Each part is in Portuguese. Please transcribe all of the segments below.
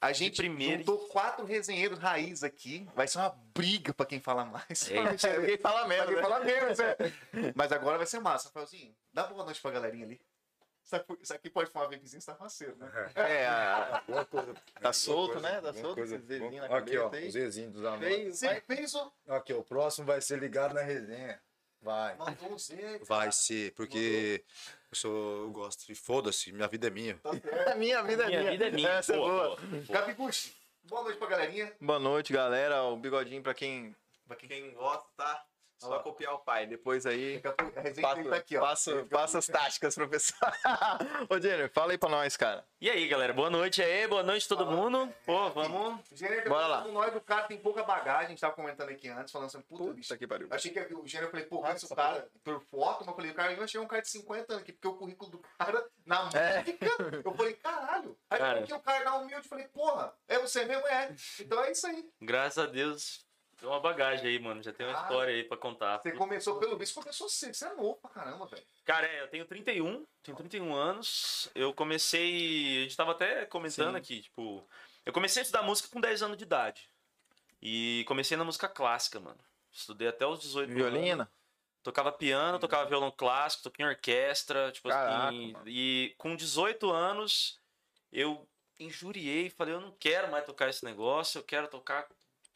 A gente primeira. juntou quatro resenheiros raiz aqui. Vai ser uma briga pra quem fala mais. Eita. Quem fala Pra menos, quem né? fala menos, é. Mas agora vai ser massa. Rafaelzinho, dá boa noite pra galerinha ali. Isso aqui, pode fumar vapezinho, você tá faceiro, né? É, a- Boa coisa. Tá solto, coisa, né? Tá solto coisa. Zezinho na Aqui, ó, aí. o Zezinho dos amores. Você. Aqui, ó, o próximo vai ser ligado na resenha. Vai. Mandou o Zé. Vai ser, porque eu, sou, eu gosto. E foda-se, minha vida é minha. Tá minha vida é Minha minha. vida é minha. Essa é Boa, boa. boa. Gabiguchi, boa noite pra galerinha. Boa noite, galera. O bigodinho pra quem, pra quem gosta, tá? Só Olha lá. copiar o pai. Depois aí resenha passa, tá aqui, ó. passa, passa as táticas, professor. Ô, Jenner, fala aí pra nós, cara. E aí, galera, boa noite aí, boa noite todo mundo. Pô, vamos. O Gênero Bora lá. com nós, o cara tem pouca bagagem, a gente tava comentando aqui antes, falando assim, puta, bicho. Puta que pariu. Achei que o Gênero, eu falei, pô, conheço o cara por foto, mas eu falei, o cara, eu achei um cara de 50 anos aqui, porque o currículo do cara na música, eu falei, caralho. Aí Cara. porque o cara na humilde, eu falei, porra, é você mesmo? É. Então é isso aí. Graças a Deus, tem uma bagagem aí, mano. Já tem uma Ah. história aí pra contar. Você começou pelo visto, começou cedo, você é novo pra caramba, velho. Cara, é, eu tenho 31, tenho 31 anos. Eu comecei. A gente tava até comentando Sim. aqui, tipo. Eu comecei a estudar música com 10 anos de idade. E comecei na música clássica, mano. Estudei até os 18 anos. Violina? Tocava piano, tocava violão clássico, toquei em orquestra, tipo Caraca, assim. mano. E com 18 anos, eu injuriei, falei, eu não quero mais tocar esse negócio, eu quero tocar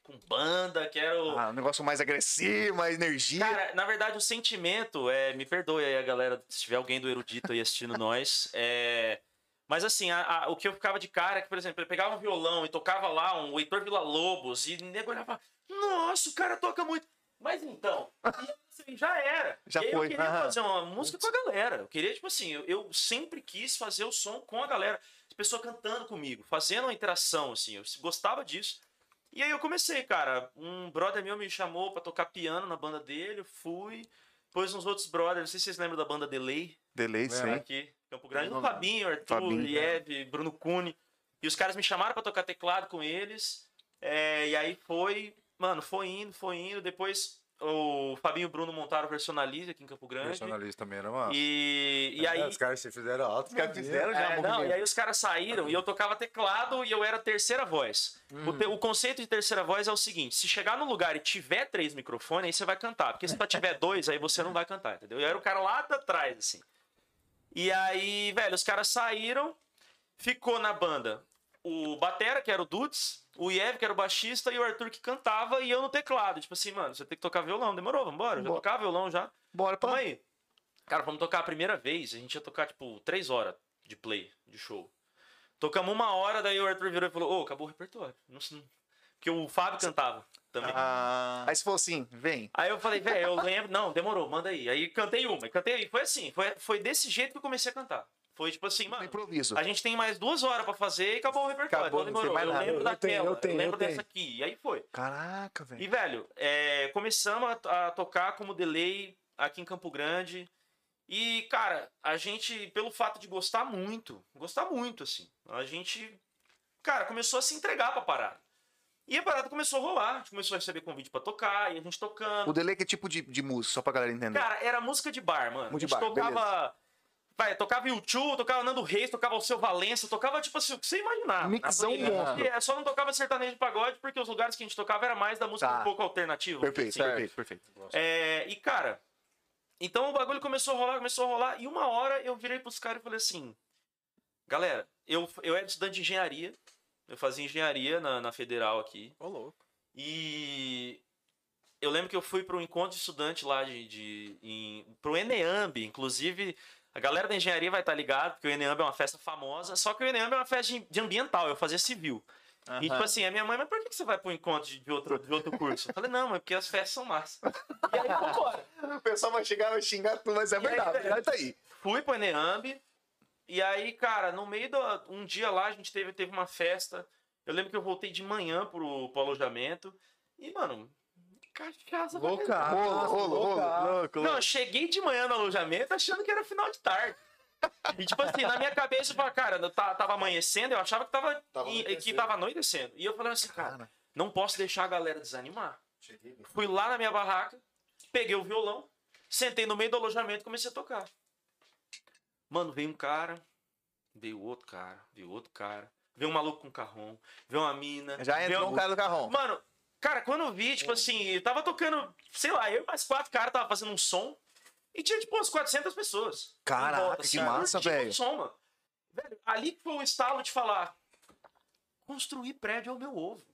com banda, quero. Ah, um negócio mais agressivo, mais energia. Cara, na verdade, o sentimento, é, me perdoe aí a galera, se tiver alguém do erudito aí assistindo nós, é. Mas assim, a- a- o que eu ficava de cara é que, por exemplo, eu pegava um violão e tocava lá um Heitor Villa-Lobos e o nego olhava, nossa, o cara toca muito. Mas então, assim, já era. Já e aí foi, eu queria aham. fazer uma música com a galera. Eu queria, tipo assim, eu, eu sempre quis fazer o som com a galera. As pessoas cantando comigo, fazendo uma interação, assim. Eu gostava disso. E aí eu comecei, cara. Um brother meu me chamou pra tocar piano na banda dele, eu fui. Depois uns outros brothers, não sei se vocês lembram da banda Delay, Delay, É, sim. aqui, Campo Grande, Não o Fabinho, Arthur, Fabinho, Liev, Bruno Cune. E os caras me chamaram pra tocar teclado com eles. É, e aí foi, mano, foi indo, foi indo. Depois o Fabinho e o Bruno montaram o Personalize aqui em Campo Grande. Personalista também era massa. E, e É, aí. os caras se fizeram alto. Os caras fizeram já É, um não, e aí os caras saíram e eu tocava teclado e eu era terceira voz. O, te- o conceito de terceira voz é o seguinte: se chegar no lugar e tiver três microfones, aí você vai cantar. Porque se só tiver dois, aí você não vai cantar, entendeu? Eu era o cara lá de trás, assim. E aí, velho, os caras saíram, ficou na banda o Batera, que era o Dudes, o Iev, que era o baixista, e o Arthur que cantava, e eu no teclado. Tipo assim, mano, você tem que tocar violão. Demorou, vambora. Eu já Bora. tocava violão já. Bora pra... aí. Cara, vamos tocar a primeira vez. A gente ia tocar, tipo, três horas de play, de show. Tocamos uma hora, daí o Arthur virou e falou: Ô, acabou o repertório. Não, Porque o Fábio cantava também. Ah, Aí você falou assim, vem. Aí eu falei, velho, eu lembro. Não, demorou, manda aí. Aí cantei uma, cantei aí. Foi assim, foi, foi desse jeito que eu comecei a cantar. Foi tipo assim, No mano. improviso. A gente tem mais duas horas pra fazer e acabou o repertório. Acabou, então não tem demorou. mais Eu nada. lembro Eu daquela, tenho, eu tenho, eu lembro eu tenho. dessa aqui. E aí foi. Caraca, E, velho. velho, é, começamos a, a tocar como delay aqui em Campo Grande. E, cara, a gente, pelo fato de gostar muito, gostar muito, assim, a gente, cara, começou a se entregar pra parada. E a parada começou a rolar, a gente começou a receber convite pra tocar, e a gente tocando. O delay que é tipo de, de música, só pra galera entender. Cara, era música de bar, mano. Música a de gente bar, tocava. Vai, tocava YouTube, tocava Nando Reis, tocava o seu Valença, tocava tipo assim, o que você imaginar. Mixão monstro. é, só não tocava sertanejo de pagode, porque os lugares que a gente tocava era mais da música Tá. um pouco alternativa. perfeito, assim. perfeito, perfeito. É, e cara, então o bagulho começou a rolar, começou a rolar, e uma hora eu virei pros caras e falei assim: galera, eu, eu era estudante de engenharia, eu fazia engenharia na, na federal aqui, ô louco. e eu lembro que eu fui para um encontro de estudante lá de, de em, pro Eneamb, inclusive a galera da engenharia vai estar ligado, porque o Eneamb é uma festa famosa, só que o Eneamb é uma festa de, ambiental, eu fazia civil. E tipo assim, a minha mãe, mas por que você vai pro encontro de, outro, de outro curso? Eu falei, não, mas porque as festas são massas. E aí, vambora. O pessoal vai chegar, vai xingar tudo, mas é aí, verdade. A velho? verdade tá aí. Fui pro Eneamb, e aí, cara, no meio do. Um dia lá a gente teve, teve uma festa. Eu lembro que eu voltei de manhã pro, pro alojamento. E, mano, cachaça. Louca. Rolo, rolo, rolo. Louco, Não, eu cheguei de manhã no alojamento achando que era final de tarde. E tipo assim, na minha cabeça, eu falei, cara, eu ta- tava amanhecendo, eu achava que tava, Tava que anoitecendo. tava anoitecendo. E eu falei assim, cara, Cara. não posso deixar a galera desanimar. Cheguei. Fui lá na minha barraca, peguei o violão, sentei no meio do alojamento e comecei a tocar. Mano, veio um cara, veio outro cara, veio outro cara. vê um maluco com carrão, vê uma mina. Já entrou um cara do carrão. Mano, cara, quando eu vi, tipo assim, eu tava tocando, sei lá, eu e mais quatro caras tava fazendo um som e tinha, tipo, umas 400 pessoas. Caraca, que ó, massa, curtindo velho. som, mano. Velho, ali que foi o estalo de falar, construir prédio é o meu ovo.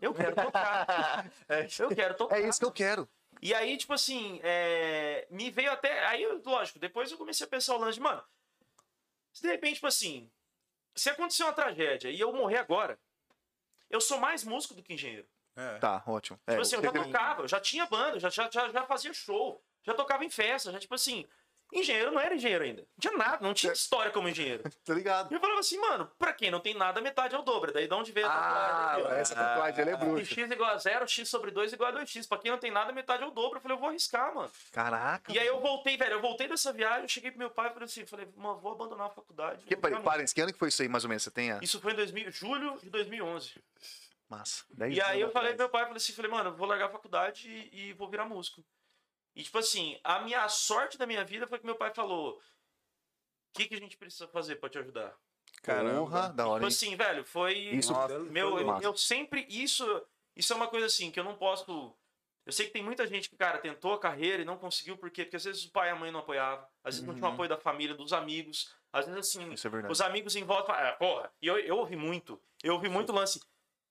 Eu quero tocar. eu quero tocar. É isso que eu quero. E aí, tipo assim, é, me veio até. Aí, lógico, depois eu comecei a pensar o lance mano, se de repente, tipo assim, se acontecer uma tragédia e eu morrer agora, eu sou mais músico do que engenheiro. É. Tá, ótimo. É, Tipo assim, eu já tocava, eu já tinha banda, já, já, já, fazia show, já tocava em festa, já, tipo assim, engenheiro não era engenheiro ainda. Não tinha nada, não tinha história como engenheiro. Tô ligado. E eu falava assim, mano, pra quem não tem nada, metade é o dobro. Daí de onde veio a Ah, tatuagem? aqui, ó? essa tatuagem, ela é E bruxa. x igual a zero, x sobre 2 igual a 2x. Pra quem não tem nada, metade é o dobro. Eu falei, eu vou arriscar, mano. Caraca. E aí eu voltei, velho, eu voltei dessa viagem, eu cheguei pro meu pai e falei assim, falei, mano, vou abandonar a faculdade. Que, peraí, virar parem, que ano que foi isso aí, mais ou menos? Você tem a... Isso foi em 2000, julho de 2011. Massa. Dez E aí eu falei pro meu pai, falei assim, falei, mano, eu vou largar a faculdade e, e vou virar músico. E tipo assim, a minha sorte da minha vida foi que meu pai falou, o que, que a gente precisa fazer pra te ajudar? Porra, da hora, Tipo hein? assim, velho, foi... Isso, Meu, eu, massa. eu sempre. Isso, isso é uma coisa assim que eu não posso. Eu sei que tem muita gente que, cara, tentou a carreira e não conseguiu, por quê? Porque às vezes o pai e a mãe não apoiavam, às vezes não tinha o Uhum. apoio da família, dos amigos, às vezes assim, Isso é verdade. os amigos em volta falam, ah, porra, e eu, eu ouvi muito, eu ouvi muito lance.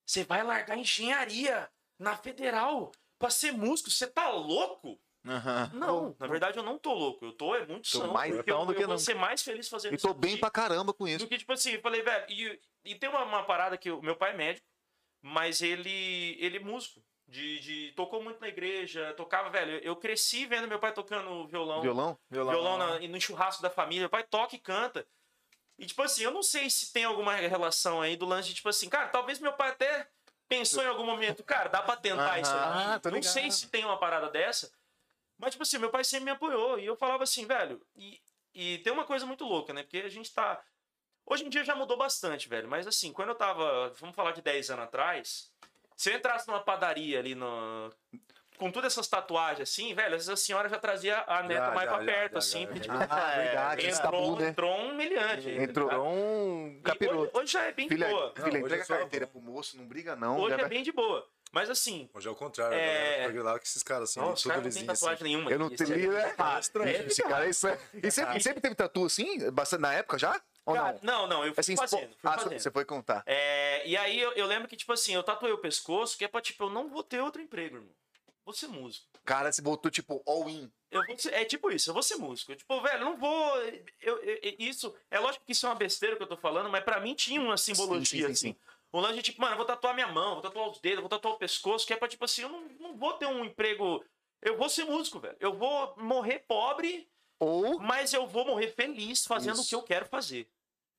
Você vai largar engenharia na federal pra ser músico, você tá louco? Aham. Não, na verdade eu não tô louco, eu tô é muito Tô são, mais porque eu, do eu que vou não. ser mais feliz fazendo E tô isso bem pra caramba com isso. do que, tipo assim, eu falei, velho, e, e tem uma, uma parada que o meu pai é médico, mas ele, ele é músico. De, de, tocou muito na igreja, tocava, velho. Eu cresci vendo meu pai tocando violão. Violão? Violão na- no churrasco da família. Meu pai toca e canta. E, tipo assim, eu não sei se tem alguma relação aí do lance de, tipo assim, cara, talvez meu pai até pensou em algum momento, cara, dá pra tentar Aham. isso Ah, aqui. tô não ligado. sei se tem uma parada dessa. Mas, tipo assim, meu pai sempre me apoiou. E eu falava assim, velho, e, e tem uma coisa muito louca, né? Porque a gente tá. Hoje em dia já mudou bastante, velho. Mas assim, quando eu tava. Vamos falar de 10 anos atrás. Se eu entrasse numa padaria ali no. Com todas essas tatuagens assim, velho, às vezes a senhora já trazia a neta Já, mais já, pra já, perto, já, assim. já, já. tipo, Ah, verdade. Esse entrou, tabu, né? entrou um humilhante. Entrou tá um E hoje, capiroto. hoje já é bem Filha, de boa. filha entrega hoje a é só- carteira pro moço, não briga não. Hoje já é bem de boa. Mas assim, Hoje é o contrário, É. a lá com esses caras assim, nossa, os tudo caras não tem assim. tatuagem nenhuma. Eu não é- tenho. né? Ah, É, esse cara é isso. é- E sempre, sempre teve tatu assim? Bastante na época já? Ou Cara, não? não, não, eu fui Assim, fazendo. Fui ah, fazendo. você foi contar. É, e aí eu, eu lembro que, tipo assim, eu tatuei o pescoço, que é pra, tipo, eu não vou ter outro emprego, irmão. Vou ser músico. Cara, se botou tipo all in. Eu vou ser- é tipo isso, eu vou ser músico. Tipo, velho, eu não vou. eu- eu- isso. É lógico que isso é uma besteira que eu tô falando, mas pra mim tinha uma simbologia, Sim, sim, sim, assim. sim. O lance de, tipo, mano, eu vou tatuar minha mão, vou tatuar os dedos, vou tatuar o pescoço, que é pra, tipo assim, eu não, não vou ter um emprego. Eu vou ser músico, velho. Eu vou morrer pobre, Ou. mas eu vou morrer feliz fazendo Isso. o que eu quero fazer.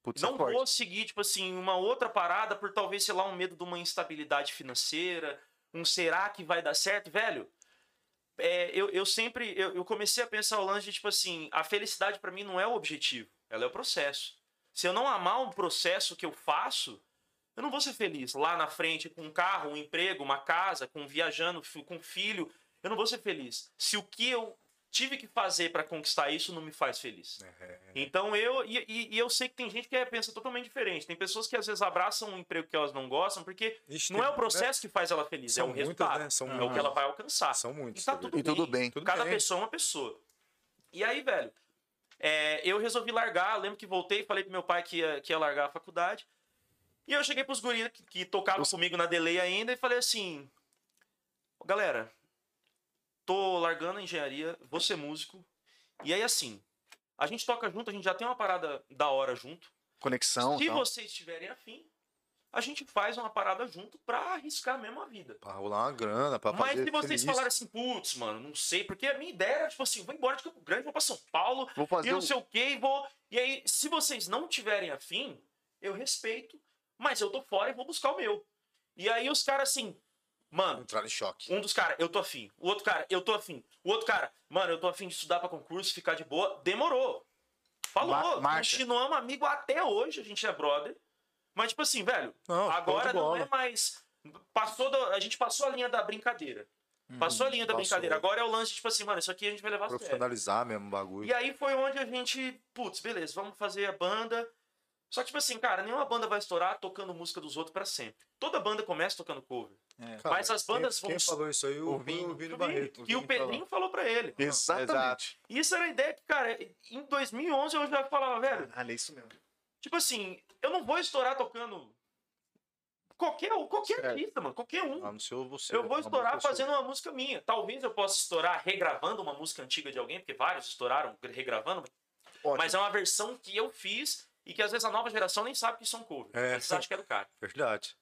Putz, não é forte. vou seguir, tipo assim, uma outra parada por talvez, sei lá, um medo de uma instabilidade financeira, um será que vai dar certo, velho. é, eu, eu sempre, eu, eu comecei a pensar o lance de, tipo assim, a felicidade pra mim não é o objetivo, ela é o processo. Se eu não amar um processo que eu faço, eu não vou ser feliz lá na frente com um carro, um emprego, uma casa, com viajando, com filho, eu não vou ser feliz. Se o que eu tive que fazer pra conquistar isso não me faz feliz. É, Então eu e, e- e eu sei que tem gente que pensa totalmente diferente. Tem pessoas que às vezes abraçam um emprego que elas não gostam porque Ixi, não é o processo que faz ela feliz, São é o muitas, resultado. né? São é o que ela vai alcançar. São muitos. E tá é tudo E tudo bem. Tudo Cada bem. pessoa é uma pessoa. E aí, velho, é, eu resolvi largar. Lembro que voltei e falei pro meu pai que ia, que ia largar a faculdade. E eu cheguei pros guris que, que tocavam comigo na delay ainda e falei assim: "Ô, Galera, tô largando a engenharia, vou ser músico. E aí, assim, a gente toca junto, a gente já tem uma parada da hora junto. Conexão. Se tal. vocês estiverem afim, a gente faz uma parada junto pra arriscar mesmo a vida. Pra rolar uma grana, pra Mas fazer se vocês feliz. falarem assim, putz, mano, não sei, porque a minha ideia era, tipo assim, vou embora de Campo Grande, vou pra São Paulo, Vou e fazer não um... sei o que, e vou. E aí, se vocês não tiverem afim, eu respeito, mas eu tô fora e vou buscar o meu. E aí os caras assim, mano, Entrar em choque. um dos caras, eu tô afim. O outro cara, eu tô afim. O outro cara, mano, eu tô afim de estudar pra concurso, ficar de boa. Demorou. Falou. Ma- marcha. Continuamos amigo até hoje, a gente é brother. Mas, tipo assim, velho, Não, agora não é mais. Passou do- a gente passou a linha da brincadeira. Passou a linha da passou. brincadeira. Agora é o lance, tipo assim, mano, isso aqui a gente vai levar a sério. Profissionalizar mesmo o bagulho. E aí foi onde a gente, putz, beleza, vamos fazer a banda. Só que, tipo assim, cara, nenhuma banda vai estourar tocando música dos outros pra sempre. Toda banda começa tocando cover. É. Cara, Mas as bandas quem, vão- Quem falou isso aí? O, O Vini. o Vini O Barreto. que o Pedrinho falou pra ele. Exatamente. E isso era a ideia que, cara, em 2011 eu já falava, velho, Ah, é isso mesmo. tipo assim, eu não vou estourar tocando qualquer, qualquer Certo. artista, mano, qualquer um. A não ser você. Eu vou estourar fazendo uma música minha. Talvez eu possa estourar regravando uma música antiga de alguém, porque vários estouraram regravando, Ótimo. mas é uma versão que eu fiz e que às vezes a nova geração nem sabe que são cover. É. Eles acham que é do cara. Verdade.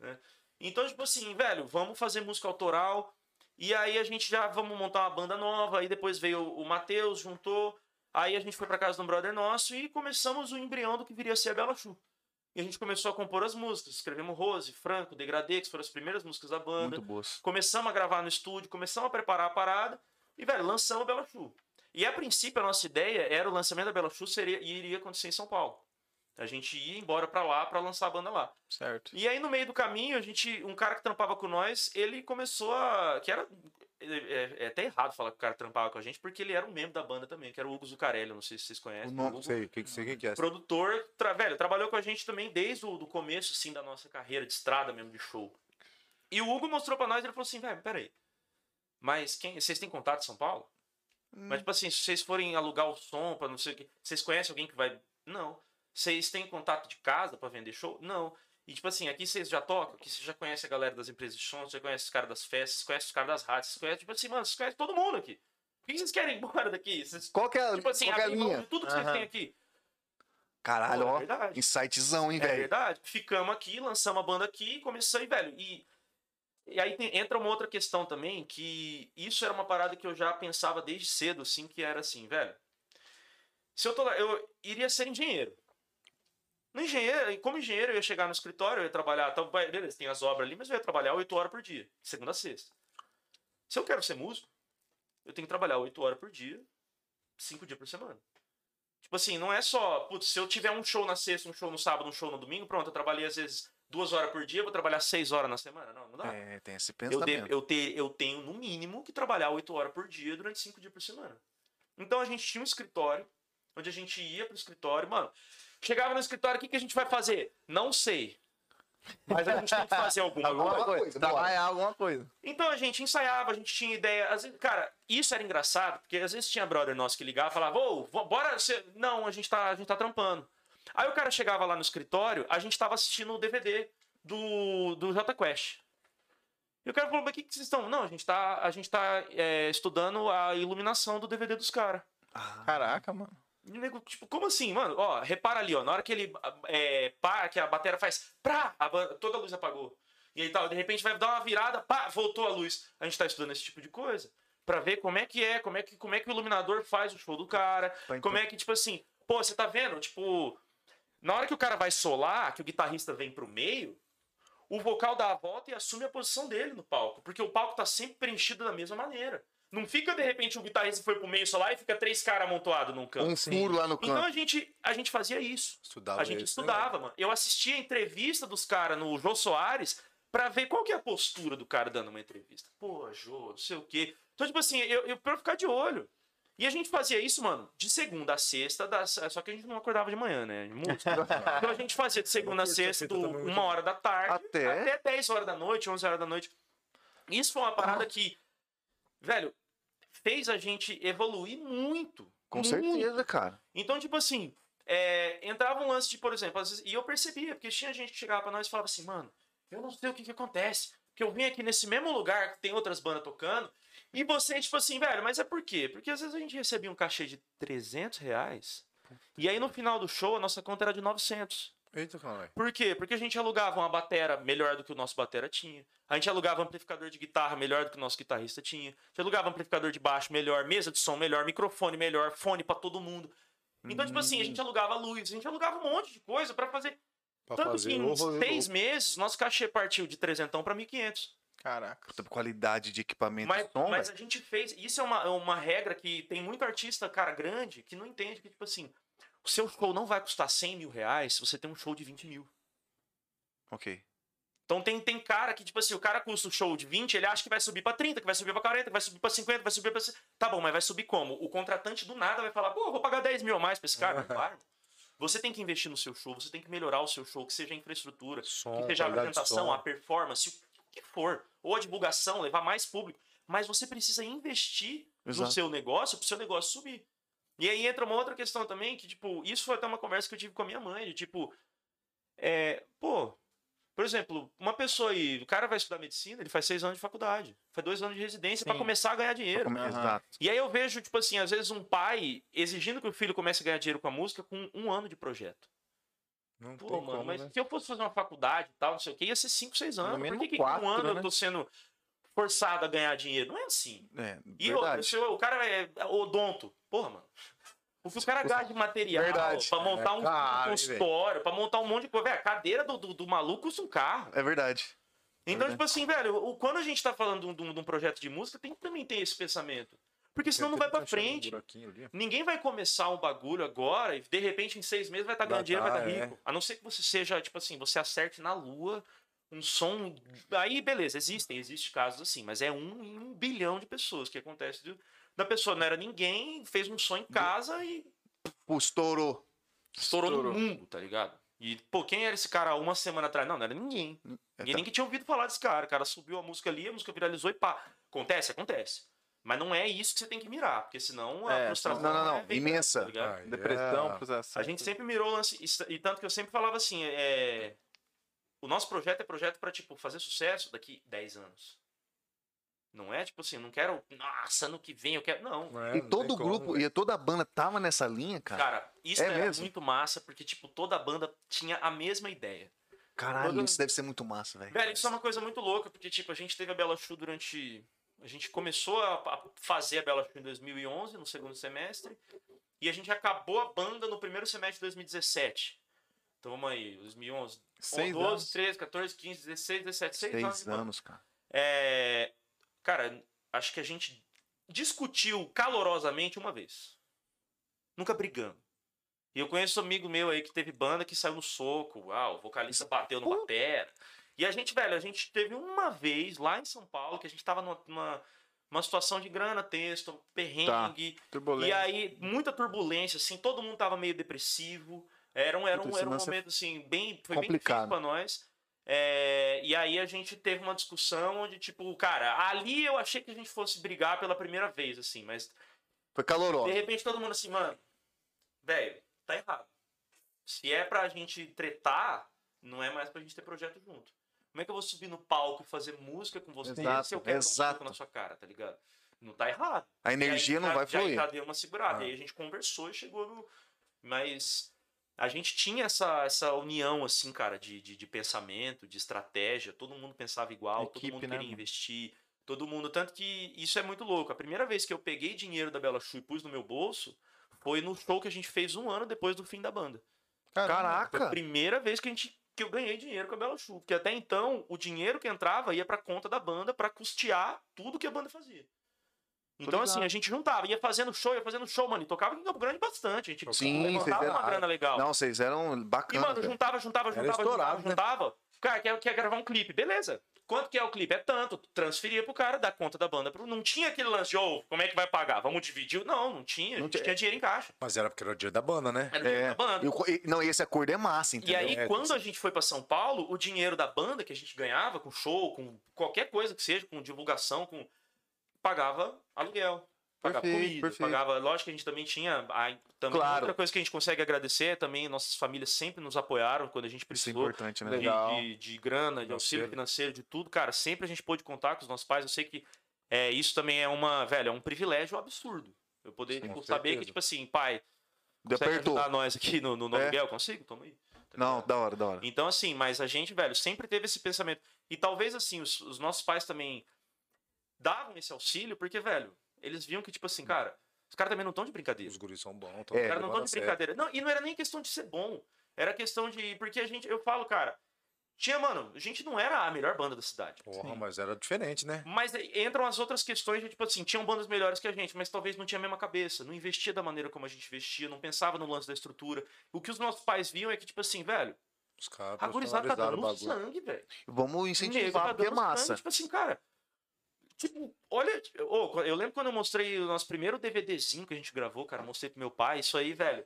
Então, tipo assim, velho, vamos fazer música autoral. E aí a gente já vamos montar uma banda nova. Aí depois veio o Matheus, juntou. Aí a gente foi pra casa de um brother nosso e começamos o embrião do que viria a ser a Bela Chu. E a gente começou a compor as músicas. Escrevemos Rose, Franco, Degradê, que foram as primeiras músicas da banda. Muito boas. Começamos a gravar no estúdio, começamos a preparar a parada. E, velho, lançamos a Bela Chu. E a princípio a nossa ideia era o lançamento da Bela Chu seria, e iria acontecer em São Paulo. A gente ia embora pra lá pra lançar a banda lá. Certo. E aí, no meio do caminho, a gente. Um cara que trampava com nós, ele começou a. Que era. É, é até errado falar que o cara trampava com a gente, porque ele era um membro da banda também, que era o Hugo Zucarelli, não sei se vocês conhecem. O nome- Hugo, Não sei, quem que sei quem que é. produtor, tra- velho, trabalhou com a gente também desde o do começo, assim, da nossa carreira de estrada mesmo, de show. E o Hugo mostrou pra nós, ele falou assim, velho, peraí. Mas quem, vocês têm contato em São Paulo? Mas, tipo assim, se vocês forem alugar o som pra não sei o que, vocês conhecem alguém que vai... Não. Vocês têm contato de casa pra vender show? Não. E, tipo assim, aqui vocês já tocam, aqui você já conhece a galera das empresas de som, você já conhece os caras das festas, você conhece os caras das rádios, você conhece, tipo assim, mano, vocês conhecem todo mundo aqui. Por que vocês querem ir embora daqui? Vocês, Qual que é, tipo assim, qual que é a linha? de tudo que vocês Aham. têm aqui. Caralho, Pô, é ó. verdade. Insightzão, hein, É velho? verdade. Ficamos aqui, lançamos a banda aqui e começamos velho. E, e aí tem- entra uma outra questão também, que isso era uma parada que eu já pensava desde cedo, assim, que era assim, velho. Se eu tô lá, eu iria ser engenheiro. No engenheiro, como engenheiro, eu ia chegar no escritório, eu ia trabalhar, então, beleza, tem as obras ali, mas eu ia trabalhar 8 horas por dia, de segunda a sexta. Se eu quero ser músico, eu tenho que trabalhar 8 horas por dia, 5 dias por semana. Tipo assim, não é só, putz, se eu tiver um show na sexta, um show no sábado, um show no domingo, pronto, eu trabalhei às vezes duas horas por dia, vou trabalhar seis horas na semana. Não, não dá. É, tem esse eu, pensamento. devo- eu, te- eu tenho, no mínimo, que trabalhar oito horas por dia durante cinco dias por semana. Então a gente tinha um escritório, onde a gente ia pro escritório, mano. Chegava no escritório, o que, que a gente vai fazer? Não sei. Mas a gente tem que fazer alguma Alguma coisa. Alguma coisa. Trabalhar alguma coisa. Então a gente ensaiava, a gente tinha ideia. Às vezes, cara, isso era engraçado, porque às vezes tinha brother nosso que ligava e falava, ô, bora. Você... Não, a gente, tá, a gente tá trampando. Aí o cara chegava lá no escritório, a gente tava assistindo o DVD do, do J Quest. E o cara falou, mas o que, que vocês estão? Não, a gente tá, a gente tá é, estudando a iluminação do DVD dos caras. Caraca, mano. E o nego, tipo, como assim, mano? Ó, repara ali, ó. Na hora que ele é, para, que a bateria faz prá, a toda a luz apagou. E aí tal, de repente vai dar uma virada, pá, voltou a luz. A gente tá estudando esse tipo de coisa. Pra ver como é que é, como é que, como é que o iluminador faz o show do cara. Pra Como é que, tipo assim, pô, você tá vendo? Tipo, na hora que o cara vai solar, que o guitarrista vem pro meio, o vocal dá a volta e assume a posição dele no palco. Porque o palco tá sempre preenchido da mesma maneira. Não fica, de repente, o guitarrista foi pro meio solar e fica três caras amontoados num canto. Um furo lá no Então canto. a gente, a gente fazia isso. Estudava A gente isso, né, estudava, mano. Eu assistia a entrevista dos caras no Jô Soares pra ver qual que é a postura do cara dando uma entrevista. Pô, Jô, não sei o quê. Então, tipo assim, eu, eu pra eu ficar de olho. E a gente fazia isso, mano, de segunda a sexta, das- só que a gente não acordava de manhã, né? música. Então a gente fazia de segunda a sexta, do é uma hora da tarde, Até? até 10 horas da noite, 11 horas da noite. Isso foi uma parada que, velho, fez a gente evoluir muito. Com muito. certeza, cara. Então, tipo assim, é, entrava um lance de, por exemplo, vezes, e eu percebia, porque tinha gente que chegava pra nós e falava assim, mano, eu não sei o que que acontece. Porque eu vim aqui nesse mesmo lugar que tem outras bandas tocando, e você, tipo assim, velho, mas é por quê? Porque às vezes a gente recebia um cachê de 300 reais, e aí no final do show a nossa conta era de 900. Eita, caralho. Por quê? Porque a gente alugava uma batera melhor do que o nosso batera tinha. A gente alugava um amplificador de guitarra melhor do que o nosso guitarrista tinha. A gente alugava um amplificador de baixo melhor, mesa de som melhor, microfone melhor, fone pra todo mundo. Então, tipo assim, a gente alugava luz, a gente alugava um monte de coisa pra fazer. Pra Tanto fazer que em seis meses, nosso cachê partiu de trezentão pra 1.500. Caraca. Puta qualidade de equipamento Mas, som, mas a gente fez. Isso é uma, é uma regra que tem muito artista, cara, grande, que não entende que, tipo assim, o seu show não vai custar 100 mil reais se você tem um show de 20 mil. Ok. Então tem, tem cara que, tipo assim, o cara custa o show de 20, ele acha que vai subir pra 30, que vai subir pra 40, que vai subir pra 50, vai subir pra. Tá bom, mas vai subir como? O contratante do nada vai falar, pô, vou pagar 10 mil a mais pra esse cara. Não vai. Você tem que investir no seu show, você tem que melhorar o seu show, que seja a infraestrutura, Som, que seja a apresentação, a performance, o que for, ou a divulgação, levar mais público, mas você precisa investir no Exato. seu negócio para o seu negócio subir. E aí entra uma outra questão também, que, tipo, isso foi até uma conversa que eu tive com a minha mãe, de tipo, é, pô, por exemplo, uma pessoa aí, o cara vai estudar medicina, ele faz seis anos de faculdade, faz dois anos de residência para começar a ganhar dinheiro. Exato. E aí eu vejo, tipo assim, às vezes um pai exigindo que o filho comece a ganhar dinheiro com a música com um ano de projeto. Não Pô, tem mano, como, mas né? se eu fosse fazer uma faculdade e tal, não sei o que, ia ser 5, 6 anos. Por que, que quatro, um ano né? eu tô sendo forçado a ganhar dinheiro? Não é assim. É, E outra, se o cara é odonto, porra, mano. O que o cara gasta de material Verdade. pra montar É um, consultório, pra montar um monte de coisa. Velho, a cadeira do, do, do maluco custa um carro. É verdade. Então, verdade. tipo assim, velho, o, quando a gente tá falando de um, de um- um projeto de música, tem que também ter esse pensamento. Porque senão não vai pra frente. Ninguém vai começar um bagulho agora e de repente em seis meses vai estar ganhando Vai dinheiro, vai tá, estar é. rico. A não ser que você seja, tipo assim, você acerte na lua um som. Aí, beleza, existem, existem casos assim, mas é um em um bilhão de pessoas que acontece. de- Da pessoa não era ninguém, fez um som em casa e Pô, estourou. estourou, Estourou. no mundo, tá ligado? E, pô, quem era esse cara uma semana atrás? Não, não era ninguém. É, Ninguém tá. nem que tinha ouvido falar desse cara. O cara subiu a música ali, a música viralizou e pá. Acontece? Acontece. Mas não é isso que você tem que mirar, porque senão a É, frustração não, não, não. é Imensa. tá ligado? Depressão, frustração. A gente sempre mirou o lance, e- e tanto que eu sempre falava assim, é, o nosso projeto é projeto pra, tipo, fazer sucesso daqui 10 anos. Não é tipo assim, não quero, nossa, ano que vem eu quero, não. E todo o grupo, e toda a banda tava nessa linha, cara. Cara, isso É era mesmo? muito massa, porque, tipo, toda a banda tinha a mesma ideia. Caralho, todo- isso deve ser muito massa, velho. Velho, isso é uma coisa muito louca, porque, tipo, a gente teve a Bela Chu durante... A gente começou a, a fazer a Bela Chu em 2011, no segundo semestre, e a gente acabou a banda no primeiro semestre de 2017. Então, vamos aí, 2011, Seis 12, anos. 13, 14, 15, 16, 17, 6 anos. Seis banda. anos, cara. É, cara, acho que a gente discutiu calorosamente uma vez. Nunca brigamos. E eu conheço um amigo meu aí que teve banda que saiu no soco. Ah, o vocalista bateu no batera. E a gente, velho, a gente teve uma vez lá em São Paulo que a gente tava numa, numa, numa situação de grana, texto, perrengue. Turbulência. E aí, muita turbulência, assim, todo mundo tava meio depressivo. Era um, era um, era um é momento, assim, bem, foi bem complicado. difícil pra nós. É, e aí a gente teve uma discussão onde, tipo, cara, ali eu achei que a gente fosse brigar pela primeira vez, assim, mas Foi caloroso. de repente todo mundo assim, mano, velho, tá errado. Se é pra gente tretar, não é mais pra gente ter projeto junto. Como é que eu vou subir no palco e fazer música com você Exato, se eu quero dar um exato. soco na sua cara, tá ligado? Não tá errado. A energia aí, não já- vai já, fluir. Já deu uma segurada. Ah. E aí a gente conversou e chegou no. Mas a gente tinha essa, essa união, assim, cara, de, de, de pensamento, de estratégia. Todo mundo pensava igual, todo Equipe, mundo né, queria mano? investir. Todo mundo. Tanto que isso é muito louco. A primeira vez que eu peguei dinheiro da Bela Chu e pus no meu bolso foi no show que a gente fez um ano depois do fim da banda. Foi a Caraca! primeira vez que a gente que eu ganhei dinheiro com a Bela Chu. Porque até então, o dinheiro que entrava ia pra conta da banda pra custear tudo que a banda fazia. Então, assim, a gente juntava, ia fazendo show, ia fazendo show, mano, e tocava em Campo Grande bastante. A gente Sim, levantava eram- uma grana legal. Não, vocês eram e, bacanas. mano, juntava, juntava, Era juntava, juntava, né? juntava. Cara, quer, quer gravar um clipe, beleza. Quanto que é o clipe? É tanto. Transferia pro cara, da conta da banda. pro- Não tinha aquele lance de, ô, como é que vai pagar? Vamos dividir? Não, não tinha. A Não gente tinha. tinha dinheiro em caixa. Mas era porque era o dia da banda, né? Era dinheiro É, da banda. e o e- não, e esse acordo é massa, E entendeu? aí, É, quando a gente foi pra São Paulo, o dinheiro da banda que a gente ganhava com show, com qualquer coisa que seja, com divulgação, com pagava aluguel. Pagava Perfeito, comida, perfeito. pagava. Lógico que a gente também tinha. a- também Claro. Outra coisa que a gente consegue agradecer é também nossas famílias sempre nos apoiaram quando a gente Isso é precisou. importante, né? de, de, de grana, de auxílio financeiro, de tudo, cara, sempre a gente pôde contar com os nossos pais. Eu sei que é, isso também é uma, velho, é um privilégio absurdo. Eu poder Sim, tipo, saber que, tipo assim, pai, consegue Apertou. ajudar nós aqui no, no, no É. aluguel? Consigo? Toma aí. Tá Não, ligado? da hora, da hora. Então, assim, mas a gente, velho, sempre teve esse pensamento. E talvez, assim, os, os nossos pais também davam esse auxílio, porque, velho, eles viam que, tipo assim, cara, os caras também não estão de brincadeira. Os guris são bons. É, Os caras não estão a de sério. brincadeira. Não, e não era nem questão de ser bom. Era questão de. Porque a gente, eu falo, cara, tinha, mano, a gente não era a melhor banda da cidade. Porra, mas era diferente, né? Mas entram as outras questões de, tipo assim, tinham bandas melhores que a gente, mas talvez não tinha a mesma cabeça, não investia da maneira como a gente investia, não pensava no lance da estrutura. O que os nossos pais viam é que, tipo assim, velho, Os caras a gurizada tá dando o bagulho. sangue, velho. Vamos Nego incentivar, tá porque é dando sangue, massa. Tipo assim, cara. Tipo, olha. ô, eu lembro quando eu mostrei o nosso primeiro DVDzinho que a gente gravou, cara. Mostrei pro meu pai. Isso aí, velho.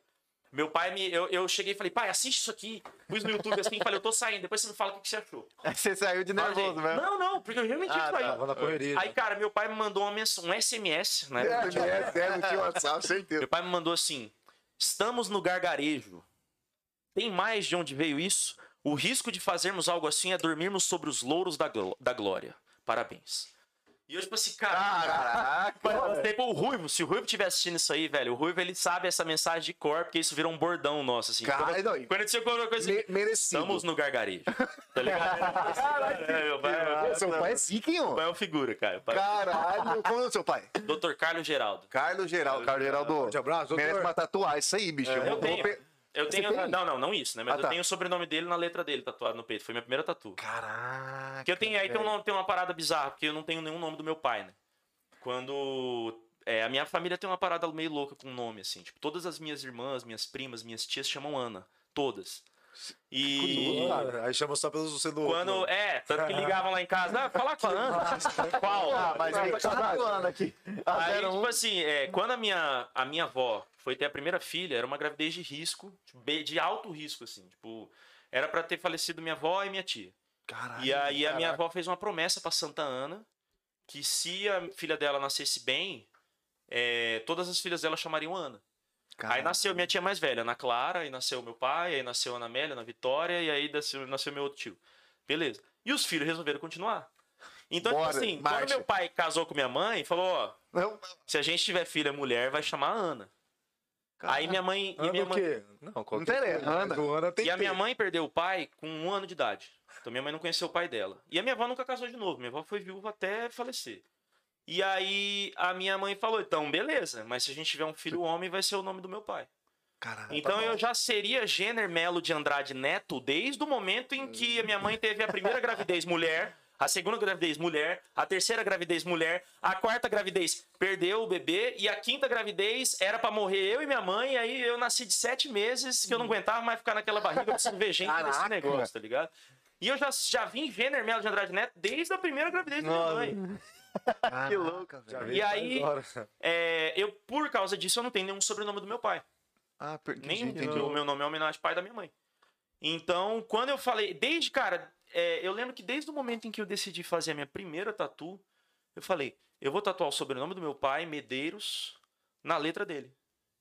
Meu pai me. Eu, eu cheguei e falei, pai, assiste isso aqui. Pus no YouTube assim e falei, eu tô saindo. Depois você me fala o que, que você achou. Você saiu de nervoso mesmo. Não, não, porque eu realmente Ah, tinha tá. na correria. Aí, cara, meu pai me mandou uma mens- um SMS, né? É, é, é, não tinha WhatsApp, certeza. Meu pai me mandou assim: estamos no gargarejo. Tem mais de onde veio isso? O risco de fazermos algo assim é dormirmos sobre os louros da, da glória. Parabéns. E eu, tipo assim, cara. Caraca. Eu postei pro Ruivo. Se o Ruivo estiver assistindo isso aí, velho, o Ruivo ele sabe essa mensagem de cor, porque isso virou um bordão nosso, assim. Cara, quando, não, quando você colocou coisa assim, Me- merecido. estamos no gargarejo. Tá ligado? É, meu pai, Seu pai é zica, hein, meu ó? pai é um figura, cara. Pai- Caralho. Como é o seu pai? Dr. Carlos Geraldo. Carlos Geraldo. Carlos Geraldo. De abraço, doutor. Merece uma tatuagem, isso aí, bicho. Eu vou- tenho. pe- Eu tenho. tem? Não, não, não isso, né? Mas Ah, eu tá. tenho o sobrenome dele na letra dele tatuado no peito. Foi minha primeira tatu. Caraca. Porque eu tenho aí tem, um tem uma parada bizarra, porque eu não tenho nenhum nome do meu pai, né? Quando. é, a minha família tem uma parada meio louca com nome, assim. Tipo, todas as minhas irmãs, minhas primas, minhas tias chamam Ana. Todas. E. Aí chama só pelo você do Quando. É, tanto que ligavam lá em casa, ah, falar com a Ana. Qual? Ah, mas aí tá aqui. A Aí, 01. tipo assim, é, quando a minha, a minha avó foi ter a primeira filha, era uma gravidez de risco, tipo, de alto risco, assim. Tipo, era pra ter falecido minha avó e minha tia. Caralho. E aí a minha avó fez uma promessa pra Santa Ana que se a filha dela nascesse bem, é, todas as filhas dela chamariam Ana. Aí nasceu minha tia mais velha, Ana Clara, aí nasceu meu pai, aí nasceu Ana Amélia, Ana Vitória, e aí nasceu, nasceu meu outro tio. Beleza. E os filhos resolveram continuar. Então, tipo Bora, assim, marcha. quando meu pai casou com minha mãe, falou, ó, Não, se a gente tiver filha mulher, vai chamar Ana. Aí minha mãe. E, minha o mãe quê? Não, qualquer interessa, o Ana tem e a minha mãe perdeu o pai com um ano de idade. Então minha mãe não conheceu o pai dela. E a minha avó nunca casou de novo. Minha avó foi viúva até falecer. E aí a minha mãe falou: então, beleza, mas se a gente tiver um filho homem, vai ser o nome do meu pai. Caralho. Então eu já seria Jenner Melo de Andrade Neto desde o momento em que a minha mãe teve a primeira gravidez mulher, a segunda gravidez mulher, a terceira gravidez mulher, a quarta gravidez perdeu o bebê e a quinta gravidez era pra morrer eu e minha mãe. E aí eu nasci de sete meses que eu não aguentava mais ficar naquela barriga, eu preciso ver gente nesse Caraca. negócio, tá ligado? E eu já, já vim Jenner Melo de Andrade Neto desde a primeira gravidez da minha mãe. que louca, velho. E aí-. É, eu, por causa disso, eu não tenho nenhum sobrenome do meu pai. Ah, entendi, Nem o meu nome é homenagem ao pai da minha mãe. Então, quando eu falei, desde, cara, é, eu lembro que desde o momento em que eu decidi fazer a minha primeira tatu, eu falei, eu vou tatuar o sobrenome do meu pai, Medeiros, na letra dele.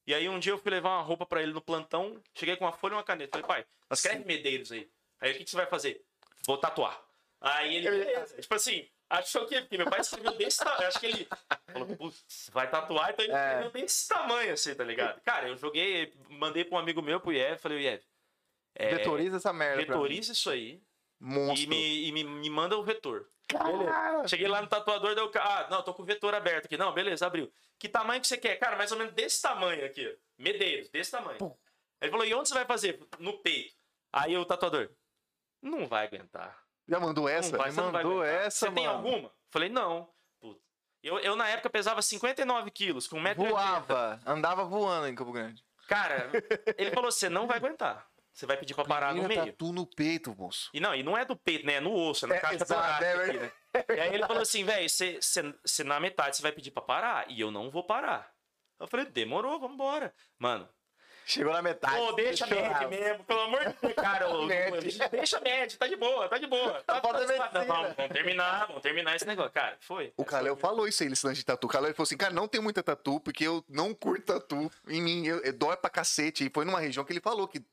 E aí um dia eu fui levar uma roupa pra ele no plantão, cheguei com uma folha e uma caneta. Falei, pai, escreve Medeiros aí. Aí o que, que você vai fazer? Vou tatuar. Aí ele, beleza. Tipo assim, achou que. Porque meu pai escreveu desse tamanho. Acho que ele falou, putz, vai tatuar, então ele É. escreveu desse tamanho, assim, tá ligado? Cara, eu joguei, mandei pra um amigo meu, pro Iev, falei, Iev, é, Vetoriza essa merda. vetoriza isso aí e, Monstro. me, e me, me manda o vetor. Cheguei lá no tatuador, deu. Ah, não, tô com o vetor aberto aqui. Não, beleza, abriu. Que tamanho que você quer? Cara, mais ou menos desse tamanho aqui. ó. Medeiros, desse tamanho. Ele falou, e onde você vai fazer? No peito. Aí o tatuador, não vai aguentar. Já mandou essa? Não vai, você não vai mandou aguentar. essa, Você tem mano? alguma? Falei, não. Puta. Eu, eu, na época, pesava 59 quilos, com 1,80m. Voava. Andava voando em Campo Grande. Cara, ele falou, você não vai aguentar. Você vai pedir pra parar no meio. tatu no peito, moço. E não, e não é do peito, né? É no osso, é na É, caixa torácica é aqui, né? E aí ele falou assim, velho, você na metade você vai pedir pra parar e eu não vou parar. Eu falei, demorou, vambora. Mano, Chegou na metade. pô, deixa média mesmo, pelo amor de Deus, cara. deixa média, tá de boa, tá de boa. Tá, tá- medicina. não, vamos terminar, vamos terminar esse negócio. Cara, foi. O Kalel falou isso aí, esse lance de tatu. O Kalel falou assim, cara, não tem muita tatu, porque eu não curto tatu em mim. Eu, eu dói pra cacete. E foi numa região que ele falou que...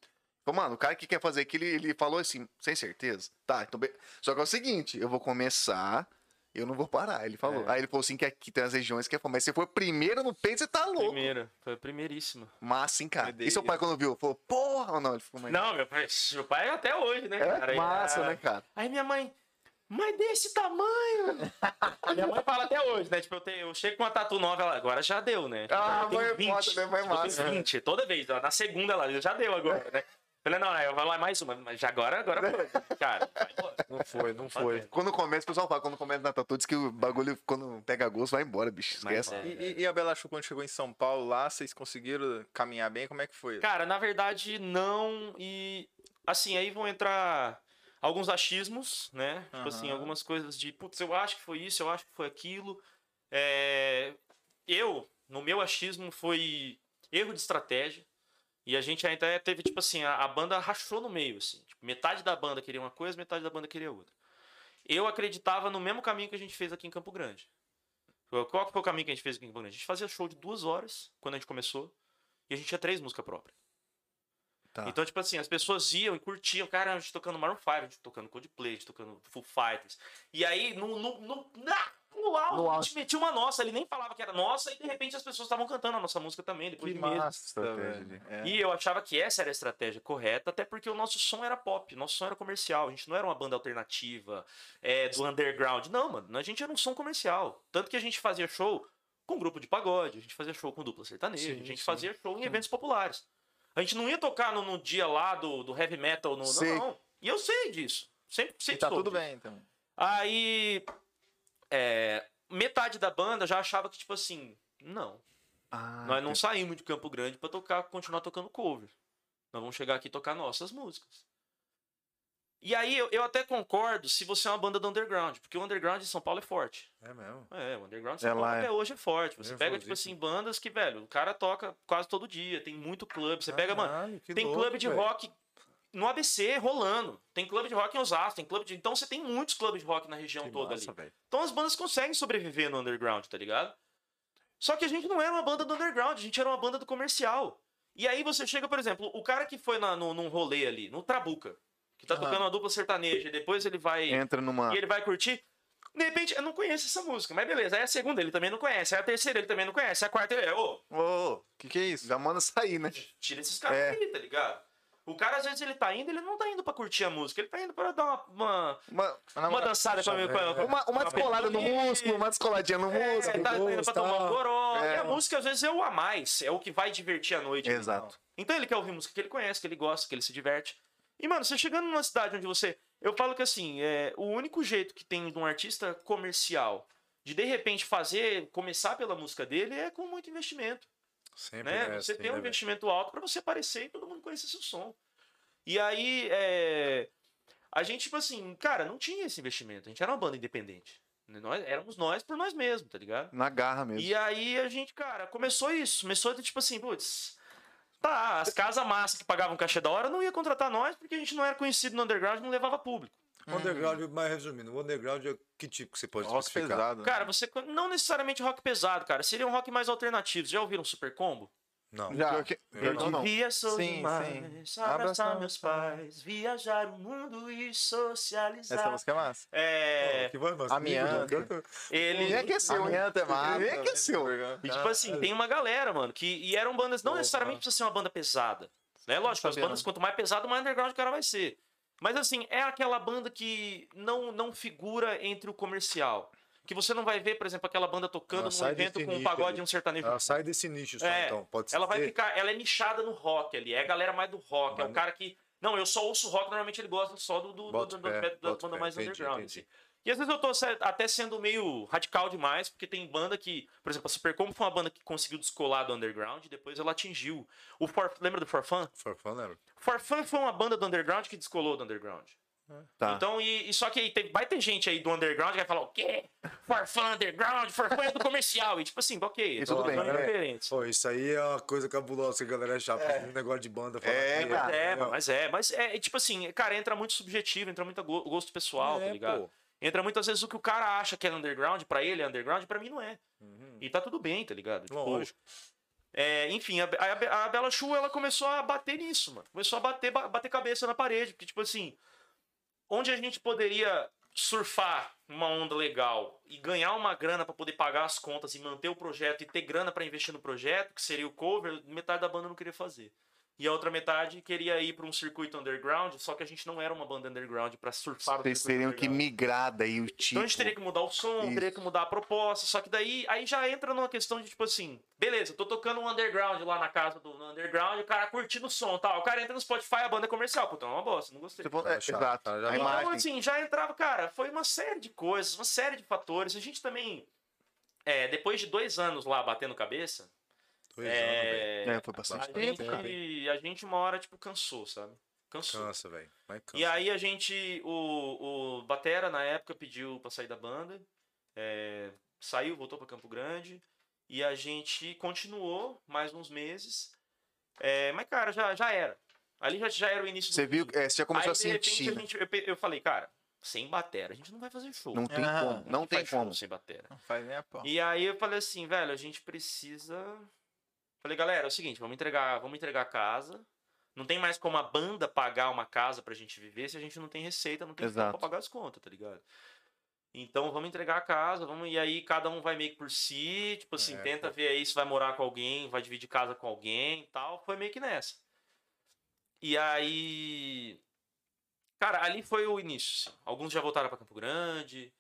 Falou, mano, o cara que quer fazer aquilo, ele, falou assim, sem certeza. Tá, então... be- Só que é o seguinte, eu vou começar... Eu não vou parar, ele falou. É. Aí ele falou assim que aqui tem as regiões que é foda. Mas se for primeiro no peito, você tá louco. Primeira, foi a primeiríssima. Massa, hein, cara. Meu E seu pai quando viu, falou, porra, ou não? Ele ficou mais... Não, meu pai, meu pai é até hoje, né, cara? É E, massa, ah, né, cara? Aí minha mãe, mas desse tamanho? minha mãe fala até hoje, né? Tipo, eu, tenho, eu chego com uma tatu nova, ela agora já deu, né? Ah, mãe é foda, né? Mãe é Tipo, massa. tenho 20, toda vez. ó, Na segunda ela já deu agora, né? Falei, não, não, eu vou lá mais uma, mas já agora, agora foi. Cara, vai embora. Não foi, não foi. Quando começa, o pessoal fala, quando começa na tatu, diz que o bagulho, quando pega gosto, vai embora, bicho. Esquece. é. E, e- e a Bela Chu, quando chegou em São Paulo lá, vocês conseguiram caminhar bem? Como é que foi? Cara, na verdade, não. E assim, aí vão entrar alguns achismos, né? Tipo assim, Aham. algumas coisas de, putz, eu acho que foi isso, eu acho que foi aquilo. É, Eu, no meu achismo, foi erro de estratégia. E a gente ainda teve, tipo assim, a, a banda rachou no meio, assim. Tipo, metade da banda queria uma coisa, metade da banda queria outra. Eu acreditava no mesmo caminho que a gente fez aqui em Campo Grande. Qual que foi o caminho que a gente fez aqui em Campo Grande? A gente fazia show de duas horas, quando a gente começou, e a gente tinha três músicas próprias. Tá. Então, tipo assim, as pessoas iam e curtiam, cara, a gente tocando Maroon 5, a gente tocando Coldplay, a gente tocando Full Fighters. E aí, no, no, no, na- no auge, No a auge. gente metia uma nossa, ele nem falava que era nossa, e de repente as pessoas estavam cantando a nossa música também, depois Que de massa, estratégia. É. E eu achava que essa era a estratégia correta, até porque o nosso som era pop, nosso som era comercial, a gente não era uma banda alternativa, é, do underground. Não, mano, a gente era um som comercial. Tanto que a gente fazia show com grupo de pagode, a gente fazia show com dupla sertaneja, Sim, a gente sim. fazia show em eventos populares. A gente não ia tocar no, no dia lá do, do heavy metal, no, não, não. E eu sei disso. Sempre, E sempre tá soube tudo disso. bem, então. Aí, é, metade da banda já achava que, tipo assim, não, Ah, nós não saímos de Campo Grande pra tocar, continuar tocando cover. Nós vamos chegar aqui e tocar nossas músicas. E aí eu, eu até concordo se você é uma banda do underground, porque o underground em São Paulo é forte. É mesmo. É, o underground de São É, Paulo lá até é. hoje é forte. Você pega, tipo assim, bandas que, velho, o cara toca quase todo dia, tem muito clube. Você pega, mano, Caralho, tem louco, clube de velho. rock no ABC rolando. Tem clube de rock em Osasco, tem clube de... Então você tem muitos clubes de rock na região Que toda massa, ali. velho. Então as bandas conseguem sobreviver no underground, tá ligado? Só que a gente não era uma banda do underground, a gente era uma banda do comercial. E aí você chega, por exemplo, o cara que foi na, no, num rolê ali, no Trabuca, que tá Aham. tocando uma dupla sertaneja, e depois ele vai. Entra numa. E ele vai curtir. De repente, eu não conheço essa música, mas beleza. Aí a segunda ele também não conhece, aí a terceira ele também não conhece, aí a quarta ele é, ô, Ô, que que é isso? Já manda sair, né? tira esses caras É. aí, tá ligado? O cara, às vezes, ele tá indo, ele não tá indo pra curtir a música, ele tá indo pra dar uma, uma, Uma, uma dançada com com a- uma, uma descolada no músculo, uma descoladinha no É, músculo. tá indo pra gosto, tomar um goró. É. E a música, às vezes, é o a mais. É o que vai divertir a noite. Exato. Então ele quer ouvir música que ele conhece, que ele gosta, que ele se diverte. E, mano, você chegando numa cidade onde você. Eu falo que assim, é, o único jeito que tem de um artista comercial de de repente fazer, começar pela música dele é com muito investimento. Sempre Né? é você assim, tem um né, investimento alto pra você aparecer e todo mundo conhecer seu som. E aí, é, a gente, tipo assim, cara, não tinha esse investimento. A gente era uma banda independente. Nós, éramos nós por nós mesmos, tá ligado? Na garra mesmo. E aí a gente, cara, começou isso. Começou tipo assim, putz. Tá, as casas massa que pagavam cachê da hora não ia contratar nós porque a gente não era conhecido no underground não levava público. O Underground, mais resumindo, o underground é que tipo que você pode Rock especificar? pesado. Cara, você. Não necessariamente rock pesado, cara. Seria um rock mais alternativo. Já ouviram Super Combo? Não. Já. Que- Eu não. não. Devia sou Sim, demais, sim. abraçar meus pais, viajar o mundo e socializar. Essa música é massa. É. Que voz, mas Amianto. Ele. Nem aqueceu? Amanhã é massa. Nem aqueceu. E tipo assim, tem uma galera, mano, que. E eram bandas, não Porra. necessariamente precisa ser uma banda pesada. Né? Lógico, as bandas, não. quanto mais pesado, mais underground o cara vai ser. Mas assim, é aquela banda que não, não figura entre o comercial. Que você não vai ver, por exemplo, aquela banda tocando Ela num evento com um pagode e um sertanejo. Ela sai desse nicho só, É, então. Pode Ela vai ser. ficar, ela é nichada no rock ali, é a galera mais do rock, é o Mas- cara que. Não, eu só ouço rock, normalmente ele gosta só do, do, do, do- do- fé, da banda mais entendi, underground. entendi. assim. E às vezes eu tô até sendo meio radical demais, porque tem banda que, por exemplo, a Supercombo foi uma banda que conseguiu descolar do underground e depois ela atingiu. O For, lembra do Forfan? For fun, lembra? Forfan foi uma banda do underground que descolou do underground. Tá. Então, e, e só que aí tem- vai ter gente aí do underground que vai falar, o quê? Forfã underground, Forfã é do comercial. E tipo assim, ok, E tudo bem, são né? diferentes. Pô, isso aí é uma coisa cabulosa que a galera é chata. Um negócio de banda. fala É, que Mas é, mas é, mas é, tipo assim, cara, entra muito subjetivo, entra muito go- gosto pessoal, É, tá ligado? pô. Entra muitas vezes o que o cara acha que é underground, pra ele é underground, pra mim não é. Uhum. E tá tudo bem, tá ligado? Tipo, Lógico. é, enfim, a, a, a Bela Chu, ela começou a bater nisso, mano. Começou a bater, ba- bater cabeça na parede, porque, tipo assim, onde a gente poderia surfar uma onda legal e ganhar uma grana pra poder pagar as contas e manter o projeto e ter grana pra investir no projeto, que seria o cover, metade da banda não queria fazer. E a outra metade queria ir pra um circuito underground, só que a gente não era uma banda underground pra surfar o Vocês circuito teriam que migrar daí o tipo. Então a gente teria que mudar o som, Isso. teria que mudar a proposta, só que daí aí já entra numa questão de tipo assim, beleza, eu tô tocando um underground lá na casa do no underground, o cara curtindo o som, tal. O cara entra no Spotify, a banda é comercial, puta, é uma bosta, não gostei. Tipo, é, exato. tá, já a tá. imagem. Então, assim, já entrava, cara, foi uma série de coisas, uma série de fatores. A gente também, é, depois de dois anos lá batendo cabeça, Dois anos, velho. é, É, foi bastante a, tempo, cara. gente, a gente uma hora, tipo, cansou, sabe? Cansou. Cansa, velho. E aí a gente, o, o Batera na época pediu pra sair da banda, é, saiu, voltou pra Campo Grande, e a gente continuou mais uns meses, É, mas, cara, já, já era. Ali já, já era o início Você do viu, é, você já começou Aí, a de repente, sentir. a gente- eu, eu falei, cara, sem batera, a gente não vai fazer show. Não tem Ah, como, não tem como. sem batera. Não faz nem a pau. E aí eu falei assim, velho, a gente precisa. Falei, galera, é o seguinte, vamos entregar, vamos entregar a casa. Não tem mais como a banda pagar uma casa pra gente viver se a gente não tem receita, não tem como Exato. pagar as contas, tá ligado? Então vamos entregar a casa, vamos e aí cada um vai meio que por si, tipo assim, É, tenta ver aí se vai morar com alguém, vai dividir casa com alguém, e tal. Foi meio que nessa. E aí, cara, ali foi o início. assim. Alguns já voltaram pra Campo Grande.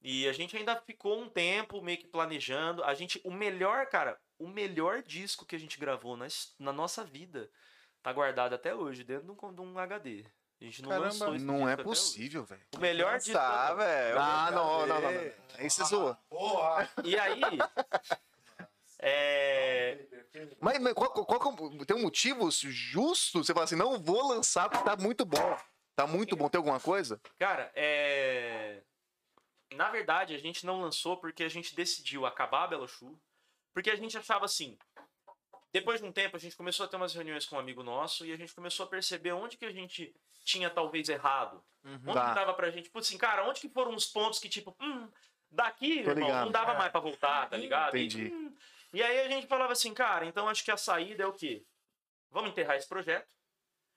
E a gente ainda ficou um tempo meio que planejando. A gente, o melhor, cara, o melhor disco que a gente gravou na, na nossa vida tá guardado até hoje, dentro de um, de um HD. A gente não Caramba, lançou esse Não é possível, velho. O melhor disco. Tá, velho. Ah, não, não, não, não. Aí você zoa. Porra! E aí. é, Mas, mas qual, qual, qual é tem um motivo justo? Você fala assim, não vou lançar porque tá muito bom. Tá muito bom. Tem alguma coisa? Cara, é. Na verdade, a gente não lançou porque a gente decidiu acabar a Bela Chu. Porque a gente achava assim. Depois de um tempo, a gente começou a ter umas reuniões com um amigo nosso e a gente começou a perceber onde que a gente tinha talvez errado. Onde Tá. que dava pra gente, tipo assim, cara, onde que foram os pontos que, tipo, hum, daqui, irmão, não dava mais pra voltar, tá ligado? E, Entendi. hum, E aí a gente falava assim, cara, então acho que a saída é o quê? Vamos enterrar esse projeto.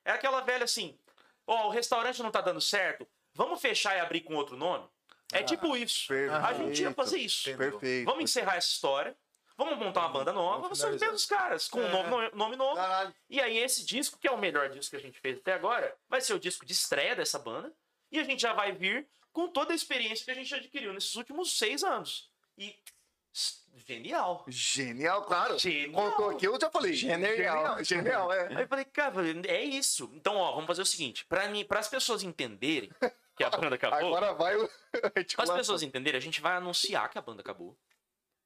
É aquela velha assim, ó, o restaurante não tá dando certo, vamos fechar e abrir com outro nome? É tipo isso. A gente ia fazer isso. Perfeito. Vamos encerrar essa história. Vamos montar uma banda nova, vamos ser os mesmos caras, com um nome, nome novo. Caralho. E aí, esse disco, que é o melhor disco que a gente fez até agora, vai ser o disco de estreia dessa banda. E a gente já vai vir com toda a experiência que a gente adquiriu nesses últimos seis anos. E. Genial. Genial, claro. Genial. Contou aqui, eu já falei. Genial. Genial, genial, é. Aí eu falei, cara, é isso. Então, ó, vamos fazer o seguinte: para as pessoas entenderem que a banda acabou. Agora vai o. Para as pessoas entenderem, a gente vai anunciar que a banda acabou.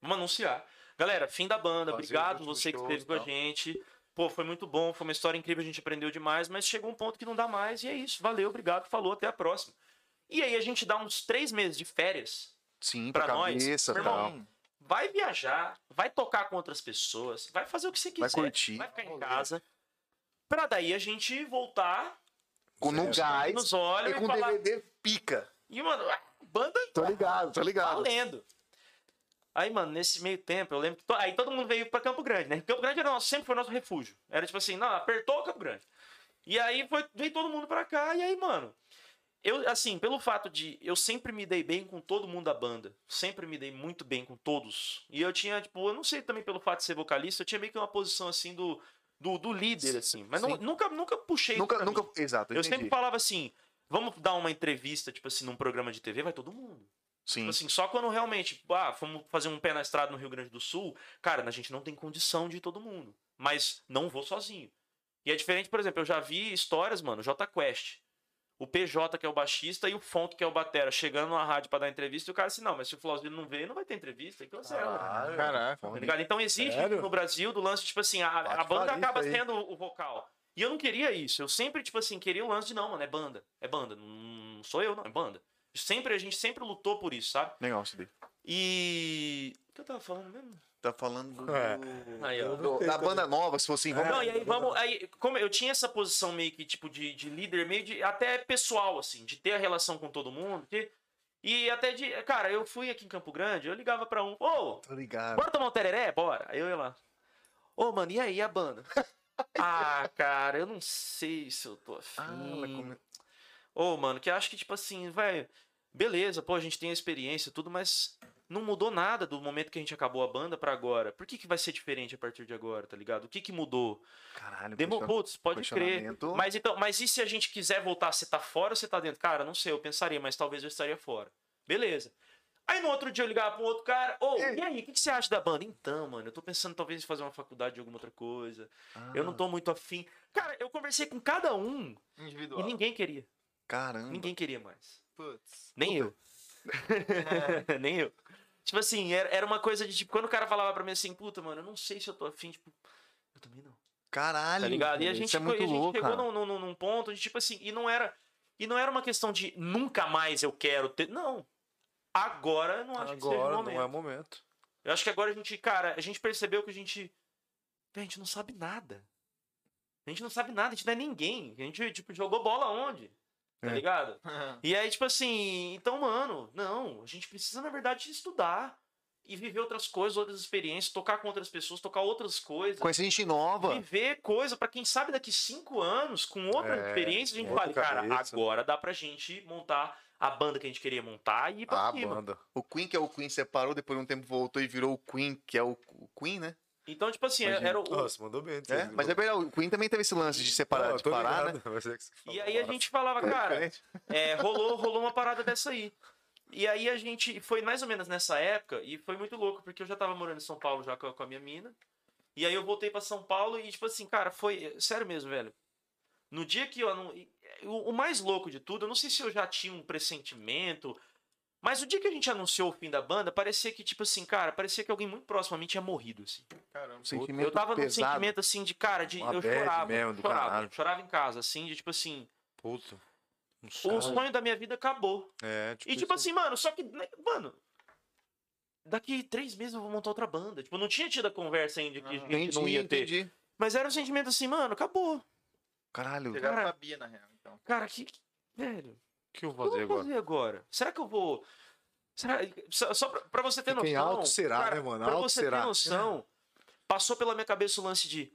Vamos anunciar. Galera, fim da banda. Fazer Obrigado você que esteve e com a gente. Pô, foi muito bom, foi uma história incrível, a gente aprendeu demais, mas chegou um ponto que não dá mais e é isso. Valeu, obrigado, falou, até a próxima. E aí a gente dá uns três meses de férias Sim, pra, pra nós. cabeça, Meu irmão, vai viajar, vai tocar com outras pessoas, vai fazer o que você quiser. Vai curtir. Vai ficar em casa. Pra daí a gente voltar Com no gás nos olhos e e, com falar. DVD pica. E, mano, banda Tô ligado, tô ligado. valendo. Aí, mano, nesse meio tempo, eu lembro que. to- Aí todo mundo veio pra Campo Grande, né? Campo Grande era nosso, sempre foi nosso refúgio. Era tipo assim, não, apertou Campo Grande. E aí foi, veio todo mundo pra cá, e aí, mano. Eu, assim, pelo fato de eu sempre me dei bem com todo mundo da banda. Sempre me dei muito bem com todos. E eu tinha, tipo, eu não sei também pelo fato de ser vocalista, eu tinha meio que uma posição assim do, do, do líder, assim. Mas não- nunca, nunca puxei. Nunca, nunca. Exato, Eu entendi. sempre falava assim: vamos dar uma entrevista, tipo assim, num programa de TV, vai todo mundo. Sim. Tipo assim, só quando realmente, tipo, ah, fomos fazer um pé na estrada no Rio Grande do Sul, cara, a gente não tem condição de ir todo mundo. Mas não vou sozinho. E é diferente, por exemplo, eu já vi histórias, mano, J Quest. O PJ, que é o baixista, e o Fonto, que é o batera, chegando na rádio pra dar entrevista, e o cara assim, não, mas se o Flauzino não veio, não vai ter entrevista, aí cancela. Caraca. Tá ligado? Então existe Sério? no Brasil do lance, tipo assim, a, a banda acaba sendo o vocal. E eu não queria isso. Eu sempre, tipo assim, queria o lance de não, mano, é banda. É banda. Não sou eu, não, é banda. Sempre, a gente sempre lutou por isso, sabe? Legal isso daí. E. O que eu tava falando mesmo? Tá falando do- É. Aí, ó. do- da banda nova, se fosse assim, vamos. Não, e aí vamos. Aí, como eu tinha essa posição meio que, tipo, de, de líder, meio de. Até pessoal, assim, de ter a relação com todo mundo. de- e até de. Cara, eu fui aqui em Campo Grande, eu ligava pra um. Ô, Tô ligado. Bora tomar um tereré? Bora. Aí eu ia lá. Ô, mano, e aí a banda? ah, cara, eu não sei se eu tô afim. Ah, mas como- Ô, mano, que eu acho que, tipo assim, velho, beleza, pô, a gente tem a experiência e tudo, mas não mudou nada do momento que a gente acabou a banda pra agora. Por que, que vai ser diferente a partir de agora, tá ligado? O que que mudou? Caralho, Demo, putz, pode crer. Mas então, mas e se a gente quiser voltar, você tá fora ou você tá dentro? Cara, não sei, eu pensaria, mas talvez eu estaria fora. Beleza. Aí no outro dia eu ligava pra um outro cara, ô, E aí? e aí, o que, que você acha da banda? Então, mano, eu tô pensando talvez em fazer uma faculdade de alguma outra coisa. Eu Ah. não tô muito afim. Cara, eu conversei com cada um e Individual. ninguém queria. Caramba. Ninguém queria mais. Putz. Nem eu. Nem eu. Tipo assim, era, uma coisa de tipo, quando o cara falava pra mim assim, puta, mano, eu não sei se eu tô afim, tipo, eu também não. Caralho. Tá ligado? E a gente, é e muito a gente louco, chegou num, num, num ponto de tipo assim, e não era. E não era uma questão de nunca mais eu quero ter. Não. Agora eu não acho que seja o Agora momento. não é momento. Eu acho que agora a gente, cara, a gente percebeu que a gente. A gente não sabe nada. A gente não sabe nada, a gente não é ninguém. A gente, tipo, jogou bola onde? Tá É. ligado? E aí, tipo assim, então, mano, não, a gente precisa, na verdade, estudar e viver outras coisas, outras experiências, tocar com outras pessoas, tocar outras coisas. Conhecer gente nova. Viver coisa pra quem sabe daqui cinco anos, com outra É, experiência, a gente fala, cara, cabeça. agora dá pra gente montar a banda que a gente queria montar e ir pra A cima. banda. O Queen, que é o Queen, separou, depois de um tempo voltou e virou o Queen, que é o o Queen, né? Então, tipo assim, Imagina. era o. Nossa, mandou bem. É, mas é verdade, o Queen também teve esse lance de separar, de parar, né? E aí a gente falava, cara, é, rolou, rolou uma parada dessa aí. E aí a gente. Foi mais ou menos nessa época, e foi muito louco, porque eu já tava morando em São Paulo já com a, minha mina. E aí eu voltei pra São Paulo e, tipo assim, cara, foi. Sério mesmo, velho. No dia que eu. o mais louco de tudo, eu não sei se eu já tinha um pressentimento. Mas o dia que a gente anunciou o fim da banda, parecia que, tipo assim, cara, parecia que alguém muito próximo a mim tinha morrido, assim. Caramba. Um sentimento Eu tava num pesado. sentimento, assim, de, cara, de. Uma eu chorava. mesmo do chorava, caralho. chorava em casa, assim, de tipo assim. Puta. Um O sonho. da minha vida acabou. É, E tipo assim, mano, só que, né, mano, daqui três meses eu vou montar outra banda. Tipo, não tinha tido a conversa ainda que a gente Entendi, não ia ter. entendi. Mas era um sentimento assim, mano, acabou. Caralho. Você já Cara- sabia, na real, então. Cara, que. que- Velho, que eu o vou que fazer eu vou agora? fazer agora? Será que eu vou. Será... Só, só pra, pra você ter Fica em noção. alto será, cara, né, mano? Pra Alto você será. ter noção, passou pela minha cabeça o lance de.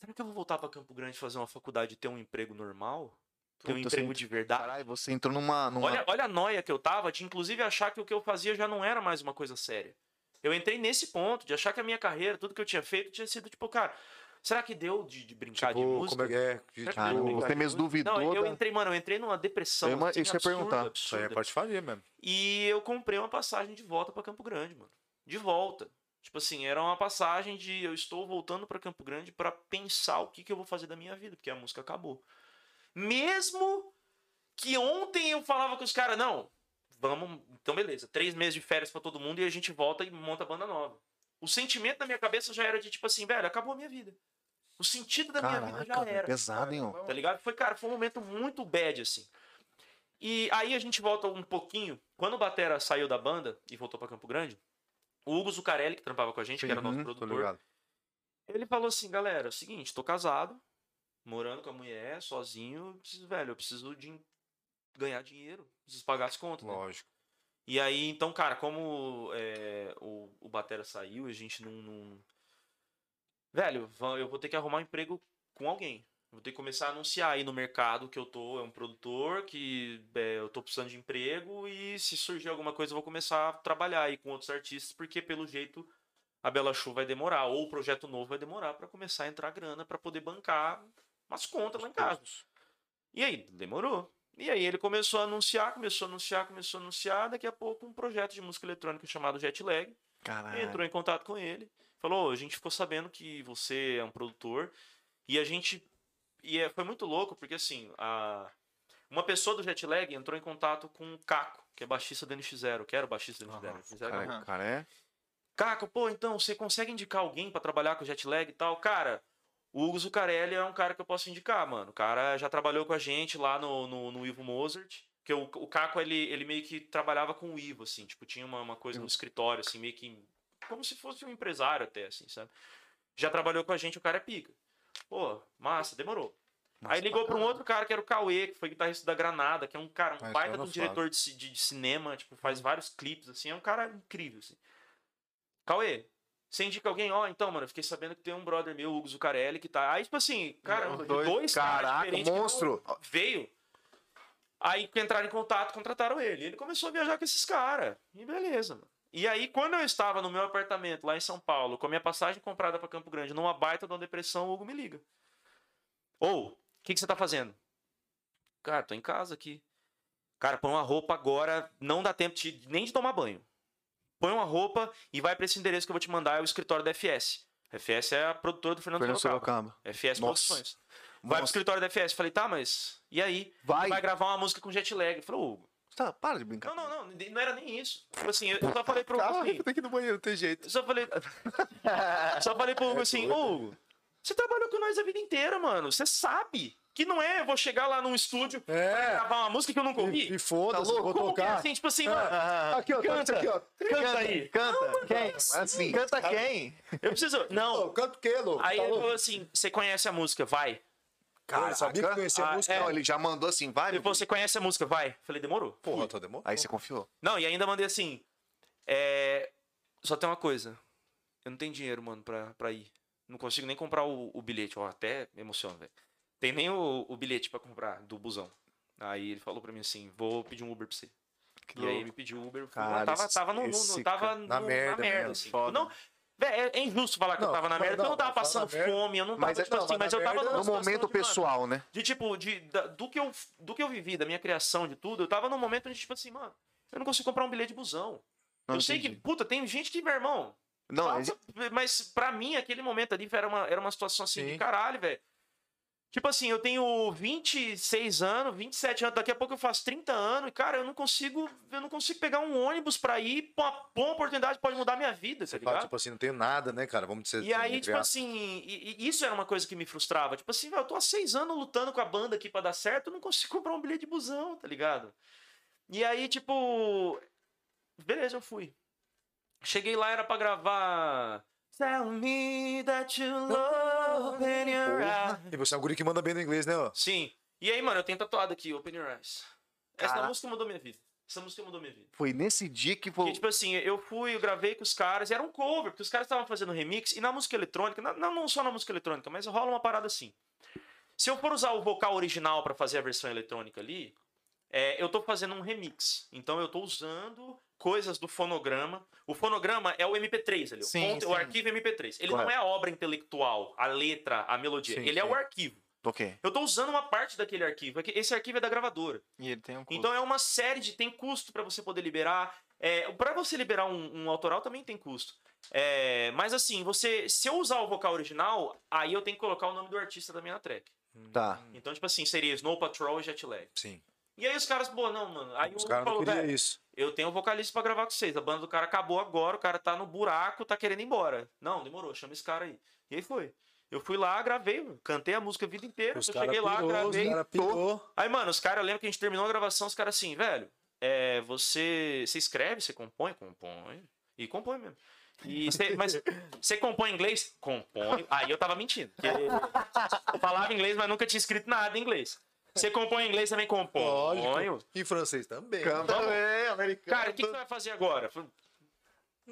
Será que eu vou voltar pra Campo Grande fazer uma faculdade e ter um emprego normal? Ter um Puta, emprego você- de verdade? Caralho, você entrou numa. numa... Olha, olha a noia que eu tava de inclusive achar que o que eu fazia já não era mais uma coisa séria. Eu entrei nesse ponto de achar que a minha carreira, tudo que eu tinha feito, tinha sido tipo, cara, será que deu de, de brincar de Tipo, música? como é que é? De- de tipo, brincar você de mesmo música? duvidou Não, eu entrei, mano, eu entrei numa depressão. Eu assim, isso absurda, perguntar. Isso aí é absurda. patifaria mesmo. E eu comprei uma passagem de volta pra Campo Grande, mano. De volta. Tipo assim, era uma passagem de eu estou voltando pra Campo Grande pra pensar o que, que eu vou fazer da minha vida, porque a música acabou. Mesmo que ontem eu falava com os caras, não, vamos, então beleza, três meses de férias pra todo mundo e a gente volta e monta a banda nova. O sentimento na minha cabeça já era de tipo assim, velho, acabou a minha vida. O sentido da minha vida já Caraca, era. pesado, hein. Tá ligado? Foi, cara, foi um momento muito bad, assim. E aí a gente volta um pouquinho. Quando o Batera saiu da banda e voltou pra Campo Grande, o Hugo Zucarelli, que trampava com a gente, que era nosso Tô produtor, ele falou assim, galera, é o seguinte, tô casado, morando com a mulher, sozinho, eu preciso, velho, eu preciso de ganhar dinheiro, preciso pagar as contas. né? Lógico. E aí, então, cara, como é, o, o Batera saiu, a gente não, não- Velho, eu vou ter que arrumar um emprego com alguém. Vou ter que começar a anunciar aí no mercado que eu tô, é um produtor, que é, eu tô precisando de emprego e se surgir alguma coisa eu vou começar a trabalhar aí com outros artistas, porque pelo jeito a Bela Show vai demorar, ou o projeto novo vai demorar pra começar a entrar grana pra poder bancar umas contas lá em casa. E aí, demorou. E aí ele começou a anunciar, começou a anunciar, começou a anunciar, daqui a pouco um projeto de música eletrônica chamado Jetlag Caralho. entrou em contato com ele, falou: "Ô, a gente ficou sabendo que você é um produtor e a gente e é- foi muito louco porque assim a uma pessoa do Jetlag entrou em contato com o Caco, que é baixista do NX0, que era o baixista do NX0. NX0 Cara, cara, é. Caco, pô, então você consegue indicar alguém pra trabalhar com Jetlag e tal? Cara, o Hugo Zucarelli é um cara que eu posso indicar, mano. O cara já trabalhou com a gente lá no, no, no Ivo Mozart. Porque o, o Caco, ele, ele meio que trabalhava com o Ivo, assim. Tipo, tinha uma, uma coisa no escritório, assim, meio que... Como se fosse um empresário até, assim, sabe? Já trabalhou com a gente, o cara é pica. Pô, massa, demorou. Aí ligou pra um outro cara que era o Cauê, que foi guitarrista da Granada, que é um cara, um Mas baita de um diretor de, de, de cinema, tipo, faz vários clipes, assim, é um cara incrível, assim. Cauê, você indica alguém? Ó, então, mano, fiquei sabendo que tem um brother meu, Hugo Zucarelli, que tá. Aí, tipo assim, Os dois, dois- caras Caraca, não monstro. Veio. Aí entraram em contato, contrataram ele. Ele começou a viajar com esses caras. E beleza, mano. E aí, quando eu estava no meu apartamento lá em São Paulo, com a minha passagem comprada pra Campo Grande, numa baita de uma depressão, o Hugo me liga. Ou, o que, que você tá fazendo? Cara, tô em casa aqui. Cara, põe uma roupa agora, não dá tempo de, nem de tomar banho. Põe uma roupa e vai pra esse endereço que eu vou te mandar, é o escritório da FS. FS é a produtora do Fernando Fernando Sorocaba. FS Nossa. Produções. Vai pro escritório da FS. Falei, tá, mas. E aí? Vai. Vai gravar uma música com jet lag. Ele falou, Hugo. Tá, para de brincar. Não, não, não. Não era nem isso. Tipo assim, eu só falei pro Hugo assim. tem que ir no banheiro, não tem jeito. Só falei. só falei pro Hugo assim, ô Hugo, você trabalhou com nós a vida inteira, mano. Você sabe. Que não é, eu vou chegar lá num estúdio É. gravar uma música que eu nunca ouvi. E, e foda-se, vou Como que é tocar. assim, tipo assim, mano, Aqui, ó, tá Canta. aqui, ó. canta aí. Canta. Quem? assim. Canta quem? Eu preciso. Não. Ô, canto o quê, louco? Aí Tá ele louco? falou assim: você conhece a música, vai. Cara, eu sabia que conhecia Ah, a música. é. Não, ele já mandou assim, vai. Falou: você conhece a música, vai. Falei, demorou. Porra, tô demorando. Aí você confiou. Não, e ainda mandei assim. É... Só tem uma coisa. Eu não tenho dinheiro, mano, pra, pra ir. Não consigo nem comprar o, o bilhete. Ó, até me emociona, velho. Tem nem o, o bilhete pra comprar do busão. Aí ele falou pra mim assim: vou pedir um Uber pra você. e aí ele pediu Uber. Cara, tava, esse- tava no, no- tava no- na merda mesmo, assim. foda. Não, véi, é, é injusto falar que eu Não, tava na merda, porque eu não tava passando fome, eu não tava, Mas tipo não, assim, mas mas eu tava No momento de, mano, pessoal, né? de tipo, de, da- do, que eu, do que eu vivi, da minha criação, de tudo, eu tava num momento onde, tipo assim, mano, eu não consigo comprar um bilhete de busão. Não eu sei que, entendi. puta, tem gente que, meu irmão, Não, passa- mas pra mim, aquele momento ali era uma, era uma situação assim de Sim. caralho, velho. Tipo assim, eu tenho 26 anos, 27 anos, daqui a pouco eu faço 30 anos, e, cara, eu não consigo, eu não consigo pegar um ônibus pra ir, uma boa oportunidade pode mudar minha vida, tá Você fala, ligado? tipo assim, não tenho nada, né, cara? Vamos dizer E aí, entre tipo assim, e- e isso era uma coisa que me frustrava. Tipo assim, velho, eu tô há seis anos lutando com a banda aqui pra dar certo, eu não consigo comprar um bilhete de busão, tá ligado? E aí, tipo. Beleza, eu fui. Cheguei lá, era pra gravar. Tell me that you love. E você é um guri que manda bem no inglês, né, ó? Sim. E aí, mano, eu tenho tatuado aqui, Open Your Eyes. Essa Cara. música mudou minha vida. Essa música mudou minha vida. Foi nesse dia que foi. Porque, tipo assim, eu fui, eu gravei com os caras, e era um cover, porque os caras estavam fazendo remix, e na música eletrônica, não, não só na música eletrônica, mas rola uma parada assim. Se eu for usar o vocal original pra fazer a versão eletrônica ali, é, eu tô fazendo um remix. Então eu tô usando coisas do fonograma. O fonograma é o MP3 ali, o Sim, o sim. arquivo MP3. Ele Correto. não é a obra intelectual, a letra, a melodia. Sim, ele é o arquivo. Ok. Eu tô usando uma parte daquele arquivo. é Esse arquivo é da gravadora. E ele tem um custo. Então é uma série de. Tem custo pra você poder liberar. É, para você liberar um, um autoral também tem custo. É, mas assim, você. Se eu usar o vocal original, aí eu tenho que colocar o nome do artista da minha track. Tá. Então, tipo assim, seria Snow Patrol e Jetlag. Sim. E aí os caras, pô, não, mano. Aí Os o caras falou, velho, isso. eu tenho um vocalista pra gravar com vocês. A banda do cara acabou agora, o cara tá no buraco, tá querendo ir embora. Não, demorou, chama esse cara aí. E aí foi. Eu fui lá, gravei, mano, cantei a música a vida inteira. Os eu cheguei lá, pirou, gravei. caras pirou. Aí, mano, os caras, eu lembro que a gente terminou a gravação, os caras assim, velho, é, você, você escreve, você compõe? Compõe. E compõe mesmo. E você- mas você compõe inglês? Compõe. Aí eu tava mentindo. porque eu falava inglês, mas nunca tinha escrito nada em inglês. Você compõe em inglês também? Compõe. Lógico. E francês também. Canta bem, americano. Cara, o que, que você vai fazer agora?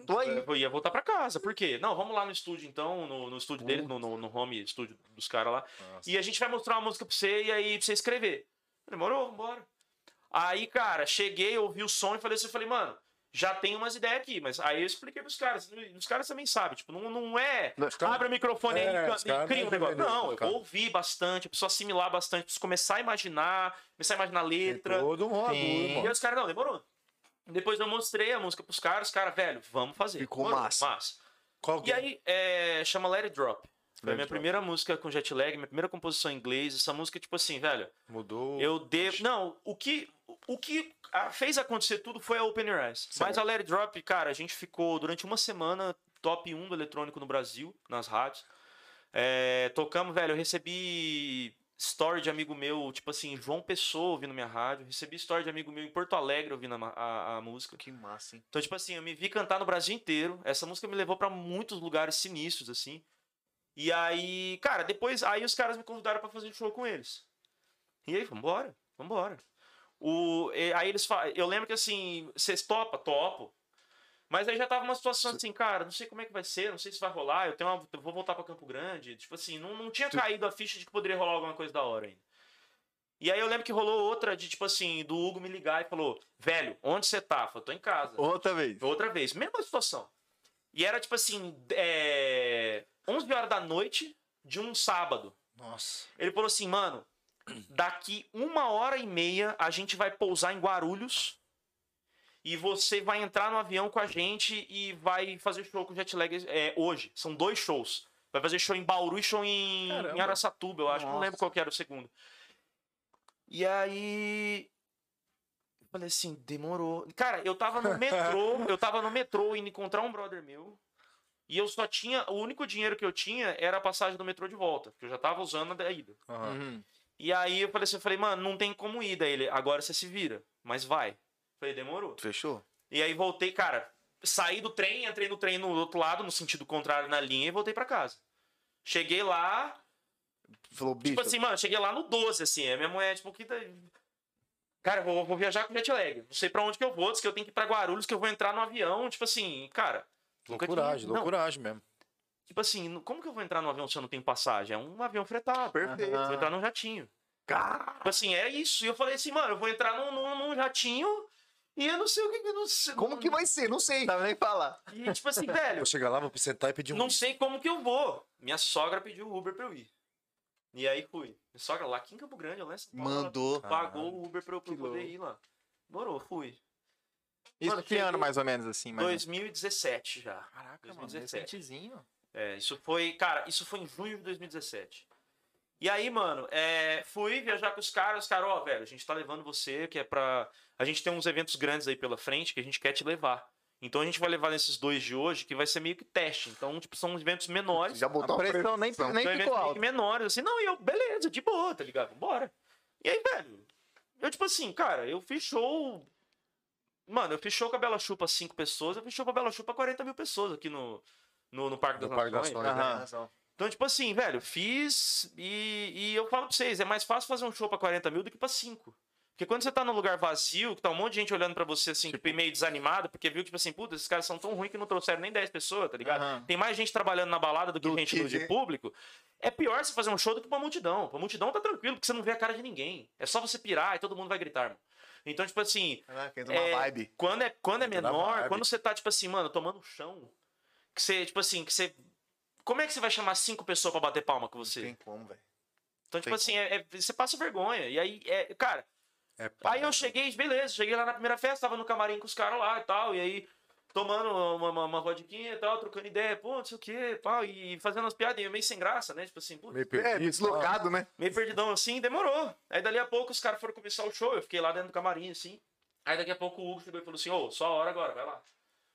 Tô aí. Eu ia voltar pra casa. Por quê? Não, vamos lá no estúdio então, no, no estúdio dele, no, no, no home estúdio dos caras lá. E a gente vai mostrar uma música pra você e aí pra você escrever. Demorou, vambora. Aí, cara, cheguei, ouvi o som e falei assim, eu falei, mano, já tem umas ideias aqui, mas aí eu expliquei pros caras. Os caras também sabem, tipo, não, não é. Não, caras- Abre o microfone aí É, e caras cria um não negócio. Não, eu cara. vou ouvir bastante, eu preciso assimilar bastante, preciso começar a imaginar, começar a imaginar a Tem letra. todo um. E mano. aí os caras, não, demorou. Depois eu mostrei a música pros caras, os caras, velho, vamos fazer. Ficou Demorou, massa. massa. Qual E é? aí, é, chama Let It Drop. Foi a minha primeira música com jet lag, minha primeira composição em inglês. Essa música, tipo assim, velho, Mudou. eu devo. Não, o que, o que ah, fez acontecer tudo foi a Open Eyes. Mas a It Drop, cara, a gente ficou durante uma semana top 1 do eletrônico no Brasil, nas rádios. É, tocamos, velho, eu recebi story de amigo meu, tipo assim, João Pessoa ouvindo minha rádio. Recebi story de amigo meu em Porto Alegre ouvindo a, a, a música. Que massa, hein? Então, tipo assim, eu me vi cantar no Brasil inteiro. Essa música me levou pra muitos lugares sinistros, assim. E aí, cara, depois, aí os caras me convidaram pra fazer um show com eles. E aí, vambora, vambora. O, aí eles falam, eu lembro que assim, vocês topa? Topo. Mas aí já tava uma situação assim, cara, não sei como é que vai ser, não sei se vai rolar, eu tenho uma, eu vou voltar pra Campo Grande. Tipo assim, não, não tinha caído a ficha de que poderia rolar alguma coisa da hora ainda. E aí eu lembro que rolou outra de, tipo assim, do Hugo me ligar e falou, velho, onde você tá? Eu falei, tô em casa. Outra vez. Outra vez, mesma situação. E era tipo assim, é... 11 horas da noite de um sábado. Nossa. Ele falou assim, mano, daqui uma hora e meia a gente vai pousar em Guarulhos e você vai entrar no avião com a gente e vai fazer show com o Jetlag é, hoje. São dois shows. Vai fazer show em Bauru e show em, Caramba. em Araçatuba, eu acho. Não Nossa. lembro qual que era o segundo. E aí... Eu falei assim, demorou. Cara, eu tava no metrô, eu tava no metrô indo encontrar um brother meu. E eu só tinha. O único dinheiro que eu tinha era a passagem do metrô de volta, que eu já tava usando a da ida. Aham. Uhum. E aí eu falei assim, eu falei, mano, não tem como ir. Daí ele, agora você se vira, mas vai. Falei, demorou. Fechou? E aí voltei, cara, saí do trem, entrei no trem no outro lado, no sentido contrário na linha, e voltei pra casa. Cheguei lá, Falou, bicho. tipo assim, mano, cheguei lá no 12, assim, a minha mulher, tipo, que. Cara, eu vou, vou viajar com jet lag. Não sei pra onde que eu vou, diz que eu tenho que ir pra Guarulhos, que eu vou entrar no avião. Tipo assim, cara. Loucuragem, loucuragem mesmo. Tipo assim, como que eu vou entrar no avião se eu não tenho passagem? É um avião fretado. Perfeito. Vou entrar num jatinho. Cara, Tipo assim, é isso. E eu falei assim, mano, eu vou entrar num, num, num jatinho e eu não sei o que. que- Não sei, como que vai ser? Não sei. Não sabe nem falar. E tipo assim, velho, Vou chegar lá, vou sentar e pedir um. não sei como que eu vou. Minha sogra pediu Uber pra eu ir. E aí fui. Minha sogra lá aqui em Campo Grande, lá em São Paulo, Mandou. Pagou o Uber pra eu, pra poder louco. ir lá. Morou, fui. Isso Mano, que ano mais ou menos assim, mas 2017 já. Caraca, mano, 2017. recentezinho. É, isso foi, cara, isso foi em junho de 2017. E aí, mano, é, fui viajar com os caras, os caras, ó, velho, a gente tá levando você, que é pra. A gente tem uns eventos grandes aí pela frente que a gente quer te levar. Então a gente vai levar nesses dois de hoje, que vai ser meio que teste. Então, tipo, são eventos menores. Já botou A pressão nem, pressão. nem são ficou que menores, assim, não, e eu, beleza, de boa, tá ligado? Bora. E aí, velho, eu, tipo assim, cara, eu fiz show. Mano, eu fiz show com a Bela Chupa 5 pessoas, eu fiz show com a Bela Chupa 40 mil pessoas aqui no, no, no Parque No das Parque das Nações. Nações, Aham. Então, tipo assim, velho, fiz e, e eu falo pra vocês, é mais fácil fazer um show pra 40 mil do que pra 5. Porque quando você tá num lugar vazio, que tá um monte de gente olhando pra você, assim, tipo, meio desanimado, porque viu, tipo assim, puta, esses caras são tão ruins que não trouxeram nem 10 pessoas, tá ligado? Aham. Tem mais gente trabalhando na balada do que Do gente que no de público. É pior você fazer um show do que pra multidão. Pra multidão tá tranquilo, porque você não vê a cara de ninguém. É só você pirar e todo mundo vai gritar, irmão. Então, tipo assim, uma É, vibe. quando é, quando é menor, vibe. quando você tá, tipo assim, mano, tomando chão, que você, tipo assim, que você. Como é que você vai chamar cinco pessoas pra bater palma com Não você? tem como, velho. Então, tipo tem assim, é- é- você passa vergonha. E aí, é, cara, É, aí eu cheguei, beleza, cheguei lá na primeira festa, tava no camarim com os caras lá e tal, e aí tomando uma, uma, uma vodquinha e tal, trocando ideia, pô, não sei o quê, pau, e fazendo umas piadinhas meio sem graça, né? Tipo assim, pô, meio É, perdido, deslocado, né? meio perdidão assim, demorou. Aí dali a pouco os caras foram começar o show, eu fiquei lá dentro do camarim, assim. Aí daqui a pouco o Hugo chegou e falou assim, ô, só a hora agora, vai lá.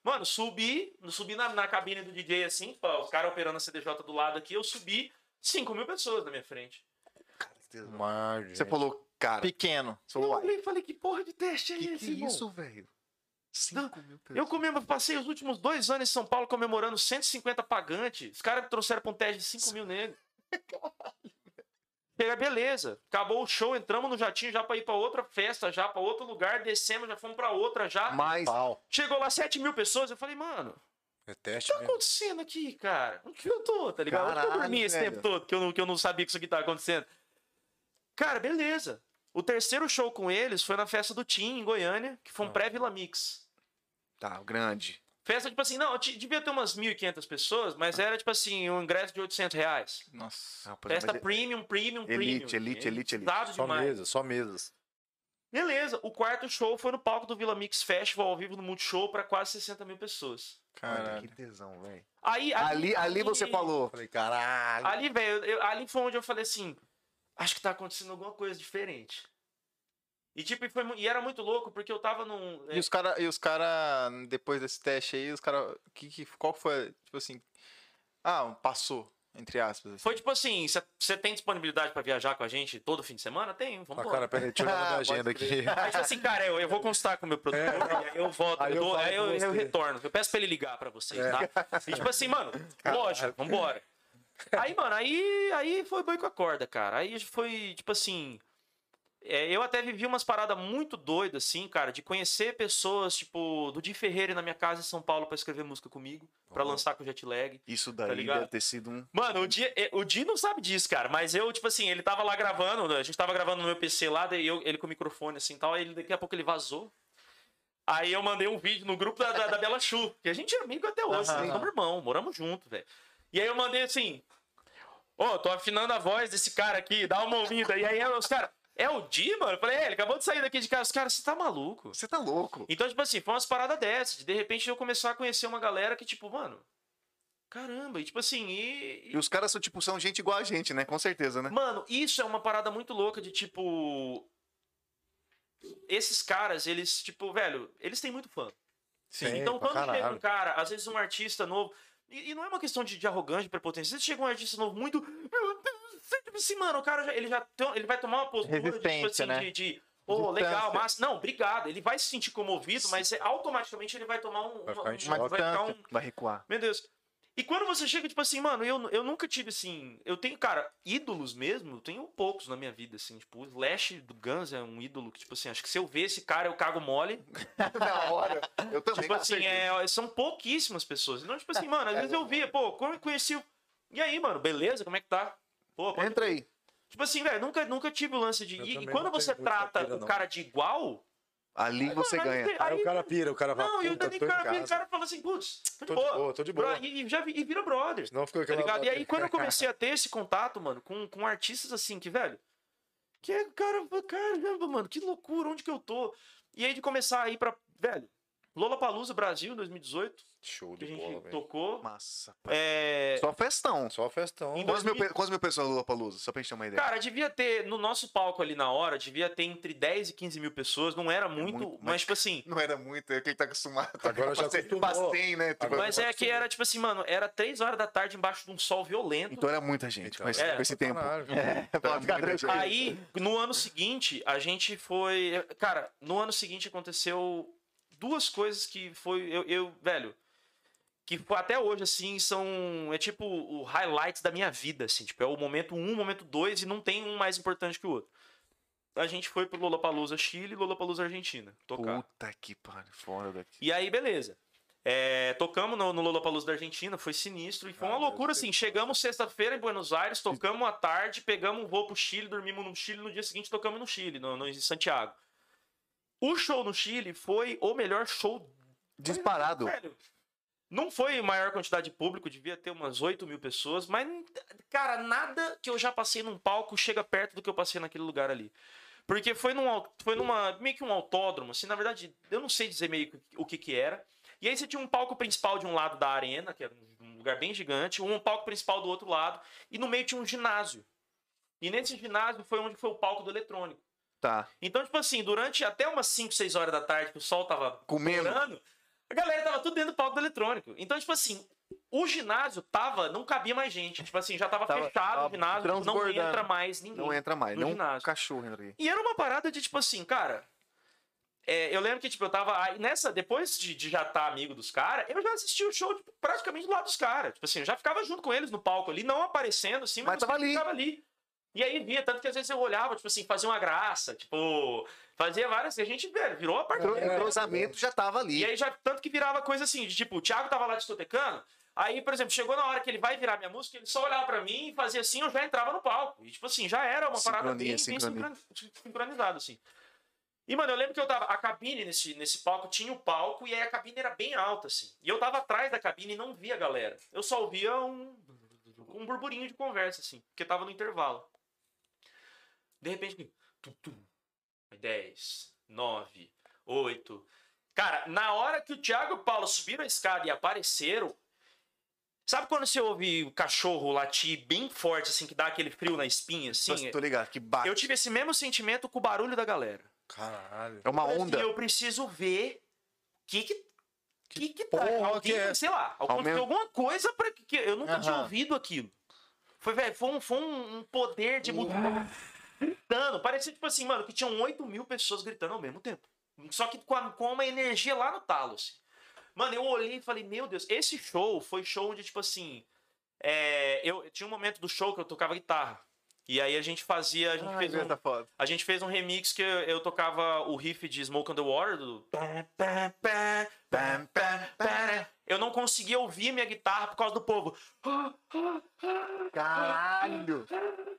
Mano, subi, subi na, na cabine do DJ assim, pô, os caras operando a CDJ do lado aqui, eu subi 5 mil pessoas na minha frente. Mas, Você gente, falou, cara, Pequeno. Eu olhei e falei, que porra de teste é que esse, que é isso, velho? 5 mil pessoas. Eu comemo, passei os últimos dois anos em São Paulo comemorando 150 pagantes. Os caras me trouxeram pra um teste de 5 mil nele. Chega, beleza. Acabou o show, entramos no jatinho já pra ir pra outra festa, já pra outro lugar, descemos, já fomos pra outra já. Mas. Chegou lá 7 mil pessoas, eu falei, mano, o É teste que tá mesmo. acontecendo aqui, cara? Onde que eu tô, tá ligado? Onde que eu Caralho, dormi esse velho. tempo todo, que eu, não, que eu não sabia que isso aqui tava acontecendo? Cara, beleza. O terceiro show com eles foi na festa do Tim, em Goiânia, que foi um Ah. pré-Vila Mix. tá, grande. Festa, tipo assim, não, devia ter umas 1.500 pessoas, mas era, tipo assim, um ingresso de 800 reais. Nossa. Rapaz, Festa mas- premium, premium, Elite, premium. elite, elite, elite. Dado Só demais. mesas, só mesas. Beleza, o quarto show foi no palco do Vila Mix Festival, ao vivo no Multishow, pra quase 60 mil pessoas. Caralho. que tesão, velho. Aí, Ali, ali você falou. Falei, caralho. Ali, velho, ali foi onde eu falei assim, acho que tá acontecendo alguma coisa diferente. E, tipo, e foi, e era muito louco, porque eu tava num... E os caras, e os cara, depois desse teste aí, os caras. Que, que, qual foi? Tipo assim. Ah, passou, entre aspas. assim. Foi tipo assim, você tem disponibilidade pra viajar com a gente todo fim de semana? Tem, vamos Ah, cara, peraí, minha Pode agenda aqui. Aí, tipo assim, cara, eu, eu vou constar com o meu produtor, e aí eu volto, Aí eu eu dou- aí eu, eu retorno. Eu peço pra ele ligar pra vocês, É. tá? E tipo assim, mano, lógico, vambora. Aí, mano, aí, aí foi boi com a corda, cara. Aí foi, tipo assim. É, eu até vivi umas paradas muito doidas, assim, cara, de conhecer pessoas, tipo, do Di Ferreira na minha casa em São Paulo pra escrever música comigo, pra Ó. lançar com o jet lag. Isso Tá daí ligado? deve ter sido um. Mano, o Di, eh, o Di não sabe disso, cara. Mas eu, tipo assim, ele tava lá gravando, a gente tava gravando no meu PC lá, daí eu, ele com o microfone assim e tal, aí ele, daqui a pouco ele vazou. Aí eu mandei um vídeo no grupo da, da, da Bela Chu, que a gente é amigo até hoje, nós somos irmão, moramos junto, velho. E aí eu mandei assim, ô, tô afinando a voz desse cara aqui, dá uma ouvida. E aí os caras, é o Di, mano? Eu falei, é, ele acabou de sair daqui de casa. Os caras, você tá maluco? Você tá louco. Então, tipo assim, foi umas paradas dessas. De, de repente eu começar a conhecer uma galera que, tipo, mano, caramba, e tipo assim, e, E os caras são, tipo, são gente igual a gente, né? Com certeza, né? Mano, isso é uma parada muito louca de tipo. Esses caras, eles, tipo, velho, eles têm muito fã. Sim, então, quando chega um cara, às vezes um artista novo. E, e não é uma questão de, de arrogância, de prepotência. Às vezes chega um artista novo muito. Tipo assim, mano, o cara já, ele já tem- ele vai tomar uma postura de, tipo assim, né? de, Distância. legal, massa. Não, obrigado. Ele vai se sentir comovido, mas é- automaticamente ele vai tomar um. Vai ficar choque. vai ficar um, Vai recuar. meu Deus. E quando você chega, tipo assim, mano, eu, eu nunca tive assim. Eu tenho, cara, ídolos mesmo, eu tenho poucos na minha vida, assim. Tipo, o Slash do Guns é um ídolo que, tipo assim, acho que se eu ver esse cara, eu cago mole. Na hora. Eu também. Tipo assim, certeza. é, são pouquíssimas pessoas. Então, tipo assim, mano, às vezes eu via, pô, como eu conheci o. E aí, mano, beleza? Como é que tá? Pô, pode- Entra aí. Tipo assim, velho, nunca, nunca tive o lance de. Eu E, quando não você trata pira, o não. cara de igual. Ali você mano, ganha. aí- Aí o cara pira, o cara fala, Não, e o Dani, cara, o cara fala assim, putz, tô de Tô de boa. tô de boa. E, e já vi- e vira brother. Senão fica Tá aquela... ligado? E aí, quando eu comecei a ter esse contato, mano, com, com artistas assim, que, velho, que é, cara, caramba, mano, que loucura, onde que eu tô? E aí de começar a ir pra, velho, Lollapalooza Brasil, 2018, Show que a de gente bola, velho. tocou. Massa. É, Só festão. Só festão. Em Quantas mil, 2000 pe- quantas mil pessoas no Lollapalooza? Só pra gente ter uma ideia. Cara, devia ter, no nosso palco ali na hora, devia ter entre 10 e 15 mil pessoas, não era muito, muito, mas, mas- tipo assim, Não era muito, é quem tá acostumado. Agora já ser- acostumou. pra 100, né? Tipo, Agora mas já é que era, tipo assim, mano, era 3 horas da tarde embaixo de um sol violento. Então era muita gente, Então, mas é, com esse tempo. Caralho. É, pra ficar muita tranquilo. Aí, no ano seguinte, a gente foi. Cara, no ano seguinte aconteceu duas coisas que foi. Eu, eu velho. Que até hoje, assim, são. É tipo o highlights da minha vida, assim. Tipo, é o momento um, momento dois, e não tem um mais importante que o outro. A gente foi pro Lollapalooza Chile e Lollapalooza Argentina tocar. Puta que pariu, fora daqui. E aí, beleza. É, tocamos no, no Lollapalooza da Argentina, foi sinistro. E foi uma Ah, loucura, deve ser assim. Chegamos sexta-feira em Buenos Aires, tocamos à tarde, pegamos um voo pro Chile, dormimos no Chile. No dia seguinte, tocamos no Chile, no, no, em Santiago. O show no Chile foi o melhor show Disparado. Velho, não foi maior quantidade de público, devia ter umas 8 mil pessoas, mas, cara, nada que eu já passei num palco chega perto do que eu passei naquele lugar ali. Porque foi, num, foi numa, meio que um autódromo, assim, na verdade, eu não sei dizer meio que o que que era. E aí você tinha um palco principal de um lado da arena, que era um lugar bem gigante, um palco principal do outro lado, e no meio tinha um ginásio. E nesse ginásio foi onde foi o palco do eletrônico. Tá. Então, tipo assim, durante até umas 5, 6 horas da tarde, que o sol tava Comendo. a galera tava tudo dentro do palco do eletrônico. Então, tipo assim, o ginásio tava, não cabia mais gente. Tipo assim, já tava, Tava- fechado tava o ginásio, não transbordando. entra mais ninguém. Não entra mais. Não ginásio. cachorro entra. E era uma parada de, tipo assim, cara. é, eu lembro que, tipo, eu tava. Aí nessa, depois de, de já estar amigo dos caras, eu já assisti o show tipo, praticamente do lado dos caras. Tipo assim, eu já ficava junto com eles no palco ali, não aparecendo, assim, Mas eu tava ali. ficava ali. E aí via, tanto que às vezes eu olhava, tipo assim, fazia uma graça, tipo, fazia várias. E a gente, velho, virou a O parte. entrosamento já tava ali. E aí já, tanto que virava coisa assim, de tipo, o Thiago tava lá discotecando, aí, por exemplo, chegou na hora que ele vai virar minha música, ele só olhava pra mim e fazia assim, eu já entrava no palco. E tipo assim, já era uma parada Sincronia, bem, bem sincronia. sincroni- sincronizado, assim. E, mano, eu lembro que eu tava. A cabine nesse, nesse palco tinha o palco e aí a cabine era bem alta, assim. E eu tava atrás da cabine e não via a galera. Eu só ouvia um. um burburinho de conversa, assim, porque tava no intervalo. De repente, tum, tum, 10, 9, 8. Cara, na hora que o Thiago e o Paulo subiram a escada e apareceram. Sabe quando você ouve o cachorro latir bem forte, assim, que dá aquele frio na espinha, assim? Nossa, tô ligado, que bate. Eu tive esse mesmo sentimento com o barulho da galera. Caralho. É uma onda. Eu preciso ver o que que. Que que tá? porra Alguém, que é? sei lá, aconteceu alguma coisa para que que eu nunca tinha Aham. ouvido aquilo. Foi, velho, foi um, foi um, um poder de música gritando. Parecia tipo assim, mano, que tinham 8 mil pessoas gritando ao mesmo tempo. Só que com, a- com uma energia lá no talo, assim. Mano, eu olhei e falei, meu Deus, esse show foi show onde, tipo assim. é, eu tinha um momento do show que eu tocava guitarra. E aí a gente fazia. A gente Ai, fez um, essa foto. a gente fez um remix que eu, eu tocava o riff de Smoke on the Water do. Eu não conseguia ouvir minha guitarra por causa do povo. Caralho.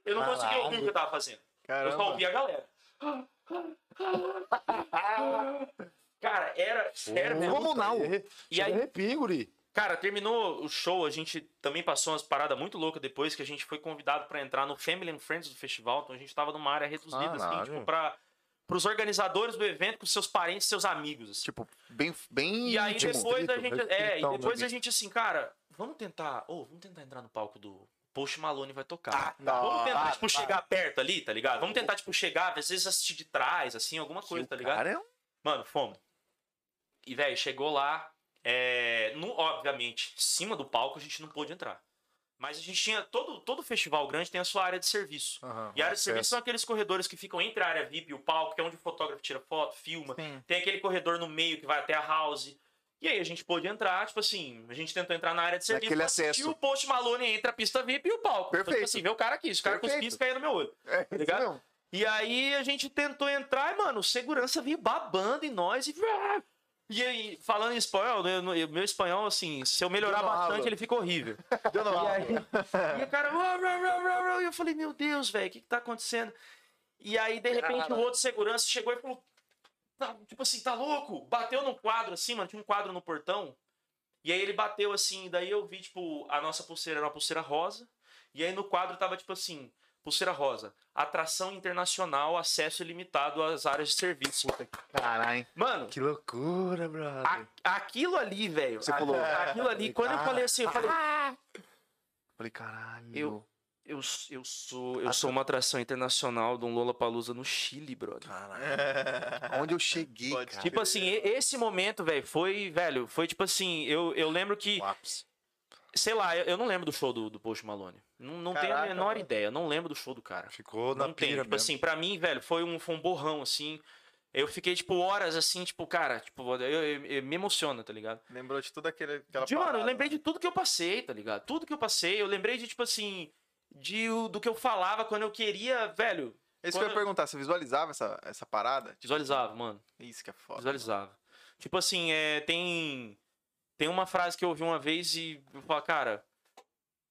Eu não conseguia ouvir o que eu tava fazendo. Eu só Caramba. ouvia a galera. Cara, era. era mesmo. Comunal. E aí, arrepio, guri. cara, terminou o show, a gente também passou umas paradas muito loucas depois, que a gente foi convidado pra entrar no Family and Friends do festival, então a gente tava numa área reduzida, assim, Caralho. tipo, pra, pros organizadores do evento, com seus parentes, seus amigos, assim. Tipo, bem, bem E aí íntimo. depois a restrito, gente. É, e restritão, depois né, a gente assim, cara, vamos tentar. Ô, vamos tentar entrar no palco do. Post Malone vai tocar. Ah, vamos tentar, para, tipo, chegar perto ali, tá ligado? Vamos tentar, tipo, chegar, às vezes assistir de trás, assim, alguma coisa, tá ligado? Cara, é um... Mano, fomos. E, velho, chegou lá. É, no, obviamente, em cima do palco a gente não pôde entrar. Mas a gente tinha. Todo, todo festival grande tem a sua área de serviço. Aham. E a área de serviço são aqueles corredores que ficam entre a área VIP e o palco, que é onde o fotógrafo tira foto, filma. Sim. Tem aquele corredor no meio que vai até a house. E aí a gente pôde entrar, tipo assim, a gente tentou entrar na área de serviço. Assistir acesso. o Post Malone entre a pista VIP e o palco. Então, Perfeito. tipo assim, vê o cara aqui, se o cara Perfeito. cuspisse, caía no meu olho. É, isso ligado? mesmo. E aí a gente tentou entrar e, mano, o segurança vinha babando em nós e. E aí, falando em espanhol, né, meu espanhol, assim, se eu melhorar bastante, aula. ele fica horrível. Deu E aí, e o cara. E eu falei, meu Deus, velho, o que, que tá acontecendo? E aí, de repente, o outro segurança chegou e falou. "Tá, tipo assim, tá louco? Bateu num quadro assim, mano. Tinha um quadro no portão. E aí ele bateu assim, daí eu vi, tipo, a nossa pulseira era uma pulseira rosa. E aí no quadro tava, tipo assim, pulseira rosa. Atração internacional, acesso ilimitado às áreas de serviço. Caralho. Mano, Que loucura, brother. a- aquilo ali, velho. Você a- falou, Aquilo ali, quando eu falei assim, eu falei. Falei, caralho. Eu- Eu, eu sou eu sou uma atração internacional de um Lollapalooza no Chile, brother. Onde eu cheguei, Pode cara. Tipo assim, esse momento, velho, foi, velho, foi tipo assim, eu, eu lembro que, sei lá, eu, eu não lembro do show do, do Post Malone. Não, não tenho a Caraca, menor mano. ideia, eu não lembro do show do cara. Ficou na não tem, pira tipo mesmo. assim, pra mim, velho, foi um, foi um borrão, assim. Eu fiquei, tipo, horas assim, tipo, cara, tipo, eu, eu- eu- me emociona, tá ligado? Lembrou de tudo aquele, aquela De, mano, eu lembrei de tudo que eu passei, tá ligado? Tudo que eu passei, eu lembrei de, tipo assim, de, do que eu falava quando eu queria, velho. É Isso que eu ia perguntar, você visualizava essa, essa parada? Visualizava, mano. Isso que é foda. Visualizava. Tipo assim, é, tem. Tem uma frase que eu ouvi uma vez e eu falo, cara.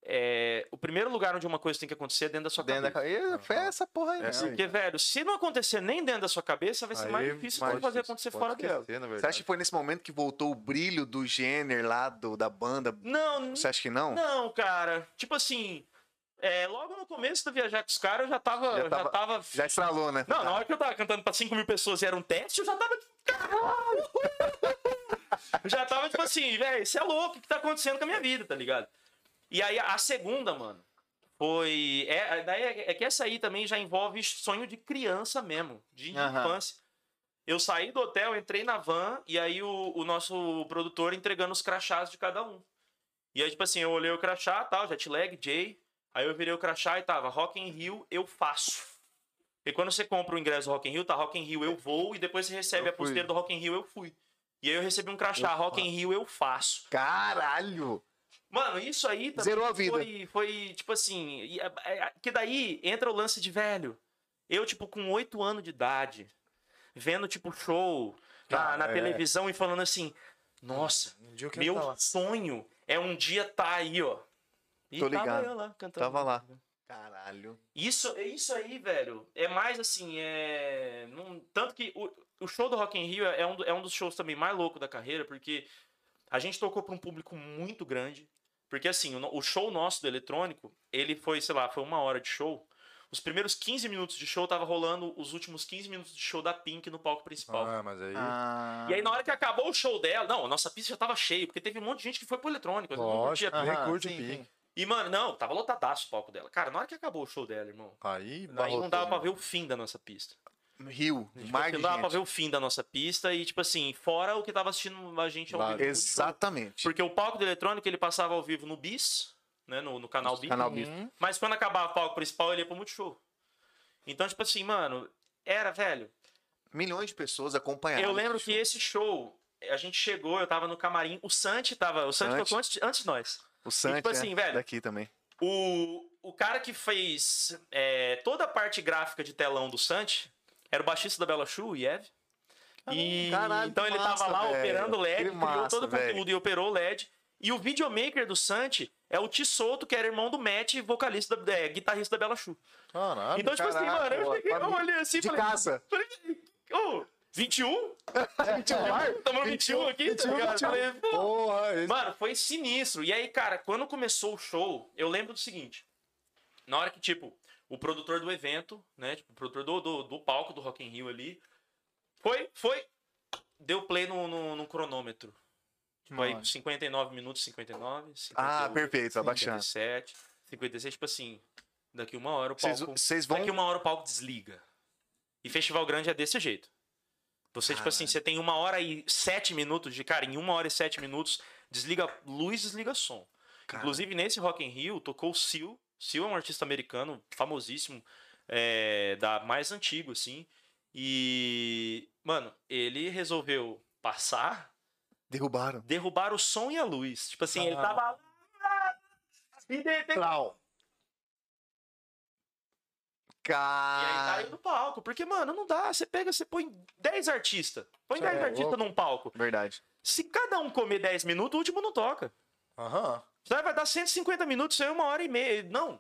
É, o primeiro lugar onde uma coisa tem que acontecer é dentro da sua Dentro da cabeça. cabeça. Foi essa porra aí, É. Porque, velho, se não acontecer nem dentro da sua cabeça, vai ser mais Aí, difícil mais de fazer difícil. acontecer Pode fora dela. Você acha que foi nesse momento que voltou o brilho do Jenner lá, do, da banda? Não, Você acha que não? não, cara. Tipo assim, é, logo no começo do Viajar com os caras, eu já tava. Já Já tava- tava, Já estralou, né? Não, na hora que eu tava cantando pra 5 mil pessoas e era um teste, eu já tava. Eu já tava tipo assim, velho, isso é louco, o que tá acontecendo com a minha vida, tá ligado? E aí a segunda, mano, foi. É, daí é, é que essa aí também já envolve sonho de criança mesmo, de Aham. infância. Eu saí do hotel, entrei na van e aí o, o nosso produtor entregando os crachás de cada um. E aí, tipo assim, eu olhei o crachá, tal, jet lag, Jay. Aí eu virei o crachá e tava Rock in Rio, eu faço. E quando você compra o ingresso do Rock in Rio, tá Rock in Rio, eu vou. E depois você recebe Eu a pulseira do Rock in Rio, eu fui. E aí eu recebi um crachá, Eu Rock in Rio, eu faço. Caralho! Mano, isso aí também Zerou a vida. Foi, foi tipo assim. e é- é- Que daí entra o lance de velho. Eu, tipo, com oito anos de idade, vendo, tipo, show na, Ah, na é. televisão e falando assim: Nossa, Um meu tá sonho é um dia tá aí, ó. E Tô tava ligado. eu lá cantando. Tava lá. Caralho. Isso, isso aí, velho, é mais assim, é. não- tanto que o, o show do Rock in Rio é um, do- é um dos shows também mais loucos da carreira, porque a gente tocou pra um público muito grande. Porque assim, o, o show nosso do eletrônico, ele foi, sei lá, foi uma hora de show. Os primeiros 15 minutos de show tava rolando os últimos 15 minutos de show da Pink no palco principal. Ah, mas aí. Ah, E aí, na hora que acabou o show dela, não, a nossa pista já tava cheia, porque teve um monte de gente que foi pro eletrônico. vezes não Lógico. curtia curte o sim, Pink. sim. E, mano, não, tava lotadaço o palco dela. Cara, na hora que acabou o show dela, irmão, Aí, aí não dava pra ver o fim da nossa pista. Rio, Tipo, mar assim, de não dava pra ver o fim da nossa pista e, tipo assim, fora o que tava assistindo a gente ao Claro. vivo. Exatamente. Porque o palco do eletrônico ele passava ao vivo no Bis, né? No, no canal Bis. Canal Bis. Uhum. Mas quando acabava o palco principal, ele ia pro Multishow. Então, tipo assim, mano, era, velho. Milhões de pessoas acompanharam. eu lembro esse que show. esse show, a gente chegou, eu tava no camarim, o Santi tava. O Santi Santi. tocou antes, antes de nós. O Santi, tipo assim, é, velho, daqui também. O, o cara que fez é, toda a parte gráfica de telão do Santi era o baixista da Bela Chu, o Yev. E, Caralho, então ele massa, tava lá velho. operando o LED, Que criou massa, todo o conteúdo e operou o LED. E o videomaker do Santi é o Tissoto, que era irmão do Matt, vocalista, da- é, guitarrista da Bela Chu. Caralho. Então, tipo assim, caraca, mano, eu, pô, cheguei, eu olhei assim e falei, casa. falei, ô, 21? 21 Tamo no 21 aqui, 21, tá ligado? 21. Falei, pô, Porra, esse... Mano, foi sinistro. E aí, cara, quando começou o show, eu lembro do seguinte. Na hora que, tipo, o produtor do evento, né? Tipo, o produtor do, do, do palco do Rock in Rio ali, foi, foi, deu play no, no, no cronômetro. Tipo, aí Nossa. 59 minutos, 59, 58, Ah, perfeito, tá baixando. 57, 56, tipo assim, daqui uma hora o palco... vocês vão. Daqui uma hora o palco desliga. E festival grande é desse jeito. Você, tipo assim, você tem uma hora e sete minutos de cara, em uma hora e sete minutos, desliga luz, desliga som. Inclusive, nesse Rock in Rio, tocou o Seal. Seal é um artista americano famosíssimo, é, da mais antigo, assim. E, mano, ele resolveu passar, Derrubaram. derrubar o som e a luz. Tipo assim, ele Ah. tava lá. E de repente. E aí Cara. caiu no palco. Porque, mano, não dá. Você pega, você põe 10 artistas. Põe Cê 10 é artistas louco. num palco. Verdade. Se cada um comer 10 minutos, o último não toca. Aham. Aí vai dar 150 minutos, isso aí é uma hora e meia. Não,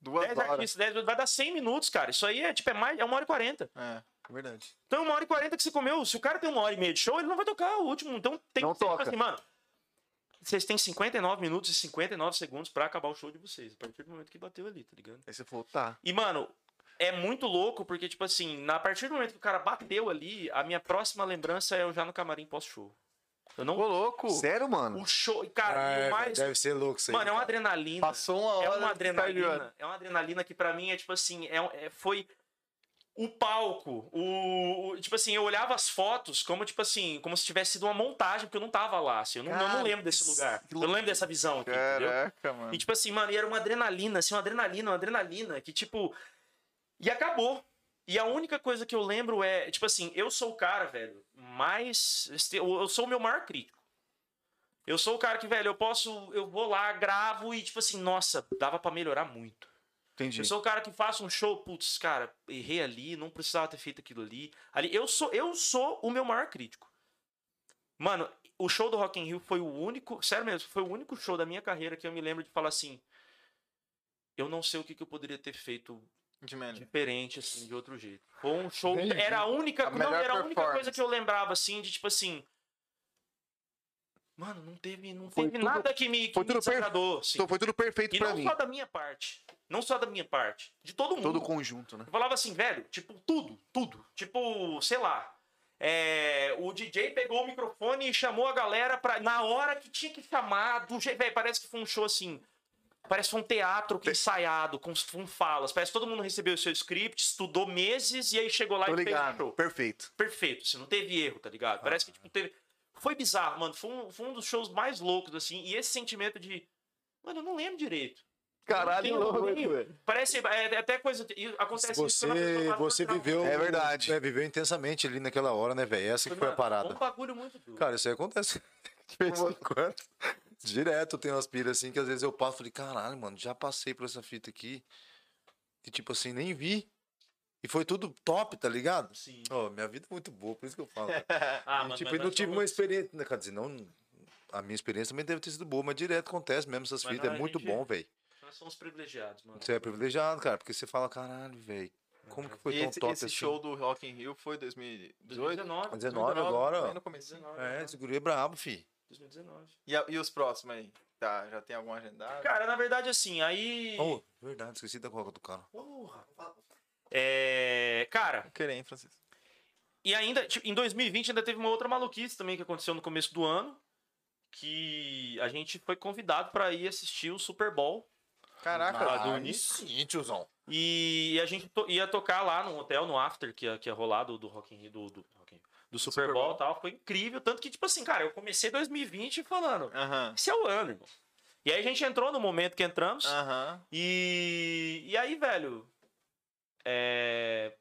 Duas 10 horas. artistas, 10 minutos, vai dar 100 minutos, cara. Isso aí é tipo, é mais, é uma hora e 40. É, verdade. Então, uma hora e 40 que você comeu. Se o cara tem uma hora e meia de show, ele não vai tocar o último. Então tem Não que ser tipo toca. assim, mano. Vocês têm 59 minutos e 59 segundos pra acabar o show de vocês. A partir do momento que bateu ali, tá ligado? Aí você falou, tá. E, mano, é muito louco, porque, tipo assim, na a partir do momento que o cara bateu ali, a minha próxima lembrança é eu já no camarim pós-show. Eu não. Ô, louco. Sério, mano? O show. Cara, É, o mais. Deve ser louco isso aí. Mano, é uma adrenalina. Passou uma hora. É uma tarde, adrenalina. É uma adrenalina que pra mim é tipo assim, é, é- foi o palco, o, o- tipo assim, eu olhava as fotos como tipo assim, como se tivesse sido uma montagem, porque eu não tava lá, assim, eu não, eu não lembro desse lugar. Eu não lembro dessa visão aqui, entendeu? Caraca, mano. E tipo assim, mano, e era uma adrenalina, assim, uma adrenalina, uma adrenalina que tipo e acabou. E a única coisa que eu lembro é, tipo assim, eu sou o cara, velho, mais eu eu sou o meu maior crítico. Eu sou o cara que, velho, eu posso, eu vou lá, gravo e tipo assim, nossa, dava pra melhorar muito. Entendi. Eu sou o cara que faço um show, putz, cara, errei ali, não precisava ter feito aquilo ali. Ali, eu sou, eu sou o meu maior crítico. Mano, o show do Rock in Rio foi o único, sério mesmo, foi o único show da minha carreira que eu me lembro de falar assim, eu não sei o que, que eu poderia ter feito diferente, assim, de outro jeito. Foi um show, Entendi. era a única, A não, era a única coisa que eu lembrava, assim, de tipo assim... Mano, não teve, não Foi teve tudo- nada que me, que foi me tudo perfeito. desagradou, assim. Então, foi tudo perfeito E pra não mim. só da minha parte. Não só da minha parte. De todo mundo. Todo conjunto, né? Eu falava assim, velho, tipo, tudo, tudo. Tipo, sei lá. é, o DJ pegou o microfone e chamou a galera pra. Na hora que tinha que chamar, do jeito. Velho, parece que foi um show assim. Parece que foi um teatro ensaiado, com, com falas. Parece que todo mundo recebeu o seu script, estudou meses e aí chegou lá Tô e fez o ligado. show. Perfeito. Perfeito, assim, não teve erro, tá ligado? Parece que, tipo, teve. Foi bizarro, mano. Foi um, foi um dos shows mais loucos, assim. E esse sentimento de. Mano, eu não lembro direito. Caralho, louco, velho. Parece. É, é até coisa. e Acontece isso a Você, fala, você "Não, não, viveu. É verdade. é, viveu intensamente ali naquela hora, né, velho? Essa que foi a Mano, parada. Um bagulho muito duro. Cara, isso aí acontece de vez em quando. Direto tem umas piras assim que às vezes eu passo e falei, caralho, mano, já passei por essa fita aqui. E tipo assim, nem vi. E foi tudo top, tá ligado? Sim. Ó, minha vida é muito boa, por isso que eu falo. Ah, E, mas tipo, nós eu não tive uma experiência. né, Quer dizer, não. A minha experiência também deve ter sido boa, mas direto acontece mesmo essas Mas fitas. É muito gente- bom, velho. Nós somos privilegiados, mano. Você é privilegiado, cara, porque você fala, caralho, velho. Como que foi E tão esse, top esse assim? show do Rock in Rio foi 2018? 2019. 19 agora, no começo. 2019. É, esse guri é brabo, fi. 2019. E, a- e os próximos aí? Tá, já tem algum agendado? Cara, na verdade, assim, aí. Oh, verdade, esqueci da coca do cara. Porra. É. Cara, Vou querer, hein, Francisco? e ainda, tipo, em 2020 ainda teve uma outra maluquice também que aconteceu no começo do ano. Que a gente foi convidado pra ir assistir o Super Bowl. Caraca, Ah, do. Sim, tiozão. E a gente to- ia tocar lá no hotel, no After, que ia, que ia rolar do, do Rock in Rio, do, do, do Super, Super Bowl e tal. Foi incrível. Tanto que, tipo assim, cara, eu comecei 2020 falando, Aham. esse é o ano, irmão. E aí a gente entrou no momento que entramos. Aham. E, e aí, velho, é...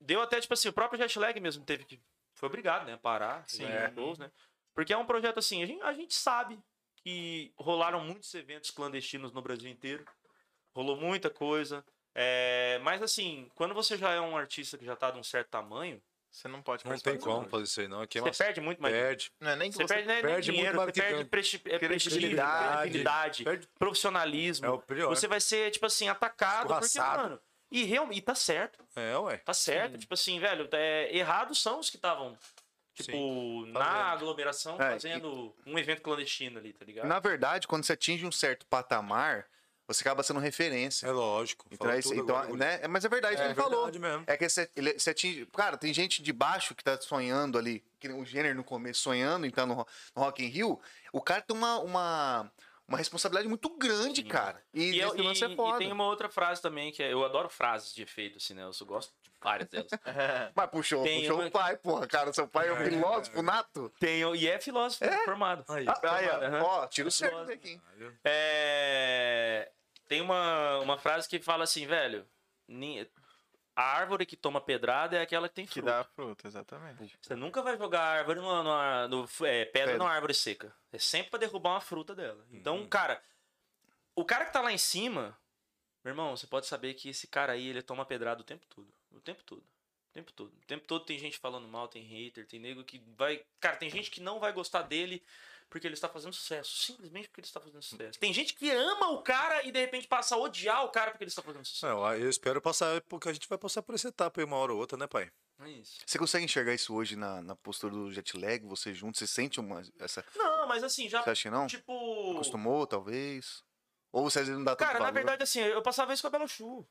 deu até, tipo assim, o próprio Jetlag mesmo teve que, foi obrigado, né, parar, Sim. fazer os shows, né, porque é um projeto assim, a gente, a gente sabe que rolaram muitos eventos clandestinos no Brasil inteiro, rolou muita coisa, é... mas assim, quando você já é um artista que já tá de um certo tamanho, Você não pode Não tem como fazer isso aí, não. Aqui é você uma... perde muito mais... Perde. Não é nem que Você você... perde, nem- nem perde muito dinheiro, mais você perde é, Credibilidade. Perde- profissionalismo. É o pior. Você vai ser, tipo assim, atacado. Porque, mano. E realmente, e tá certo. É, ué. Tá certo. Tipo assim, velho, é, errados são os que estavam, tipo, na fazendo. aglomeração, É, fazendo um evento clandestino ali, tá ligado? Na verdade, quando você atinge um certo patamar, você acaba sendo referência. É lógico. Então, Falou é isso, então, agora, né? Mas é verdade, É ele falou. verdade mesmo. É que você, ele, você atinge. Cara, tem gente de baixo que tá sonhando ali, que o gênero no começo, sonhando, então no, no Rock in Rio. O cara tem uma, uma, uma responsabilidade muito grande, cara. E, E, eu- é e- foda. e tem uma outra frase também, que é, eu adoro frases de efeito, assim, né? Eu só gosto de Várias delas. Mas puxou, Tem puxou uma- o pai, porra, cara. Seu pai é um filósofo nato. Tem, e é filósofo formado. Aí. Ah, aí, Aham. ó, ó, tira o certo aqui. É, Tem uma, uma frase que fala assim, velho. A árvore que toma pedrada é aquela que tem Que fruta. dá fruta, exatamente. Você nunca vai jogar árvore numa, numa- no, é, pedra Pedra. numa árvore seca. É sempre pra derrubar uma fruta dela. Então, Uhum. cara, o cara que tá lá em cima, meu irmão, você pode saber que esse cara aí, ele toma pedrada o tempo todo. O tempo todo. O tempo todo. O tempo todo tem gente falando mal, tem hater, tem nego que vai. Cara, tem gente que não vai gostar dele porque ele está fazendo sucesso. Simplesmente porque ele está fazendo sucesso. Tem gente que ama o cara e de repente passa a odiar o cara porque ele está fazendo sucesso. Não, eu espero passar, porque a gente vai passar por essa etapa aí uma hora ou outra, né, pai? É isso. Você consegue enxergar isso hoje na, na postura do jet lag? Você junto, você sente uma. Essa, Não, mas assim, já. você acha que não? Tipo. Acostumou, talvez? Ou você às vezes não dá Cara, na valor? verdade, assim, eu passava isso com a Bela Chu.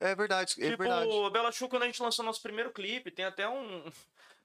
É verdade, é tipo, verdade. a Bela Chu, quando a gente lançou nosso primeiro clipe, tem até um.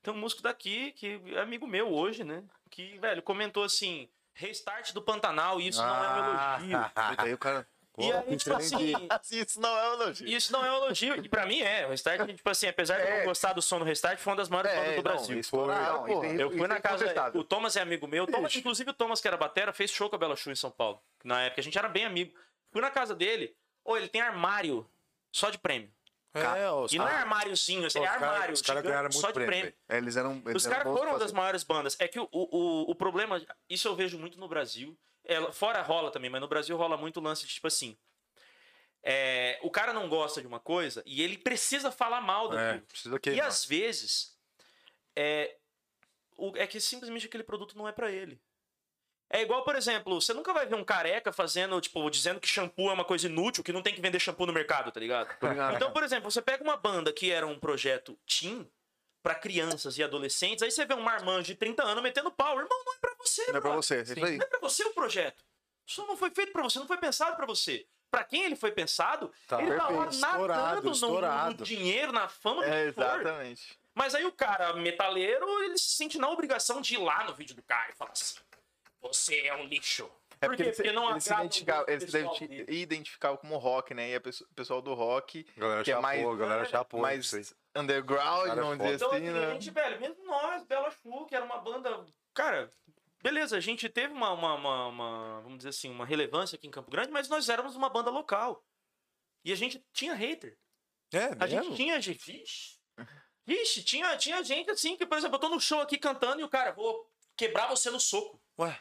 Tem um músico daqui, que é amigo meu hoje, né? Que, velho, comentou assim: restart do Pantanal, e isso não é um elogio. Porque aí o cara. E aí, tipo assim, Isso não é um elogio. isso não é um elogio. E pra mim é. O Restart, tipo assim, apesar de eu É. não gostar do som do Restart, foi uma das maiores bandas do Brasil. isso foi, não, isso tem- Eu fui na é casa. incontestável. O Thomas é amigo meu. O Thomas, inclusive, o Thomas, que era batera, fez show com a Bela Chu em São Paulo. Na época, a gente era bem amigo. Fui na casa dele. Ô, ele tem armário só de prêmio. É, os E não é armáriozinho, assim, é armário. os caras ganharam só muito de prêmio, prêmio. É, eles eram. Eles Os caras foram uma das maiores bandas. É que o, o, o problema, isso eu vejo muito no Brasil. É, fora rola também, mas no Brasil rola muito o lance de tipo assim. é, o cara não gosta de uma coisa e ele precisa falar mal É, daquilo. precisa E às vezes é, o- é que simplesmente aquele produto não é pra ele. É igual, por exemplo, você nunca vai ver um careca fazendo, tipo, dizendo que shampoo é uma coisa inútil, que não tem que vender shampoo no mercado, tá ligado? Então, por exemplo, você pega uma banda que era um projeto teen pra crianças e adolescentes, aí você vê um marmanjo de 30 anos metendo pau. Irmão, não é pra você, Não é pra você, é isso aí. Não é pra você o projeto. Isso não foi feito pra você, não foi pensado pra você. Pra quem ele foi pensado, Tá, ele tá lá estourado, nadando no- no, estourado. dinheiro, na fama, no É, exatamente. Mas aí o cara metaleiro, ele se sente na obrigação de ir lá no vídeo do cara e falar assim: Você é um lixo. É Por porque, quê? ele, Porque não ele se gosto ele se como rock, né? E o pessoal do rock, Galera que é chapou, mais, galera chapou. mais aí. underground, Cara, vamos foda. dizer Então, assim, a né? gente, velho, mesmo nós, Bela Chu, que era uma banda. Cara, beleza, a gente teve uma, uma, uma- uma, vamos dizer assim, uma relevância aqui em Campo Grande, mas nós éramos uma banda local. E a gente tinha hater. É, A gente tinha gente. Vixe, vixe tinha, tinha gente assim que, por exemplo, eu tô no show aqui cantando e o cara, vou quebrar você no soco. Ué,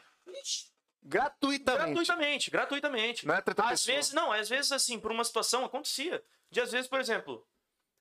Gratuitamente. gratuitamente, gratuitamente. Não é Às vezes, não, às vezes assim, por uma situação acontecia. De às vezes, por exemplo,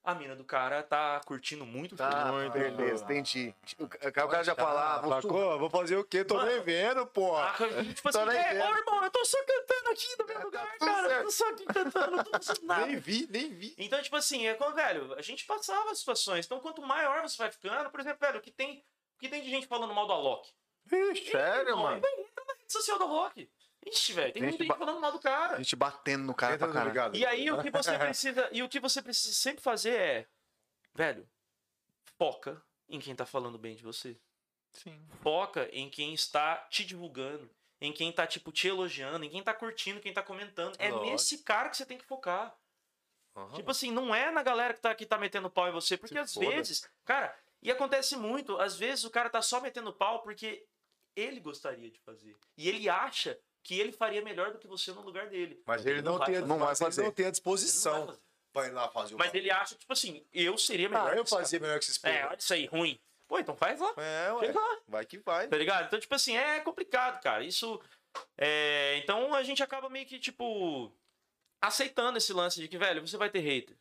a mina do cara tá curtindo muito. Tá, Muito beleza, entendi. O ca- o cara já fala, vou su- Sacou? Vou fazer o quê? Tô Mano, nem vendo, pô. Ah, tipo assim, é, ô irmão, eu tô só cantando aqui no meu lugar, tudo cara. Eu tô só aqui cantando, não tô fazendo nada. Nem vi, nem vi. Então, tipo assim, é quando, velho, a gente passava situações. Então, quanto maior você vai ficando, por exemplo, velho, o que tem, o que tem de gente falando mal do Alok? Sério, Irmão, mano? Entra na rede social do Alok. Ixi, velho, tem Gente muita gente falando mal do cara. a gente batendo no cara pra caralho. ligado. E aí, o que você precisa, e o que você precisa sempre fazer é, velho, foca em quem tá falando bem de você. Sim. Foca em quem está te divulgando, em quem tá, tipo, te elogiando, em quem tá curtindo, quem tá comentando. É Lógico. nesse cara que você tem que focar. Aham. Tipo assim, não é na galera que tá, que tá metendo pau em você, porque Se às foda. vezes, cara, e acontece muito, às vezes o cara tá só metendo pau porque ele gostaria de fazer. E ele acha que ele faria melhor do que você no lugar dele. Mas ele não, vai tem, fazer. não vai mas ele fazer. não tem a Ele não vai disposição pra ir lá fazer o Mas ele acha, tipo assim, eu seria melhor. Ah, eu fazia melhor que esses cara. É, olha isso aí, ruim. Pô, então faz lá. É, ué. Lá. Vai que vai. Tá ligado? Então, tipo assim, é complicado, cara. Isso. É... Então a gente acaba meio que, tipo, aceitando esse lance de que, velho, você vai ter hater.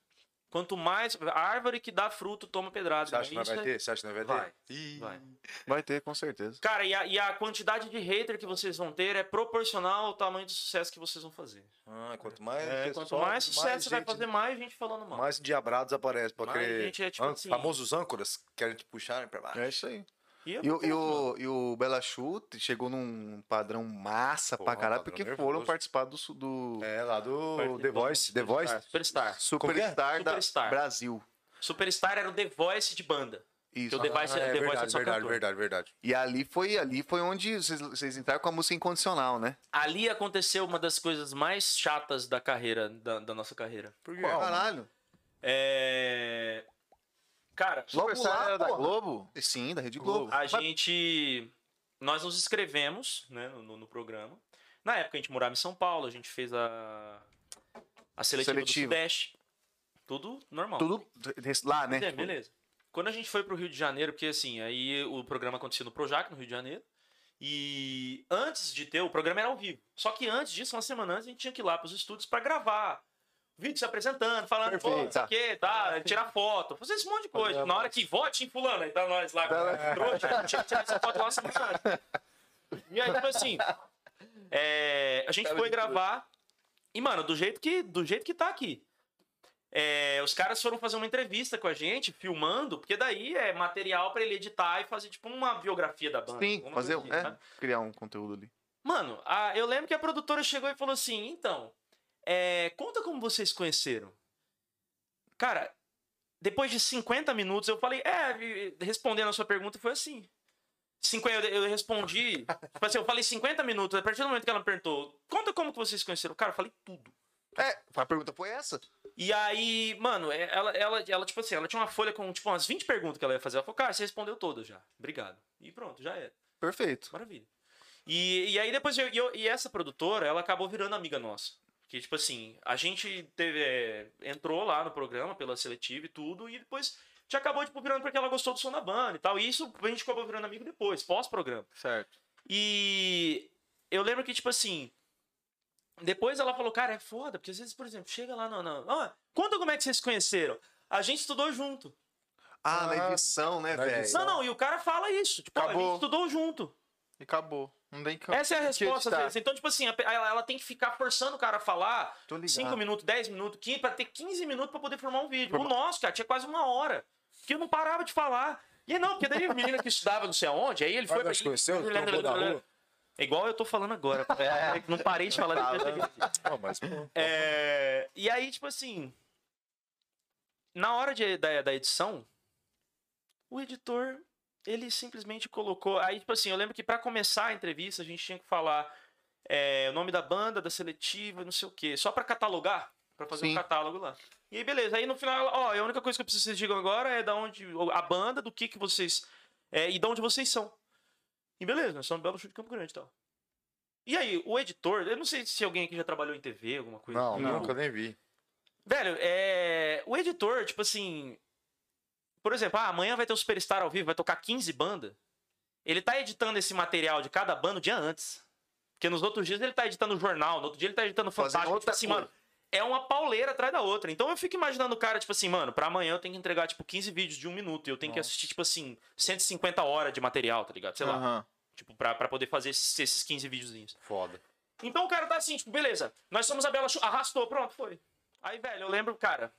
Quanto mais. A árvore que dá fruto toma pedrada. Você acha que né? nós vai é- ter? Você acha que nós vai ter? Vai. Vai. Vai ter, com certeza. Cara, e a, e a quantidade de hater que vocês vão ter é proporcional ao tamanho do sucesso que vocês vão fazer. Ah, quanto mais. É, pessoal, quanto mais sucesso você vai gente- fazer, mais gente falando mal. Mais diabrados aparecem. Pra Mais querer... gente é tipo An- assim- Famosos âncoras querem te puxarem pra baixo. É isso aí. E, E, o- e o, e o Bela Chute chegou num padrão massa Porra, pra caralho, porque nervoso. foram participar do, do É, lá do The Voice. The Voice? Superstar. Superstar da Superstar. Brasil. Superstar era o The Voice de banda. Isso. Que o The Voice, Ah, The é Voice é verdade, só verdade, cantor. verdade, verdade. E ali foi, ali foi onde vocês, vocês entraram com a música incondicional, né? Ali aconteceu uma das coisas mais chatas da carreira, da, da nossa carreira. Por quê? Caralho. É... Cara, Logo lá, era da porra. Globo? Sim, da Rede Globo. a gente. Nós nos inscrevemos né, no, no programa. Na época a gente morava em São Paulo, a gente fez a. A seletiva, Seletiva. do Sudeste. Tudo normal. Tudo lá, né? É, beleza. Quando a gente foi pro Rio de Janeiro, porque assim, aí o programa acontecia no Projac, no Rio de Janeiro. E antes de ter, o programa era ao vivo. Só que antes disso, uma semana antes, a gente tinha que ir lá pros estúdios pra gravar. Vídeo se apresentando, falando, pô, não sei o quê, tá, tirar foto, fazer esse monte de coisa. Na hora que vote em fulano, aí tá nós lá, com trouxa, a gente tinha que tirar essa foto lá semana. E aí, tipo assim, é, a gente foi gravar, e, mano, do jeito que, do jeito que tá aqui. É, os caras foram fazer uma entrevista com a gente, filmando, porque daí é material pra ele editar e fazer tipo uma biografia da banda. Sim, fazer, assim, é, criar um conteúdo ali. Mano, a- eu lembro que a produtora chegou e falou assim: então, é, conta como vocês conheceram. Cara, depois de 50 minutos eu falei, é, respondendo a sua pergunta foi assim. 50, eu respondi, tipo assim, eu falei 50 minutos, a partir do momento que ela me perguntou, conta como que vocês conheceram. Cara, eu falei tudo. É, a pergunta foi essa. E aí, mano, é- ela, ela, ela, tipo assim, ela tinha uma folha com, tipo, umas 20 perguntas que ela ia fazer. Ela falou, cara, você respondeu todas já. Obrigado. E pronto, já era. Perfeito. Maravilha. E, e aí depois, eu, e eu- e essa produtora, ela acabou virando amiga nossa. Que, tipo assim, a gente teve, é, entrou lá no programa pela seletiva e tudo, e depois gente acabou, tipo, virando porque ela gostou do som da banda e tal. E isso a gente acabou virando amigo depois, pós-programa. Certo. E eu lembro que, tipo assim. Depois ela falou, cara, é foda, porque às vezes, por exemplo, chega lá no. no ó, conta como é que vocês se conheceram. A gente estudou junto. Ah, na Ah, edição, né, na velho? Não, não, e o cara fala isso. Tipo, ó, a gente Acabou. estudou junto. E acabou. Não tem que. Essa é a que resposta deles. Então, tipo assim, ela, ela tem que ficar forçando o cara a falar Tô ligado. 5 minutos, 10 minutos, 15, pra ter 15 minutos pra poder formar um vídeo. Forma- O nosso, cara, tinha quase uma hora. Porque eu não parava de falar. E não, porque daí o menino que estudava não sei aonde, aí ele foi. Conheceu? Rua? É igual eu tô falando agora. É, não parei de falar. Não, mas, pô, É, e aí, tipo assim. Na hora de, da, da edição, o editor, ele simplesmente colocou. Aí, tipo assim, eu lembro que pra começar a entrevista, a gente tinha que falar é, o nome da banda, da seletiva, não sei o quê. Só pra catalogar, pra fazer um Sim. catálogo lá. E aí, beleza. Aí no final, ó, a única coisa que eu preciso que vocês digam agora é da onde. A banda, do que que vocês. É, e de onde vocês são. E beleza, nós somos Belo Chute de Campo Grande e tal. E aí, o editor, eu não sei se alguém aqui já trabalhou em TV, alguma coisa não, assim. nunca nem vi. Velho, é. O editor, tipo assim. Por exemplo, ah, amanhã vai ter o Superstar ao vivo, vai tocar 15 bandas. Ele tá editando esse material de cada banda o dia antes. Porque nos outros dias ele tá editando o jornal, no outro dia ele tá editando o Fantástico. Tipo assim, coisa. mano, é uma pauleira atrás da outra. Então eu fico imaginando o cara, tipo assim, mano, pra amanhã eu tenho que entregar, tipo, 15 vídeos de um minuto. E eu tenho que Nossa. assistir, tipo assim, 150 horas de material, tá ligado? Sei lá. Aham. Tipo, pra, pra poder fazer esses, esses 15 videozinhos. Foda. Então o cara tá assim, tipo, beleza, nós somos a Bela. Arrastou, pronto, foi. Aí, velho, eu lembro, cara,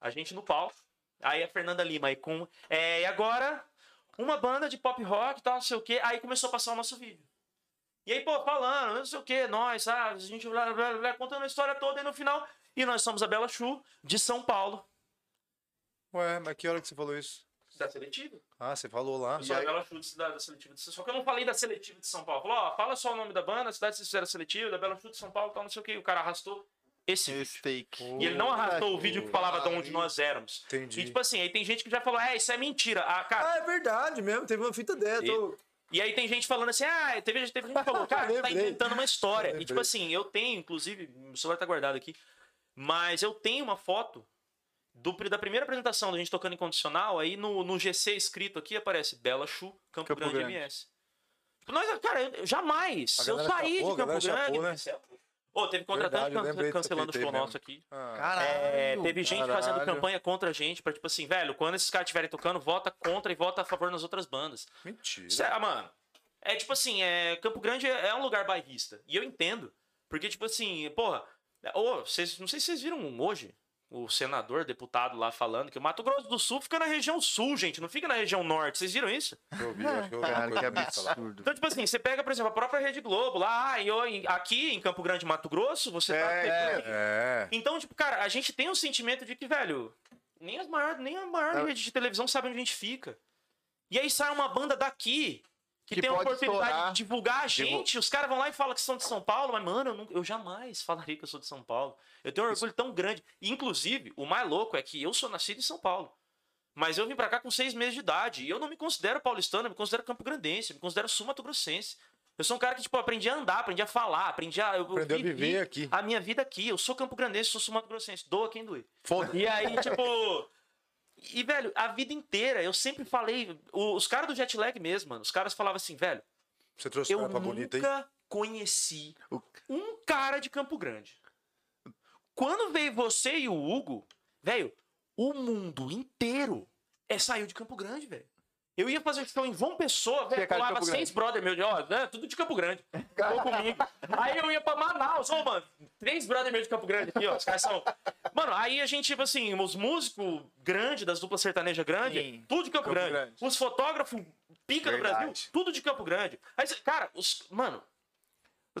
a gente no palco, aí a Fernanda Lima aí com. É, e agora, uma banda de pop rock e tal, não sei o quê. Aí começou a passar o nosso vídeo. E aí, pô, falando, não sei o quê, nós, sabe, a gente blá, blá, blá, contando a história toda, e no final. E nós somos a Bela Chu, de São Paulo, Ué, mas que hora que você falou isso? da seletiva. Ah, você falou lá. Eu sou a Bela Chutes da, da seletiva de São Paulo. Só que eu não falei da seletiva de São Paulo. Falou, ó, fala só o nome da banda, a cidade que vocês fizeram a seletiva, da Bela Chutes de São Paulo, tal, não sei o que. O cara arrastou esse vídeo. Esse take. E ele não arrastou o vídeo que falava de onde nós éramos. Entendi. E tipo assim, aí tem gente que já falou, é, isso é mentira. Ah, cara. Ah, é verdade mesmo, teve uma fita dessa. E- tô- E aí tem gente falando assim, ah, teve, teve gente que falou, cara, você tá inventando uma história. E tipo assim, eu tenho, inclusive, o celular tá guardado aqui, mas eu tenho uma foto do, da primeira apresentação da gente tocando em condicional, aí no, no GC escrito aqui aparece Bela Chu, Campo, Campo Grande, Grande. MS. Tipo, Nós, cara, eu- jamais. Eu saí chapou, de Campo Grande. chapou, né? Ô, teve contratante Verdade, can- cancelando o show mesmo. nosso aqui. Ah, Caralho. É, teve gente fazendo caralho. campanha contra a gente, pra tipo assim, velho, quando esses caras estiverem tocando, vota contra e vota a favor nas outras bandas. mentira. Cê- ah, mano, é tipo assim, é, Campo Grande é, é um lugar bairrista. E eu entendo. Porque, tipo assim, porra, ô, vocês, não sei se vocês viram hoje o senador, deputado lá falando que o Mato Grosso do Sul fica na região sul, gente, não fica na região norte. Vocês viram isso? Eu vi, acho que eu vi Cara, que absurdo. Então, tipo assim, você pega, por exemplo, a própria Rede Globo lá, ah, e eu, aqui em Campo Grande, Mato Grosso, você tá. É, É. Então, tipo, cara, a gente tem um sentimento de que, velho, nem, as maior, nem a maior Não. rede de televisão sabe onde a gente fica. E aí sai uma banda daqui que, Que tem a oportunidade estourar. de divulgar a gente. Os caras vão lá e falam que são de São Paulo, mas, mano, eu, não- eu jamais falaria que eu sou de São Paulo. Eu tenho um orgulho tão grande. E, inclusive, o mais louco é que eu sou nascido em São Paulo. Mas eu vim pra cá com seis meses de idade. E eu não me considero paulistano, eu me considero campo-grandense, eu me considero sul-mato-grossense. Eu sou um cara que, tipo, aprendi a andar, aprendi a falar, aprendi a. Eu, eu Aprendeu a viver aqui. A minha vida aqui. Eu sou campo-grandense, sou sul-mato-grossense. Doa quem doer. Foda. E aí, tipo. E, velho, a vida inteira, eu sempre falei. Os caras do jet lag mesmo, mano. Os caras falavam assim, velho. Você trouxe Eu pra bonita nunca conheci um cara de Campo Grande. Quando veio você e o Hugo, velho, o mundo inteiro é, saiu de Campo Grande, velho. Eu ia fazer show em João Pessoa, é velho, de colava seis brother meus, ó, é, tudo de Campo Grande. Tô comigo. Aí eu ia pra Manaus, ó, mano, três brother meus de Campo Grande aqui, ó, os caras são... Mano, aí a gente, tipo assim, os músicos grandes, das duplas sertanejas grandes, Sim. tudo de Campo, Campo Grande. Grande. Os fotógrafos pica do Verdade. Brasil, tudo de Campo Grande. Aí, cara, os... Mano,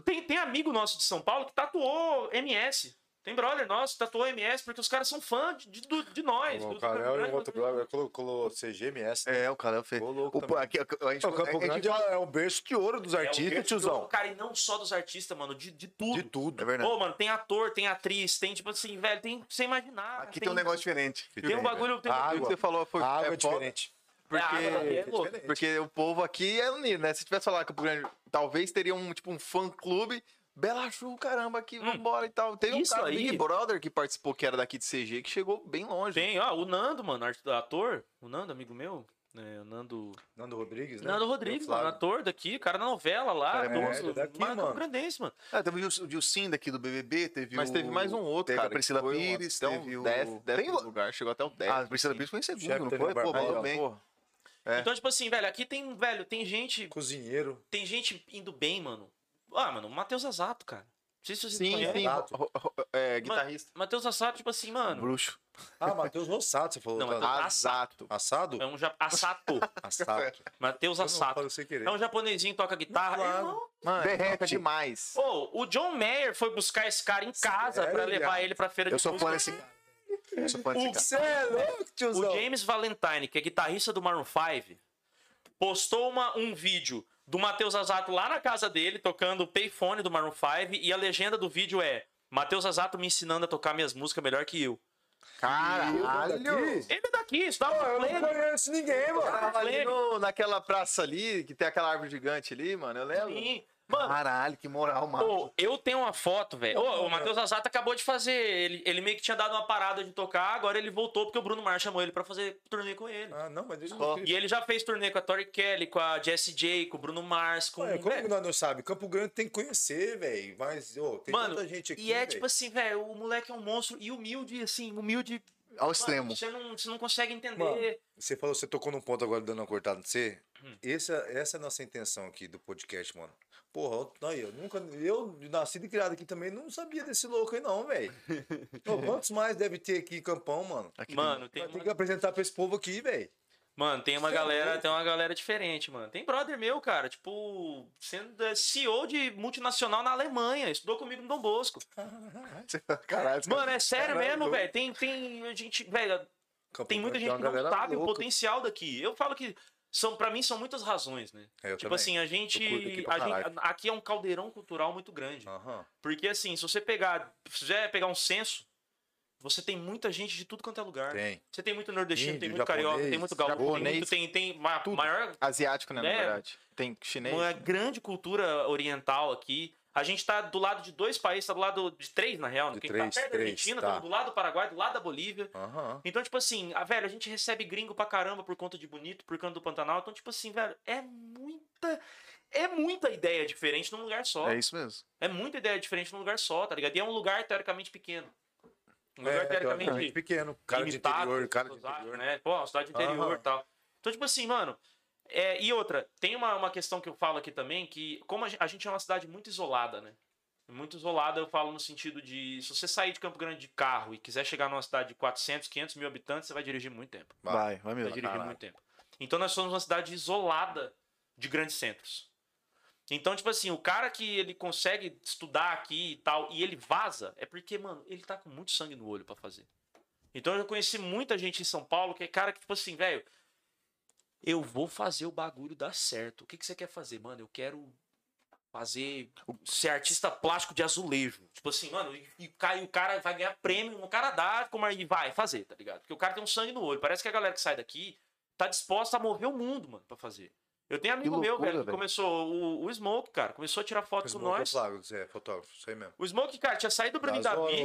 tem, tem amigo nosso de São Paulo que tatuou MS. Tem brother nosso tatuou MS porque os caras são fãs de, de, de nós. O do cara Campo é Grande, um outro brother, colocou, CGMS. É, o cara fez. Louco O, também. aqui, a gente, O Campo Grande é um berço de ouro dos É o artistas, grande tiozão. jogo, Cara, e não só dos artistas, mano, de, de tudo. De tudo. É verdade. Pô, mano, tem ator, tem atriz, tem tipo assim, velho, tem sem imaginar. Aqui tem um negócio diferente. Tem um bagulho. Tem um... A O que água. você falou foi. A água é, foda, diferente. Porque, É, água daqui é porque o povo aqui é unido, né? Se tivesse falar que o Grande, talvez teria um, tipo, um fã-clube. Bela Chu, caramba, aqui, vambora e tal. Teve Hum. Isso um cara do aí. Big Brother que participou, que era daqui de CG, que chegou bem longe. Tem, ó, o Nando, mano, ator. O Nando, amigo meu. É, o Nando. Nando Rodrigues, né? Nando Rodrigues, mano, ator daqui, cara da novela lá. Cara, é, ele é daqui, mas mano. Grandense, mano. Ah, teve o, Dilcim daqui do BBB, teve Mas o- teve mais um outro, teve cara. a Priscila um- Pires, até teve um o... décimo, décimo Tem lugar, chegou até o décimo. Ah, a Priscila. Pires foi em segundo, Chefe não foi? Pô, mandou ó, bem. Porra. É. Então, tipo assim, velho, aqui tem, velho, tem gente. Cozinheiro. Tem gente indo bem, mano. Ah, mano, o Matheus Azato, cara. Não sei se vocês Sim, sim. Exato. ro- ro- É, guitarrista. Matheus Assato, tipo assim, mano. Bruxo. Ah, Matheus Rossato, você falou. Não, tá? mas- Azato. Assado? É um ja... Assato. Assato. Matheus Assato. É um japonezinho que toca guitarra. Claro. Mano, Derrete. toca demais. Ô, o John Mayer foi buscar esse cara em casa Sério, pra levar ele pra feira Eu de sou música. fã desse cara. Eu sou fã desse cara. Você é louco, O tiozão. James Valentine, que é guitarrista do Maroon 5, postou uma, um vídeo do Matheus Azato lá na casa dele, tocando o payphone do Maroon 5, e a legenda do vídeo é Matheus Azato me ensinando a tocar minhas músicas melhor que eu. Caralho! Ele é daqui, isso dá Eu não conheço ninguém, mano. Tava ali no- naquela praça ali, que tem aquela árvore gigante ali, mano, eu lembro. Sim. Mano, Caralho, que moral, mano. Ô, eu tenho uma foto, velho. O Matheus Azato acabou de fazer. Ele, ele meio que tinha dado uma parada de tocar, agora ele voltou porque o Bruno Mars chamou ele pra fazer turnê com ele. Ah, não, mas deixa eu E ele já fez turnê com a Tori Kelly, com a Jessie J, com o Bruno Mars, com. Ué, como que nós não sabemos? Campo Grande tem que conhecer, velho. Mas, ô, tem Mano, tanta gente aqui. e é véi. tipo assim, velho, o moleque é um monstro e humilde, assim, humilde. Ao Mano, extremo. você, não, você não consegue entender. Mano, Você falou, você tocou num ponto agora dando uma cortada de você. Hum. Essa, essa é a nossa intenção aqui do podcast, mano. Porra, eu, aí, eu nunca. Eu, nascido e criado aqui também, não sabia desse louco aí, não, velho. Quantos mais deve ter aqui em Campão, mano? Aqui Mano, tem ter uma, que apresentar pra esse povo aqui, velho. mano, tem uma Cê é galera, louco. tem uma galera diferente, mano. Tem brother meu, cara, tipo, sendo é, CEO de multinacional na Alemanha, estudou comigo no Dom Bosco. tem- Caralho, Mano, é sério Caralho, mesmo, louco. velho. Tem, tem a gente, velho, tem muita gente que não sabe o louca. potencial daqui. Eu falo que são, para mim são muitas razões, né? É, eu tipo também. assim, a aqui gente, pra a gente aqui é um caldeirão cultural muito grande. Aham. Porque assim, se você pegar, se você pegar um censo, você tem muita gente de tudo quanto é lugar. Tem. Você tem muito nordestino, tem Índio, muito carioca, tem japonês, muito gaúcho, tem, japonês, muito, tem, tem ma- maior Asiático, né, na É. verdade. Tem chinês. uma grande cultura oriental aqui. A gente tá do lado de dois países, tá do lado de três, na real. né? De Quem três, tá perto da Argentina, tá. tá do lado do Paraguai, do lado da Bolívia. Aham. Então, tipo assim, a, velho, a gente recebe gringo pra caramba por conta de bonito, por conta do Pantanal. Então, tipo assim, velho, é muita. É muita ideia diferente num lugar só. É isso mesmo. É muita ideia diferente num lugar só, tá ligado? E é um lugar teoricamente pequeno. Um lugar É, teoricamente pequeno. Cara de limitado, interior, cara de interior. né? Pô, cidade interior e tal. Então, tipo assim, mano. É, e outra, tem uma, uma questão que eu falo aqui também, que como a gen- a gente é uma cidade muito isolada, né? Muito isolada, eu falo no sentido de. Se você sair de Campo Grande de carro e quiser chegar numa cidade de 400, 500 mil habitantes, você vai dirigir muito tempo. Vai. Vai, vai Vai mesmo. dirigir caralho. muito tempo. Então nós somos uma cidade isolada de grandes centros. Então, tipo assim, o cara que ele consegue estudar aqui e tal, e ele vaza, é porque, mano, ele tá com muito sangue no olho pra fazer. Então eu já conheci muita gente em São Paulo que é cara que, tipo assim, velho. Eu vou fazer o bagulho dar certo. O que, que você quer fazer, mano? Eu quero fazer. ser artista plástico de azulejo. Tipo assim, mano, e, e cai- o cara vai ganhar prêmio no Canadá, como aí vai fazer, tá ligado? Porque o cara tem um sangue no olho. Parece que a galera que sai daqui tá disposta a mover o mundo, mano, pra fazer. Eu tenho amigo meu, loucura, velho, que velho. começou. O, o Smoke, cara, começou a tirar foto com nós. é Plago, Zé, fotógrafo, isso aí mesmo. O Smoke, cara, tinha saído do Bruno Das Davi.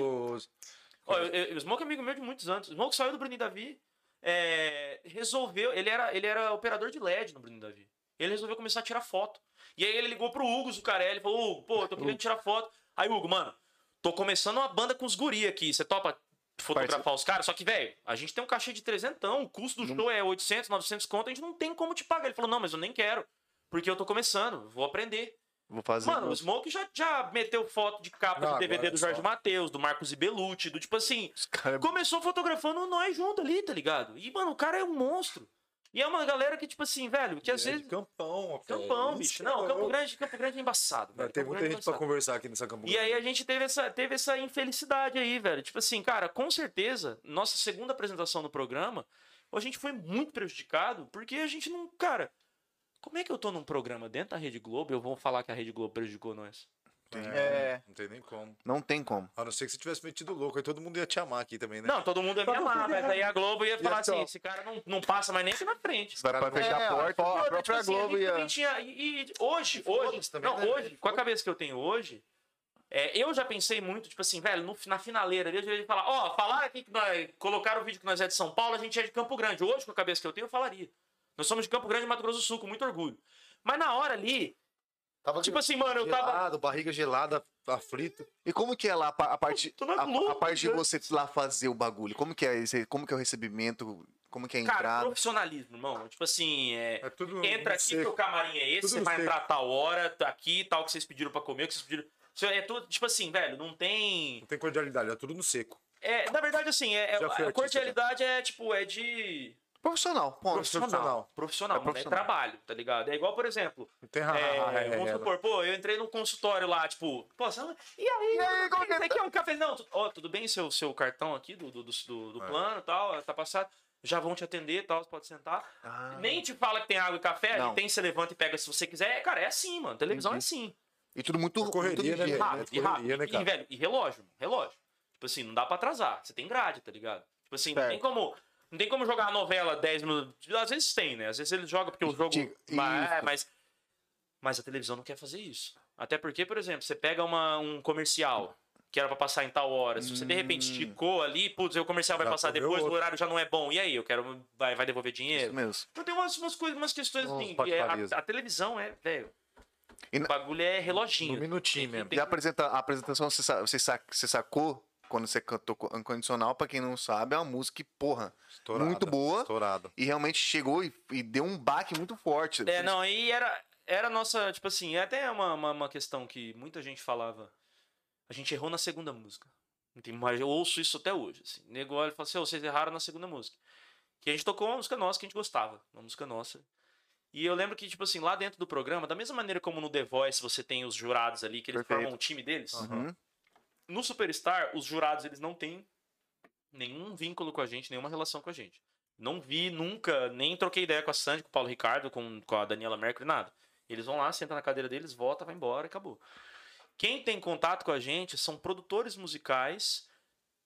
Ó, eu- eu- o Smoke é amigo meu de muitos anos. O Smoke saiu do Bruno e Davi, é, resolveu. Ele era, ele era operador de LED no Bruno Davi. Ele resolveu começar a tirar foto. E aí ele ligou pro Hugo Zucarelli e falou: Hugo, pô, tô querendo tirar foto. Aí, Hugo, mano, tô começando uma banda com os guri aqui. Você topa fotografar os caras? Só que, velho, a gente tem um cachê de trezentão, o custo do show é 800, 900 conto, a gente não tem como te pagar. Ele falou: não, mas eu nem quero. Porque eu tô começando, vou aprender. Vou fazer. Mano, o Smoke já, já meteu foto de capa do DVD do só. Jorge Matheus, do Marcos Ibelucci, do tipo assim. Cara- Começou fotografando nós junto ali, tá ligado? E, mano, o cara é um monstro. E é uma galera que, tipo assim, velho, que às É de vezes. Campão. Campão, bicho. que Não, é Campo. Grande, Campo Grande é embaçado. Velho. Tem muita Grande é gente pra embaçado. conversar aqui nessa Campo E aí a Grande. gente teve essa, teve essa infelicidade aí, velho. Tipo assim, cara, com certeza, nossa segunda apresentação no programa, a gente foi muito prejudicado, porque a gente não. Cara, como é que eu tô num programa dentro da Rede Globo e eu vou falar que a Rede Globo prejudicou nós? É. Não tem nem como. Não tem como. A não ser que você tivesse metido louco, aí todo mundo ia te amar aqui também, né? Não, todo mundo ia me amar, mundo mas aí a Globo ia falar assim, assim: esse cara não, não passa mais nem aqui na frente. Vai pra fechar É, a porta. a E outra, própria tipo assim, a Globo ia- tinha- e, e hoje, hoje, também, não, né, hoje, com a cabeça que eu tenho hoje, é, eu já pensei muito, tipo assim, velho, no- na finaleira, ali, eu ia falar, ó, falaram aqui que nós colocaram o vídeo que nós é de São Paulo, a gente é de Campo Grande. Hoje, com a cabeça que eu tenho, eu falaria. Nós somos de Campo Grande, Mato Grosso do Sul, com muito orgulho. Mas na hora ali, Tava tipo assim, mano, eu tava. gelado, barriga gelada, aflito. E como que é lá a, parte, Tô na a, Globo, a parte de né? você lá fazer o bagulho? Como que é esse, como que é o recebimento? Como que é a Cara, entrada? profissionalismo, irmão. Tipo assim, é, É tudo entra aqui, seco. teu camarim é esse, Tudo você vai seco. entrar a tal hora, tá aqui, tal que vocês pediram pra comer, o que vocês pediram. É tudo, tipo assim, velho, não tem. Não tem cordialidade, é tudo no seco. É, na verdade, assim, é, é- a cordialidade é tipo, é de. Profissional, ponto. Profissional. profissional. Profissional, É não é profissional. trabalho, tá ligado? É igual, por exemplo, Não tem é, é, vamos é, supor, pô, eu entrei num consultório lá, tipo, pô, você... e aí, E aí, como que aqui é um café? Não, tu- ó, tudo bem, seu, seu cartão aqui do, do, do, do- É. plano e tal, tá passado. Já vão te atender e tal, você pode sentar. Ah. Nem te fala que tem água e café, Não. ali tem, você levanta e pega se você quiser. Cara, é assim, mano. Televisão é assim. E tudo muito, Uma correria, muito né, e correria, rápido. né, E, cara? velho, e relógio, relógio. Tipo assim, não dá pra atrasar. Você tem grade, tá ligado? Tipo assim, não Certo. tem como. Não tem como jogar a novela 10 minutos. Às vezes tem, né? Às vezes ele joga porque o jogo. Mas, é, mas, mas a televisão não quer fazer isso. Até porque, por exemplo, você pega uma, um comercial que era pra passar em tal hora. Se você de repente Hum. esticou ali, putz, o comercial vai Já passar comeu depois, o outro. horário já não é bom. E aí, eu quero. Vai, vai devolver dinheiro? Isso mesmo. Então tem umas, umas coisas, umas questões assim. é- a, a televisão é, velho. Na- O bagulho é reloginho. No minutinho mesmo. tem E a, apresenta- a apresentação, você, sa- você, sa- você sacou quando você cantou co- Incondicional, pra quem não sabe, é uma música que, porra, Estourada, muito boa. Estourado. E realmente chegou e, e deu um baque muito forte. É, não, aí era, era nossa, tipo assim, é até uma, uma, uma questão que muita gente falava. A gente errou na segunda música. Tem- Mas eu ouço isso até hoje. Assim. O nego olha e fala assim, "Ô, vocês erraram na segunda música. Que a gente tocou uma música nossa que a gente gostava. Uma música nossa. E eu lembro que, tipo assim, lá dentro do programa, da mesma maneira como no The Voice você tem os jurados ali, que eles Perfeito. formam um time deles. Uhum. No Superstar, os jurados, eles não têm nenhum vínculo com a gente, nenhuma relação com a gente. Não vi nunca, nem troquei ideia com a Sandy, com o Paulo Ricardo, com, com a Daniela Mercury, nada. Eles vão lá, sentam na cadeira deles, volta, vai embora, acabou. Quem tem contato com a gente são produtores musicais.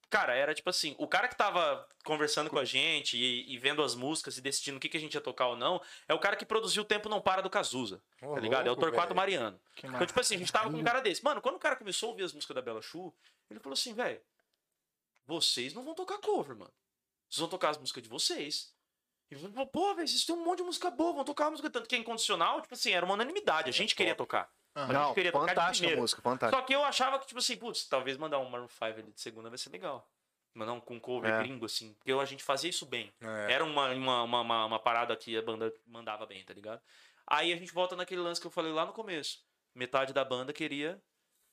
Cara, era tipo assim, o cara que tava conversando com a gente e, e vendo as músicas e decidindo o que, que a gente ia tocar ou não, é o cara que produziu O Tempo Não Para do Cazuza, Ô, tá ligado? É o louco, Torquato velho. Mariano. Que Então, tipo assim, a gente tava com um cara desse. Mano, quando o cara começou a ouvir as músicas da Bela Chu, ele falou assim, velho, vocês não vão tocar cover, mano. Vocês vão tocar as músicas de vocês. E falei, pô, velho, vocês têm um monte de música boa, vão tocar a música tanto que é incondicional, tipo assim, era uma unanimidade. A gente queria tocar. A Não, gente queria tocar de a música, fantástica. Só que eu achava que, tipo assim, putz, talvez mandar um Maroon 5 ali de segunda vai ser legal. Mandar um com cover É. gringo, assim. Porque a gente fazia isso bem. É. Era uma, uma, uma, uma, parada que a banda mandava bem, tá ligado? Aí a gente volta naquele lance que eu falei lá no começo. Metade da banda queria.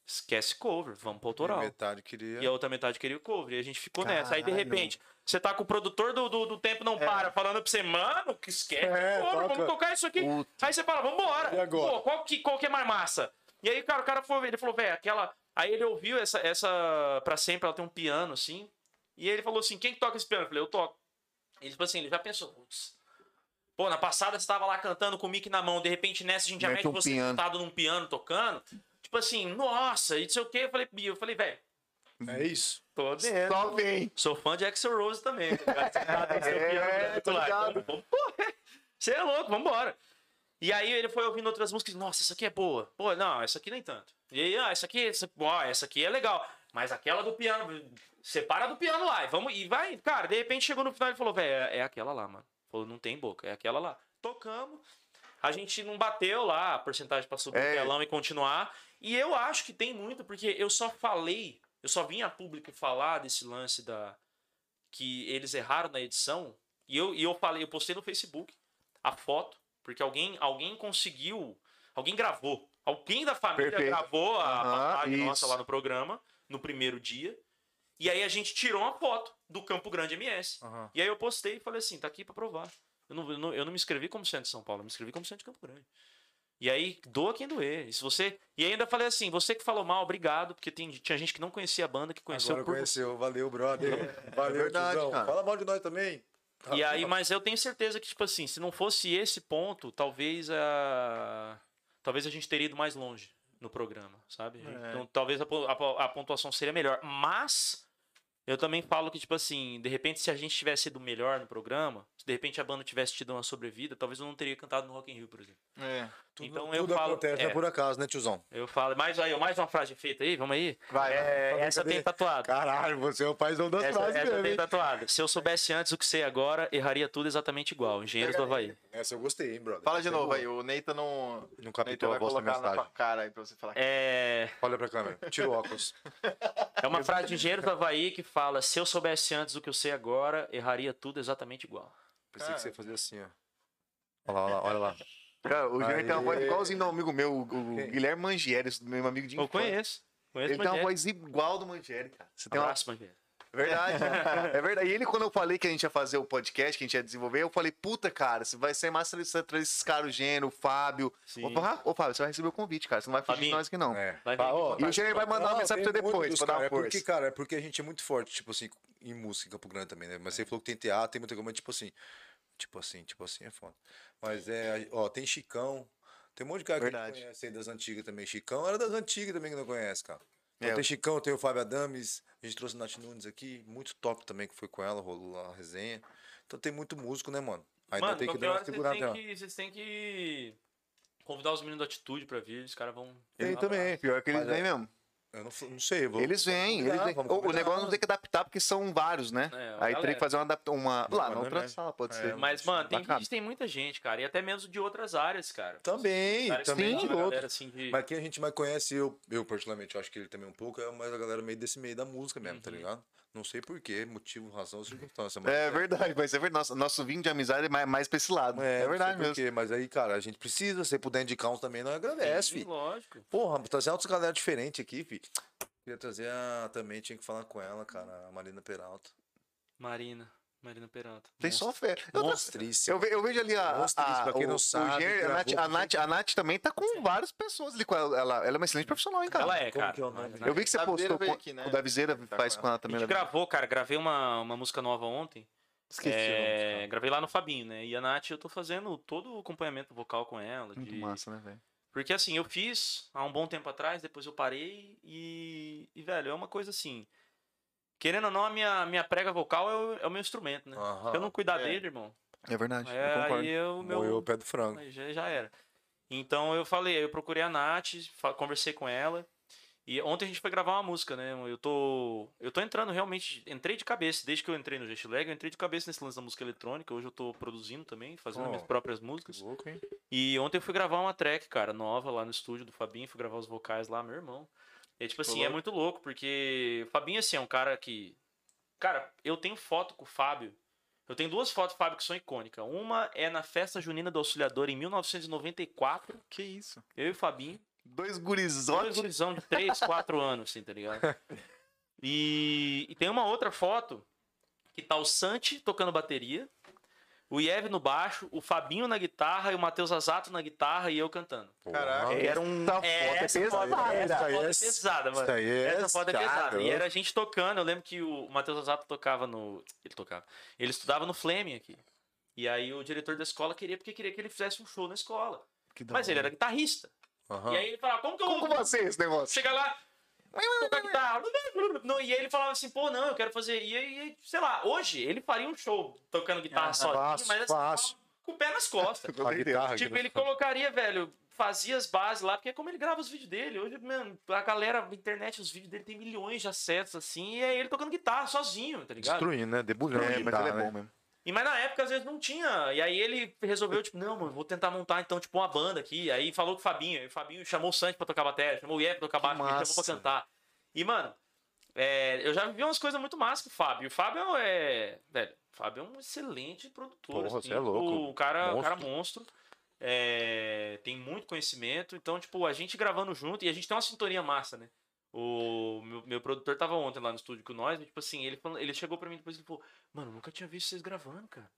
Esquece cover, vamos pro autoral. Metade queria. E a outra metade queria o cover. E a gente ficou nessa. Aí de Caralho. repente, você tá com o produtor do, do, do Tempo Não Para falando pra você, mano, que esquece É, toca. vamos tocar isso aqui. Puta. Aí você fala, vambora. E agora? Pô, qual que, qual que é mais massa? E aí, cara, o cara foi, ele falou, velho, aquela. Aí ele ouviu essa, essa pra sempre, ela tem um piano, assim. E ele falou assim: quem que toca esse piano? Eu falei, eu toco. Ele, tipo assim, ele já pensou, putz, Pô, na passada você tava lá cantando com o mic na mão, de repente nessa a gente já mete um você piano. sentado num piano tocando. Tipo assim, nossa, e não sei o quê. Eu falei, eu falei, velho, É isso. tô dentro. Só vem. Sou fã de Axel Rose também. seu É, tô ligado. Você é louco, vambora. E aí ele foi ouvindo outras músicas, nossa, essa aqui é boa. Pô, não, essa aqui nem tanto. E aí, ah, essa aqui, essa, ó, essa aqui é legal. Mas aquela do piano, separa do piano lá. E, vamos, e vai, cara, de repente chegou no final e falou, velho, é, é aquela lá, mano. Falou, não tem boca, é aquela lá. Tocamos. A gente não bateu lá a porcentagem pra subir É. o telão e continuar. E eu acho que tem muito, porque eu só falei, eu só vim a público falar desse lance da. que eles erraram na edição. E eu, e eu falei, eu postei no Facebook a foto, porque alguém, alguém conseguiu. Alguém gravou. Alguém da família Perfeito. gravou a passagem nossa lá no programa, no primeiro dia. E aí a gente tirou uma foto do Campo Grande MS. Aham. E aí eu postei e falei assim, tá aqui pra provar. Eu não, eu não, eu não me inscrevi como centro de São Paulo, eu me inscrevi como centro de Campo Grande. E aí, doa quem doer. E se você. E ainda falei assim, você que falou mal, obrigado, porque tem, tinha gente que não conhecia a banda, que conheceu Agora por conheceu. Valeu, brother. Valeu, verdade, tiozão. cara. Fala mal de nós também. E aí, mas eu tenho certeza que, tipo assim, se não fosse esse ponto, talvez a. Talvez a gente teria ido mais longe no programa, sabe? É. Então, talvez a, a a pontuação seria melhor. Mas eu também falo que, tipo assim, de repente, se a gente tivesse sido melhor no programa, se de repente a banda tivesse tido uma sobrevida, talvez eu não teria cantado no Rock in Rio, por exemplo. É. Tudo, então eu tudo falo- acontece, é. não é por acaso, né, tiozão? Eu falo. Mais aí, mais uma frase feita aí, vamos aí? Vai, É, essa tem tatuado. Caralho, você é o paizão das Essa, frases essa mesmo, tem tatuado. Se eu soubesse antes o que sei agora, erraria tudo exatamente igual. Engenheiros do Havaí. Essa eu gostei, hein, brother. Fala de Essa é novo aí, o Neita não. Não Neita captou a voz da na mensagem. tua cara aí pra você falar. É, Olha pra câmera. Tira o óculos. é uma frase de Engenheiros do Havaí que fala: Se eu soubesse antes o que eu sei agora, erraria tudo exatamente igual. Pensei Cara. que você ia fazer assim, ó. Olha lá, olha lá, olha lá. Cara, o Júnior tem uma voz igualzinho do amigo meu, o, o? Guilherme Mangieri, meu amigo de Eu infância. conheço. Conheço Ele tem uma voz igual do Mangieri, cara. Você tem uma Abraço, Mangieri. É verdade. é verdade. E ele, quando eu falei que a gente ia fazer o podcast, que a gente ia desenvolver, eu falei, puta, cara, você vai ser massa você trazer esses caras, o Gênero, o Fábio. Sim. Ô, Fá- Ô, Fábio, você vai receber o convite, cara. Você não vai fugir de nós aqui, não. É. Vai ó, E o Gênero vai mandar uma mensagem pra você depois, pra dar cara. uma É porque, força. cara, é porque a gente é muito forte, tipo assim, em música em Campo Grande também, né? Mas você falou que tem teatro, tem muita coisa, mas tipo assim, tipo assim, tipo assim é foda. Mas é, ó, tem Chicão, tem um monte de cara que Verdade. não conhece aí das antigas também. Chicão era das antigas também que não conhece, cara. Então, É, tem Chicão, tem o Fábio Adames, a gente trouxe o Nath Nunes aqui, muito top também que foi com ela, rolou lá a resenha. Então tem muito músico, né, mano? Ainda Mano, tem que dar uma vocês segurada. têm ó. que, vocês têm que convidar os meninos da Atitude pra vir. Os caras vão. Ele Um também, pior que eles é- vêm mesmo. Eu não, não sei, eu vou. Eles vêm, eles vêm. O- O negócio não tem que adaptar, porque são vários, né? É, Aí teria que fazer uma adapta uma. Lá, na Não, outra né? sala, pode É, ser. Mas, mano, tem, gente, tem muita gente, cara. E até mesmo de outras áreas, cara. Também, Cara, também outros. galera, assim, de... Mas quem a gente mais conhece, eu, eu particularmente, eu acho que ele também um pouco, é mais a galera meio desse meio da música mesmo, tá Uhum. ligado? Não sei porquê, motivo, razão, circunstância. Mas É verdade, mas é verdade. Nosso, nosso vinho de amizade é mais, mais pra esse lado. É, não sei verdade mesmo. porquê, mas aí, cara, a gente precisa, se puder indicar uns também, nós agradece, Sim, filho. lógico. Porra, trazer outras galera diferente aqui, filho. Queria trazer a, também, tinha que falar com ela, cara, a Marina Peralta. Marina. Marina Peralta. Tem só fé. Eu, Monstríssima. eu, ve- eu vejo ali a. Monstríssima, a, pra quem o- não o sabe, Gênero, a, gravou Nath, a, Nath, a Nath também tá com várias pessoas ali com ela. Ela, ela é uma excelente profissional, hein, cara? Ela é, cara. que é o nome? Eu vi que você postou com, aqui, né? o da Viseira Tá faz com ela A também. gente né? gravou, cara. Gravei uma, uma música nova ontem. Esqueci. É, gravei lá no Fabinho, né? E a Nath, eu tô fazendo todo o acompanhamento vocal com ela. Muito de- massa, né, velho? Porque assim, eu fiz há um bom tempo atrás, depois eu parei e, e velho, é uma coisa assim. Querendo ou não, a minha, minha prega vocal é o, é o meu instrumento, né? Aham. Se eu não cuidar É. dele, irmão, É verdade. eu é, concordo. aí eu, meu, Moeu o pé do frango. Aí já, já era. Então eu falei, eu procurei a Nath, conversei com ela. E ontem a gente foi gravar uma música, né? Eu tô. Eu tô entrando realmente. Entrei de cabeça. Desde que eu entrei no Jet Lag, eu entrei de cabeça nesse lance da música eletrônica. Hoje eu tô produzindo também, fazendo Oh. minhas próprias músicas. Louco, hein? E ontem eu fui gravar uma track, cara, nova lá no estúdio do Fabinho, fui gravar os vocais lá, meu irmão. E tipo assim, é muito louco, porque o Fabinho, assim, é um cara que. Cara, eu tenho foto com o Fábio. Eu tenho duas fotos do Fábio que são icônicas. Uma é na festa junina do Auxiliador em 1994. Que isso? Eu e o Fabinho. Dois Dois gurizotes. gurizão de 3, 4 anos, assim, tá ligado? E, e tem uma outra foto que tá o Santi tocando bateria, o Iev no baixo, o Fabinho na guitarra e o Matheus Azato na guitarra e eu cantando. Caraca. Era um. Essa foto é essa foto, pesada. essa Essa foto é- é pesada, mano. Isso aí é Essa foto é pesada. E era a gente tocando. Eu lembro que o Matheus Azato tocava no. Ele tocava. Ele estudava no Fleming aqui. E aí o diretor da escola queria, porque queria que ele fizesse um show na escola. Mas ele era guitarrista. Aham. E aí ele falava, como que eu Como vou ser esse negócio? chegar lá? Não, e aí ele falava assim, pô, não, eu quero fazer. E aí, sei lá, hoje ele faria um show tocando guitarra Aham. sozinho, Fácil, mas assim, fácil. com o pé nas costas. A guitarra. Tipo, ele colocaria, velho, fazia as bases lá, porque é como ele grava os vídeos dele. Hoje, mano, a galera, a internet, os vídeos dele tem milhões de acessos, assim, e é ele tocando guitarra sozinho, tá ligado? Destruindo, né? Debulhando. É, a mas guitarra, ele é né? bom mesmo. E mas na época, às vezes, não tinha. E aí ele resolveu, tipo, não, mano, vou tentar montar, então, tipo, uma banda aqui. Aí falou com o Fabinho. E o Fabinho chamou o Santos pra tocar bateria, chamou o Iep pra tocar baixo, me chamou pra cantar. E, mano, é, eu já vivi umas coisas muito massas com o Fábio. O Fábio é. Velho, o Fábio é um excelente produtor. Porra, assim, você é louco. tipo, O cara, o Monstro. cara monstro. É, tem muito conhecimento. Então, tipo, a gente gravando junto e a gente tem uma sintonia massa, né? O meu, meu produtor tava ontem lá no estúdio com nós, e, tipo assim, ele, ele chegou pra mim depois e falou, mano, nunca tinha visto vocês gravando, cara.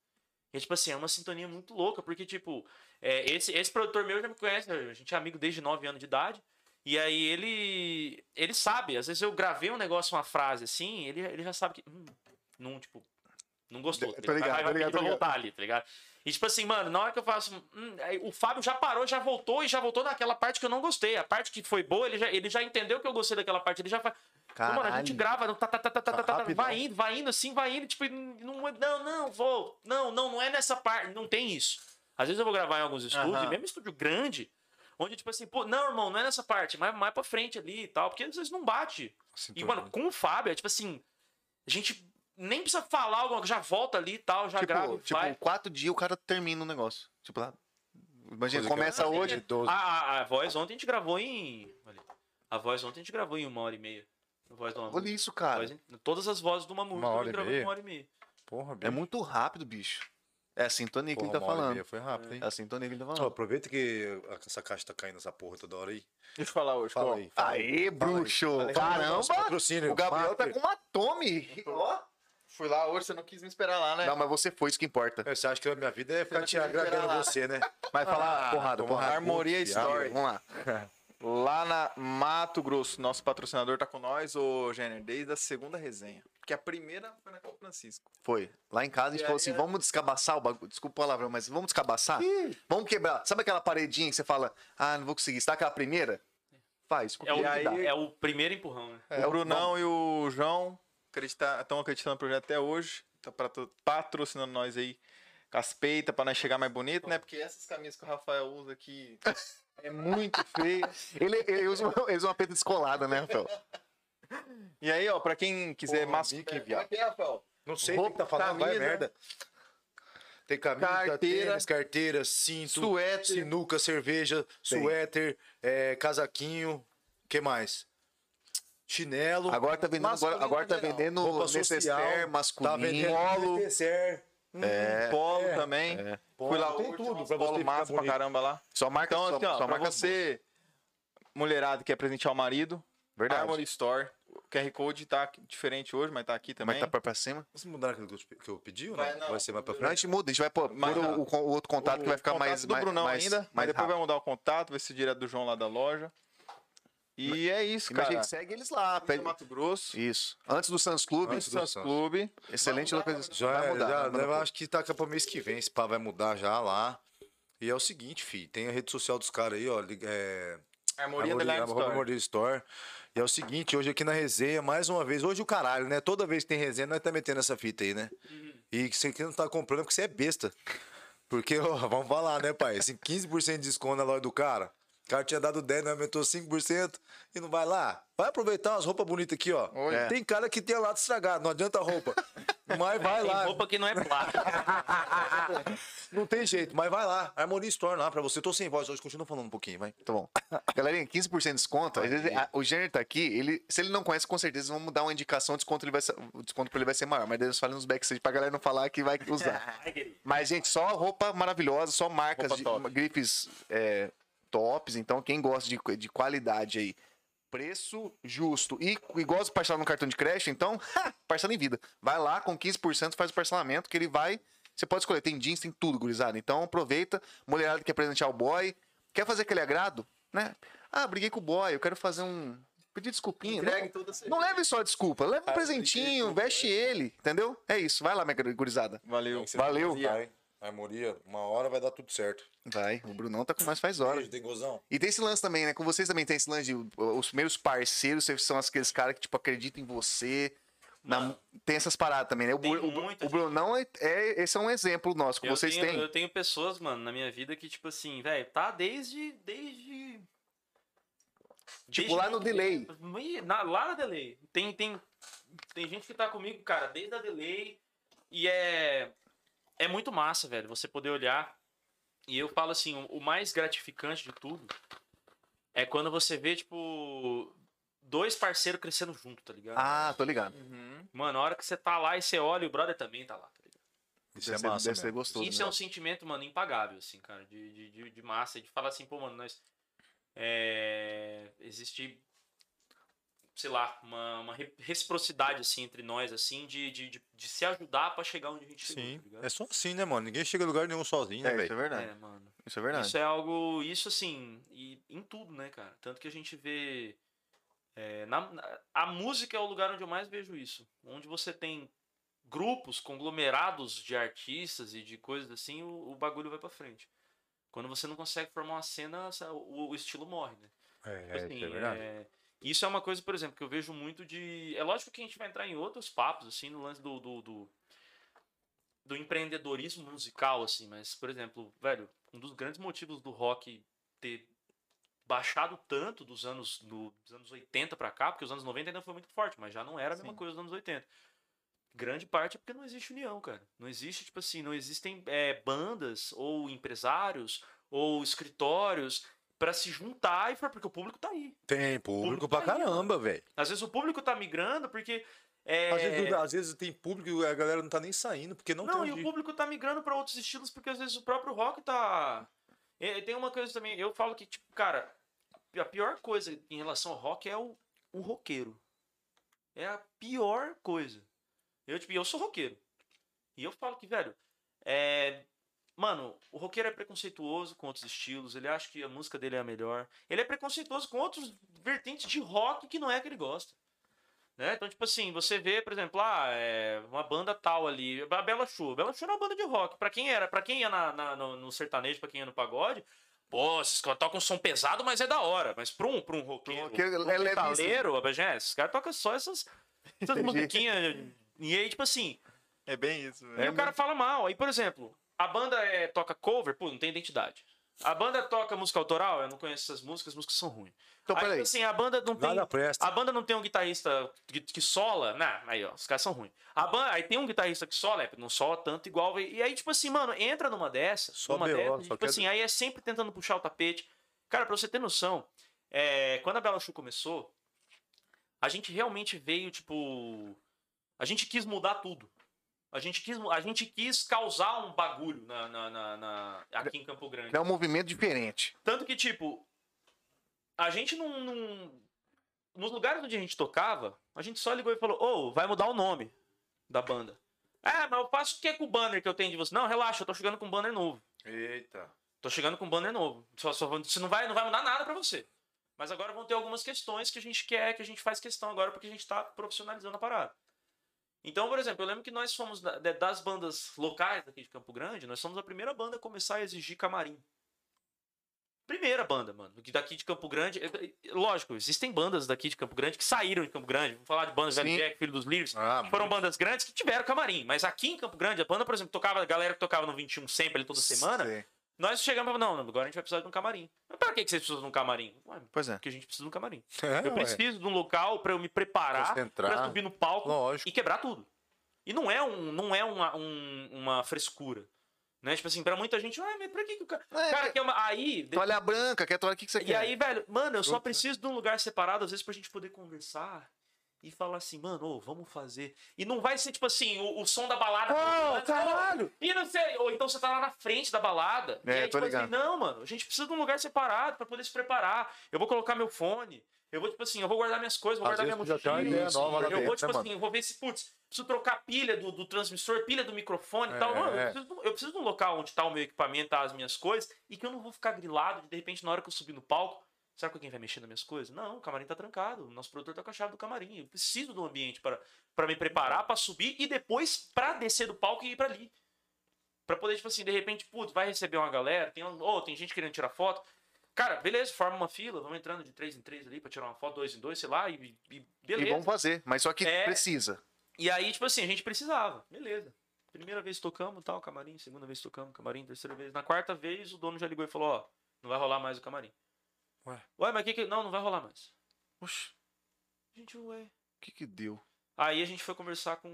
E, tipo assim, é uma sintonia muito louca, porque, tipo, é, esse, esse produtor meu já me conhece, a gente é amigo desde 9 anos de idade. E aí ele. Ele sabe, às vezes eu gravei um negócio, uma frase assim, ele, ele já sabe que. Hum, não, tipo, não gostou. Tô ligado, vai, ligado, voltar ali, tá ligado? E tipo assim, mano, na hora que eu faço. hum, o Fábio já parou, já voltou e já voltou naquela parte que eu não gostei. A parte que foi boa, ele já, ele já entendeu que eu gostei daquela parte. Ele já faz. Pô, mano, a gente grava, tá, tá, tá, tá, tá, tá, tá, Rapidão. vai indo, vai indo, assim, vai indo, tipo, não, não, não, vou, não, não, não é nessa parte, não tem isso. Às vezes eu vou gravar em alguns estúdios, mesmo estúdio grande, onde, tipo assim, pô, não, irmão, não é nessa parte, mais, mais pra frente ali e tal, porque às vezes não bate. E, Sintonia. mano, com o Fábio, é tipo assim, a gente nem precisa falar alguma coisa, já volta ali e tal, já grava Tipo, e tipo, vai. quatro dias o cara termina o negócio. Tipo, lá. Imagina, Coisa que começa é- hoje. de 12. A, a, a voz ontem a gente gravou em. olha, A voz ontem a gente gravou em uma hora e meia. A voz do. Olha isso, cara. Voz todas as vozes do Mamu. Uma hora a gente e gravou meia? em uma hora e meia. Porra, É bicho. muito rápido, bicho. É a sintonia que Porra, ele tá e falando. Foi rápido, hein? É a sintonia que ele tá falando. aproveita que essa caixa tá caindo essa porra toda hora aí. Deixa eu falar hoje. Fala qual? aí. fala aí. Aê, bruxo! Fala aí. Caramba! Patrocínio, O Gabriel tá com uma tome! Ó. Fui lá hoje, você não quis me esperar lá, né? Não, mas você foi, isso que importa. É, Você acha que a minha vida é ficar te agradando você, né? Mas fala Ah, porrada, porrada. Armoria Story. Vamos lá. Lá na Mato Grosso, nosso patrocinador tá com nós, ô Jenner, desde a segunda resenha. Porque a primeira foi na São Francisco. Foi. Lá em casa a gente E falou assim: é- vamos descabaçar o bagulho. Desculpa a palavra, mas vamos descabaçar? Vamos quebrar. Sabe aquela paredinha que você fala, ah, não vou conseguir. Você tá aquela primeira? Faz. É o, E aí- é o primeiro empurrão, né? o Brunão e o João estão acreditando no projeto até hoje. Tá patro- patrocinando nós aí com as peitas pra nós chegar mais bonito, né? Porque essas camisas que o Rafael usa aqui é muito feia. Ele, ele usa, uma- ele usa uma peita descolada, né, Rafael? E aí, ó, pra quem quiser Porra, mas... Mickey, Como é que é, Rafael? Não sei o que tá falando, vai camisa. merda. Tem camisa, Carteira. tênis, carteira, cinto, Suéter. sinuca, cerveja, Tem. suéter, é, casaquinho, que mais? Chinelo, Agora tá vendendo, agora, agora tá vendendo roupa necessaire social, tá masculino. vendendo polo. necessaire, É. Polo É, também. polo, Fui lá tem tudo pra você polo massa pra caramba lá. Só marca, Então, só, assim, ó, só marca você, mulherada que quer presentear o marido, Verdade. Armory Store. O QR Code tá diferente hoje, mas tá aqui também. Mas tá pra, pra cima. Vocês mudaram aquilo que eu, que eu pedi ou não? Vai, Vai, não. ser mais pra Não, a frente? gente muda, a gente vai pôr, Mas, o, o- o outro contato que vai ficar contato mais. do mais, Brunão mais, ainda, mais mas depois rápido. vai mudar o contato, vai ser direto do João lá da loja. E é isso, Mas, cara. gente, segue eles lá. Pede... Pede... Mato Grosso, Isso. Antes do Sans Clube. Antes do Sans. Clube. Excelente localização. Já, vai é, mudar. já, né, acho que tá para mês que vem, esse pá vai mudar já lá. E é o seguinte, fi, tem a rede social dos caras aí, ó, li- é, Armoria Armoria- Underline arroba Store. Armoria Store. E é o seguinte, hoje aqui na resenha, mais uma vez, hoje o caralho, né? Toda vez que tem resenha, nós tá metendo essa fita aí, né? E que você que não tá comprando é porque você é besta. Porque, ó, vamos falar, né, pai? Assim, 15% de desconto na loja do cara. O cara tinha dado 10, não aumentou 5% e não vai lá. Vai aproveitar umas roupas bonitas aqui, ó. É. Tem cara que tem lado estragado, não adianta a roupa. Mas vai Tem lá. roupa que não é plástica. Não tem jeito, mas vai lá. Harmonia Store lá pra você. Tô sem voz hoje, continua falando um pouquinho, vai. Tá bom. Galerinha, 15% de desconto. Às vezes, a- o Jenner tá aqui, ele, se ele não conhece, com certeza vamos dar uma indicação, o desconto, ele vai ser, o desconto pra ele vai ser maior. Mas Deus fala nos backstage pra galera não falar que vai usar. Mas, gente, só roupa maravilhosa, só marcas, de, grifes é, tops. Então, quem gosta de, de qualidade aí, preço justo e, e gosta de parcelar no cartão de crédito, então, parcela em vida. Vai lá com 15%, faz o parcelamento que ele vai. Você pode escolher, tem jeans, tem tudo, gurizada. Então aproveita, mulherada que quer presentear o boy, quer fazer aquele agrado, né? Ah, briguei com o boy, eu quero fazer um. Pedir desculpinha. Entregue Não, não leve só a desculpa, leva um Ah, presentinho, veste ele, entendeu? É isso, vai lá, minha gurizada. Valeu. Valeu. Vai. Harmonia, uma hora vai dar tudo certo. Vai, o Brunão tá com nós faz hora. Beijo, tem gozão. E tem esse lance também, né? Com vocês também tem esse lance de os primeiros parceiros vocês são aqueles caras que, tipo, acreditam em você. Na- tem essas paradas também, né? O, o, o Brunão é, é- Esse é um exemplo nosso que eu vocês tenho, têm. Eu tenho pessoas, mano, na minha vida que, tipo assim, velho, tá desde. desde. Tipo, desde lá no delay. Na- lá na delay. Tem, tem, tem gente que tá comigo, cara, desde a delay. E é. É muito massa, velho, você poder olhar. E eu falo assim, o, mais gratificante de tudo é quando você vê, tipo. Dois parceiros crescendo junto, tá ligado? Ah, tô ligado. Mano, a hora que você tá lá e você olha, o brother também tá lá, tá ligado? Isso Deve é ser- massa deve ser gostoso. Isso né? é um sentimento, mano, impagável, assim, cara, de, de, de, de massa, de falar assim, pô, mano, nós. É, existe, sei lá, uma, uma re- reciprocidade, assim, entre nós, assim, de, de, de, de se ajudar pra chegar onde a gente chegou, Sim. tá ligado? É só assim, né, mano? Ninguém chega a lugar nenhum sozinho, né, É, isso velho? é verdade. É, mano. Isso é verdade. Isso é algo. Isso assim, e em tudo, né, cara? Tanto que a gente vê. é, na- na- a música é o lugar onde eu mais vejo isso. Onde você tem grupos, conglomerados de artistas e de coisas assim, o, o bagulho vai pra frente. Quando você não consegue formar uma cena, o, o estilo morre, né? É, Tipo é, assim, isso é verdade. é, Isso é uma coisa, por exemplo, que eu vejo muito de. É lógico que a gente vai entrar em outros papos, assim, no lance do. do, do, do empreendedorismo musical, assim, mas, por exemplo, velho, um dos grandes motivos do rock ter baixado tanto dos anos, do- dos anos 80 pra cá, porque os anos 90 ainda foi muito forte, mas já não era a mesma Sim. coisa dos anos 80. Grande parte é porque não existe união, cara. Não existe, tipo assim, não existem é, bandas ou empresários ou escritórios pra se juntar e for porque o público tá aí. Tem público pra tá aí, caramba, velho. Às vezes o público tá migrando porque. É... Às, vezes, às vezes tem público e a galera não tá nem saindo, porque não, Não, tem e onde o público tá migrando pra outros estilos porque às vezes o próprio rock tá. E- Tem uma coisa também, eu falo que, tipo, cara, a pior coisa em relação ao rock é o, o roqueiro. É a pior coisa. Eu, tipo, eu sou roqueiro. E eu falo que, velho, é. Mano, o roqueiro é preconceituoso com outros estilos, ele acha que a música dele é a melhor. Ele é preconceituoso com outros vertentes de rock que não é que ele gosta. Né? Então, tipo assim, você vê, por exemplo, ah, é uma banda tal ali, a Bela Show. A Bela Show era uma banda de rock. Pra quem era, para quem ia na, na- no, no sertanejo, pra quem ia no pagode, pô, esses caras tocam som pesado, mas é da hora. Mas pra um, pra um roqueiro, roqueiro, pra um é levíssimo. metaleiro, a esses caras tocam só essas, essas musiquinhas. E aí, tipo assim, É bem isso, e velho. o cara fala mal. Aí, por exemplo, a banda é, toca cover, pô, não tem identidade. A banda toca música autoral, eu não conheço essas músicas, as músicas são ruins. Então, aí, peraí. tipo assim, a banda não tem. Nada presta. A banda não tem um guitarrista que, que sola. Nah, aí, ó, os caras são ruins. A banda, aí tem um guitarrista que sola, é, não sola tanto igual. E aí, tipo assim, mano, entra numa dessas. Só numa dessas, só tipo quer- assim, aí é sempre tentando puxar o tapete. Cara, pra você ter noção, é, quando a Bela Chu começou, a gente realmente veio, tipo. A gente quis mudar tudo. A gente quis, a gente quis causar um bagulho na, na- na- na- aqui em Campo Grande. É um movimento diferente. Tanto que, tipo, a gente não, não- Nos lugares onde a gente tocava, a gente só ligou e falou: Ô, vai mudar o nome da banda. Ah, mas eu faço o que com o banner que eu tenho de você? Não, relaxa, eu tô chegando com um banner novo. Eita. Tô chegando com um banner novo. Só, só, você não vai, não vai mudar nada pra você. Mas agora vão ter algumas questões que a gente quer, que a gente faz questão agora, porque a gente tá profissionalizando a parada. Então, por exemplo, eu lembro que nós fomos das bandas locais daqui de Campo Grande, nós somos a primeira banda a começar a exigir camarim. Primeira banda, mano, que daqui de Campo Grande. é- é- Lógico, existem bandas daqui de Campo Grande que saíram de Campo Grande. Vamos falar de bandas Velho Sim. Jack, Filho dos Lírios. Ah, Foram bandas grandes que tiveram camarim. Mas aqui em Campo Grande, a banda, por exemplo, tocava, a galera que tocava no 21 sempre, ali toda semana, Sei. Nós chegamos e falamos, não, agora a gente vai precisar de um camarim. Mas pra que que vocês precisam de um camarim? Ué, Pois é. porque a gente precisa de um camarim. é, eu ué. preciso de um local pra eu me preparar pra subir no palco Lógico. e quebrar tudo. E não é, um, não é uma, um- uma frescura. Né? Tipo assim, pra muita gente, ah, mas pra que, que o cara. É, cara quer uma. Aí. Toalha branca, quer toalha, o que, que você E quer? aí, velho, mano, eu só preciso de um lugar separado, às vezes, pra gente poder conversar e falar assim, mano, ô, vamos fazer. E não vai ser, tipo assim, o, o som da balada. Ô, Ô, caralho! E não sei, ou então você tá lá na frente da balada. É, e aí, tô tipo assim, não, mano, a gente precisa de um lugar separado pra poder se preparar. Eu vou colocar meu fone. Eu vou, tipo assim, eu vou guardar minhas coisas, vou Às guardar minha mochila. ideia nova lá eu vou, tipo né, assim, eu vou ver se, putz, preciso trocar pilha do, do transmissor, pilha do microfone e É, tal. Mano, eu é. preciso, de um- eu preciso de um local onde tá o meu equipamento, tá as minhas coisas, e que eu não vou ficar grilado de, de repente, na hora que eu subir no palco. Será que alguém vai mexer nas minhas coisas? Não, o camarim tá trancado. O nosso produtor tá com a chave do camarim. Eu preciso do ambiente para para me preparar, pra subir e depois pra descer do palco e ir pra ali. Pra poder, tipo assim, de repente, putz, vai receber uma galera, tem, um- ô, tem gente querendo tirar foto. Cara, beleza, forma uma fila, vamos entrando de três em três ali pra tirar uma foto, dois em dois, sei lá, e, e E beleza. vamos fazer, mas só que É. precisa. E aí, tipo assim, a gente precisava. Beleza. Primeira vez tocamos, tal, camarim. Segunda vez tocamos, camarim. Terceira vez. Na quarta vez, o dono já ligou e falou, ó, não vai rolar mais o camarim. Ué? Ué, mas que que... Não, não vai rolar mais. Oxe, Gente, ué... o que que deu? Aí a gente foi conversar com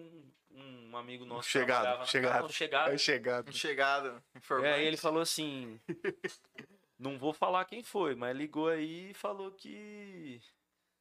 um amigo nosso. que Chegado, chegado. Não, chegado. É chegado. Chegada, É, informante. aí ele falou assim... não vou falar quem foi, mas ligou aí e falou que...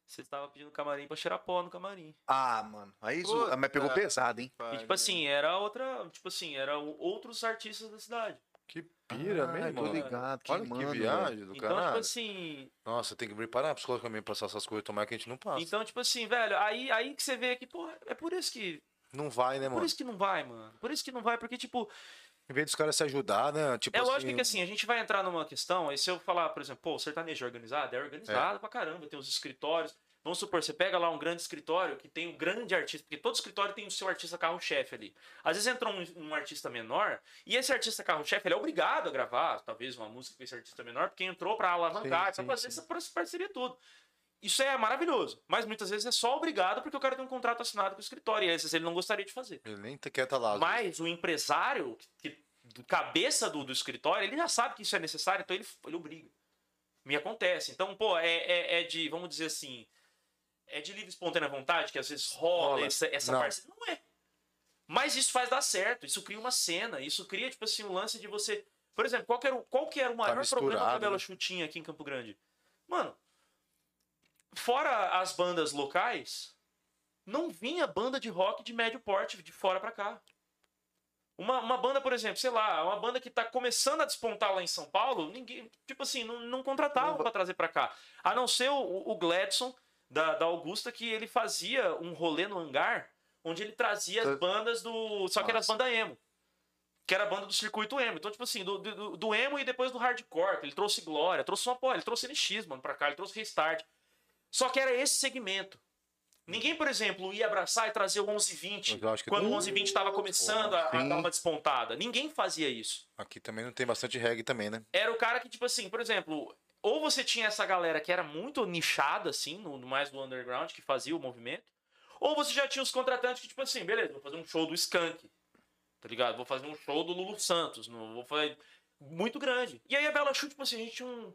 Você estava pedindo camarim pra cheirar pó no camarim. Ah, mano. Aí zo- Puta. mas pegou pesado, hein? E tipo assim, era outra. Tipo assim, eram outros artistas da cidade. Que pira Ah, mesmo, tô mano. ligado, que Olha que mano, viagem do Então, caralho. tipo assim. Nossa, tem que preparar psicologicamente pra passar essas coisas, tomar que a gente não passa. Então, tipo assim, velho, aí, aí que você vê que, porra, é por isso que. Não vai, né, Por mano? isso que não vai, mano. Por isso que não vai, porque, tipo, Em vez dos caras se ajudar, né? Tipo é lógico que assim, a gente vai entrar numa questão, aí se eu falar, por exemplo, pô, o sertanejo é organizado, é organizado pra caramba, tem os escritórios. Vamos supor, você pega lá um grande escritório que tem um grande artista, porque todo escritório tem o seu artista carro-chefe ali. Às vezes entra um, um artista menor, e esse artista carro-chefe ele é obrigado a gravar, talvez, uma música com esse artista menor, porque entrou pra alavancar, Sim, pra sim, fazer essa parceria tudo. Isso é maravilhoso, mas muitas vezes é só obrigado porque o cara tem um contrato assinado com o escritório, e às vezes ele não gostaria de fazer. Ele nem quer estar lá. às Mas o empresário, que, do cabeça do, do escritório, ele já sabe que isso é necessário, então ele, ele obriga. Me acontece. Então, pô, é, é, é de, vamos dizer assim, é de livre espontânea vontade, que às vezes rola, Rola. essa, essa Não. parceria. Não é. Mas isso faz dar certo, isso cria uma cena, isso cria, tipo assim, um lance de você. Por exemplo, qual que era, o- qual que era o maior problema que a misturado, Bela né? Chutinha aqui em Campo Grande? Mano, fora as bandas locais, não vinha banda de rock de médio porte de fora pra cá. Uma, uma banda, por exemplo, sei lá, uma banda que tá começando a despontar lá em São Paulo, ninguém, tipo assim, não, não contratavam pra trazer pra cá. A não ser o, o Gladson, da, da Augusta, que ele fazia um rolê no hangar, onde ele trazia as bandas do. Só que era as bandas emo. Que era a banda do circuito emo. Então, tipo assim, do, do, do emo e depois do hardcore. Ele trouxe Glória, trouxe uma porra, ele trouxe NX, mano, pra cá, ele trouxe Restart. Só que era esse segmento. Ninguém, por exemplo, ia abraçar e trazer o 1120 Eu acho que quando o tem- 1120 estava começando a, a dar uma despontada. Ninguém fazia isso. Aqui também não tem bastante reggae também, né? Era o cara que, tipo assim, por exemplo, ou você tinha essa galera que era muito nichada, assim, no, no mais do underground, que fazia o movimento, ou você já tinha os contratantes que, tipo assim, beleza, vou fazer um show do Skank, tá ligado? Vou fazer um show do Lulu Santos, não vou fazer. Muito grande. E aí a Bela Show, tipo assim, a gente tinha um.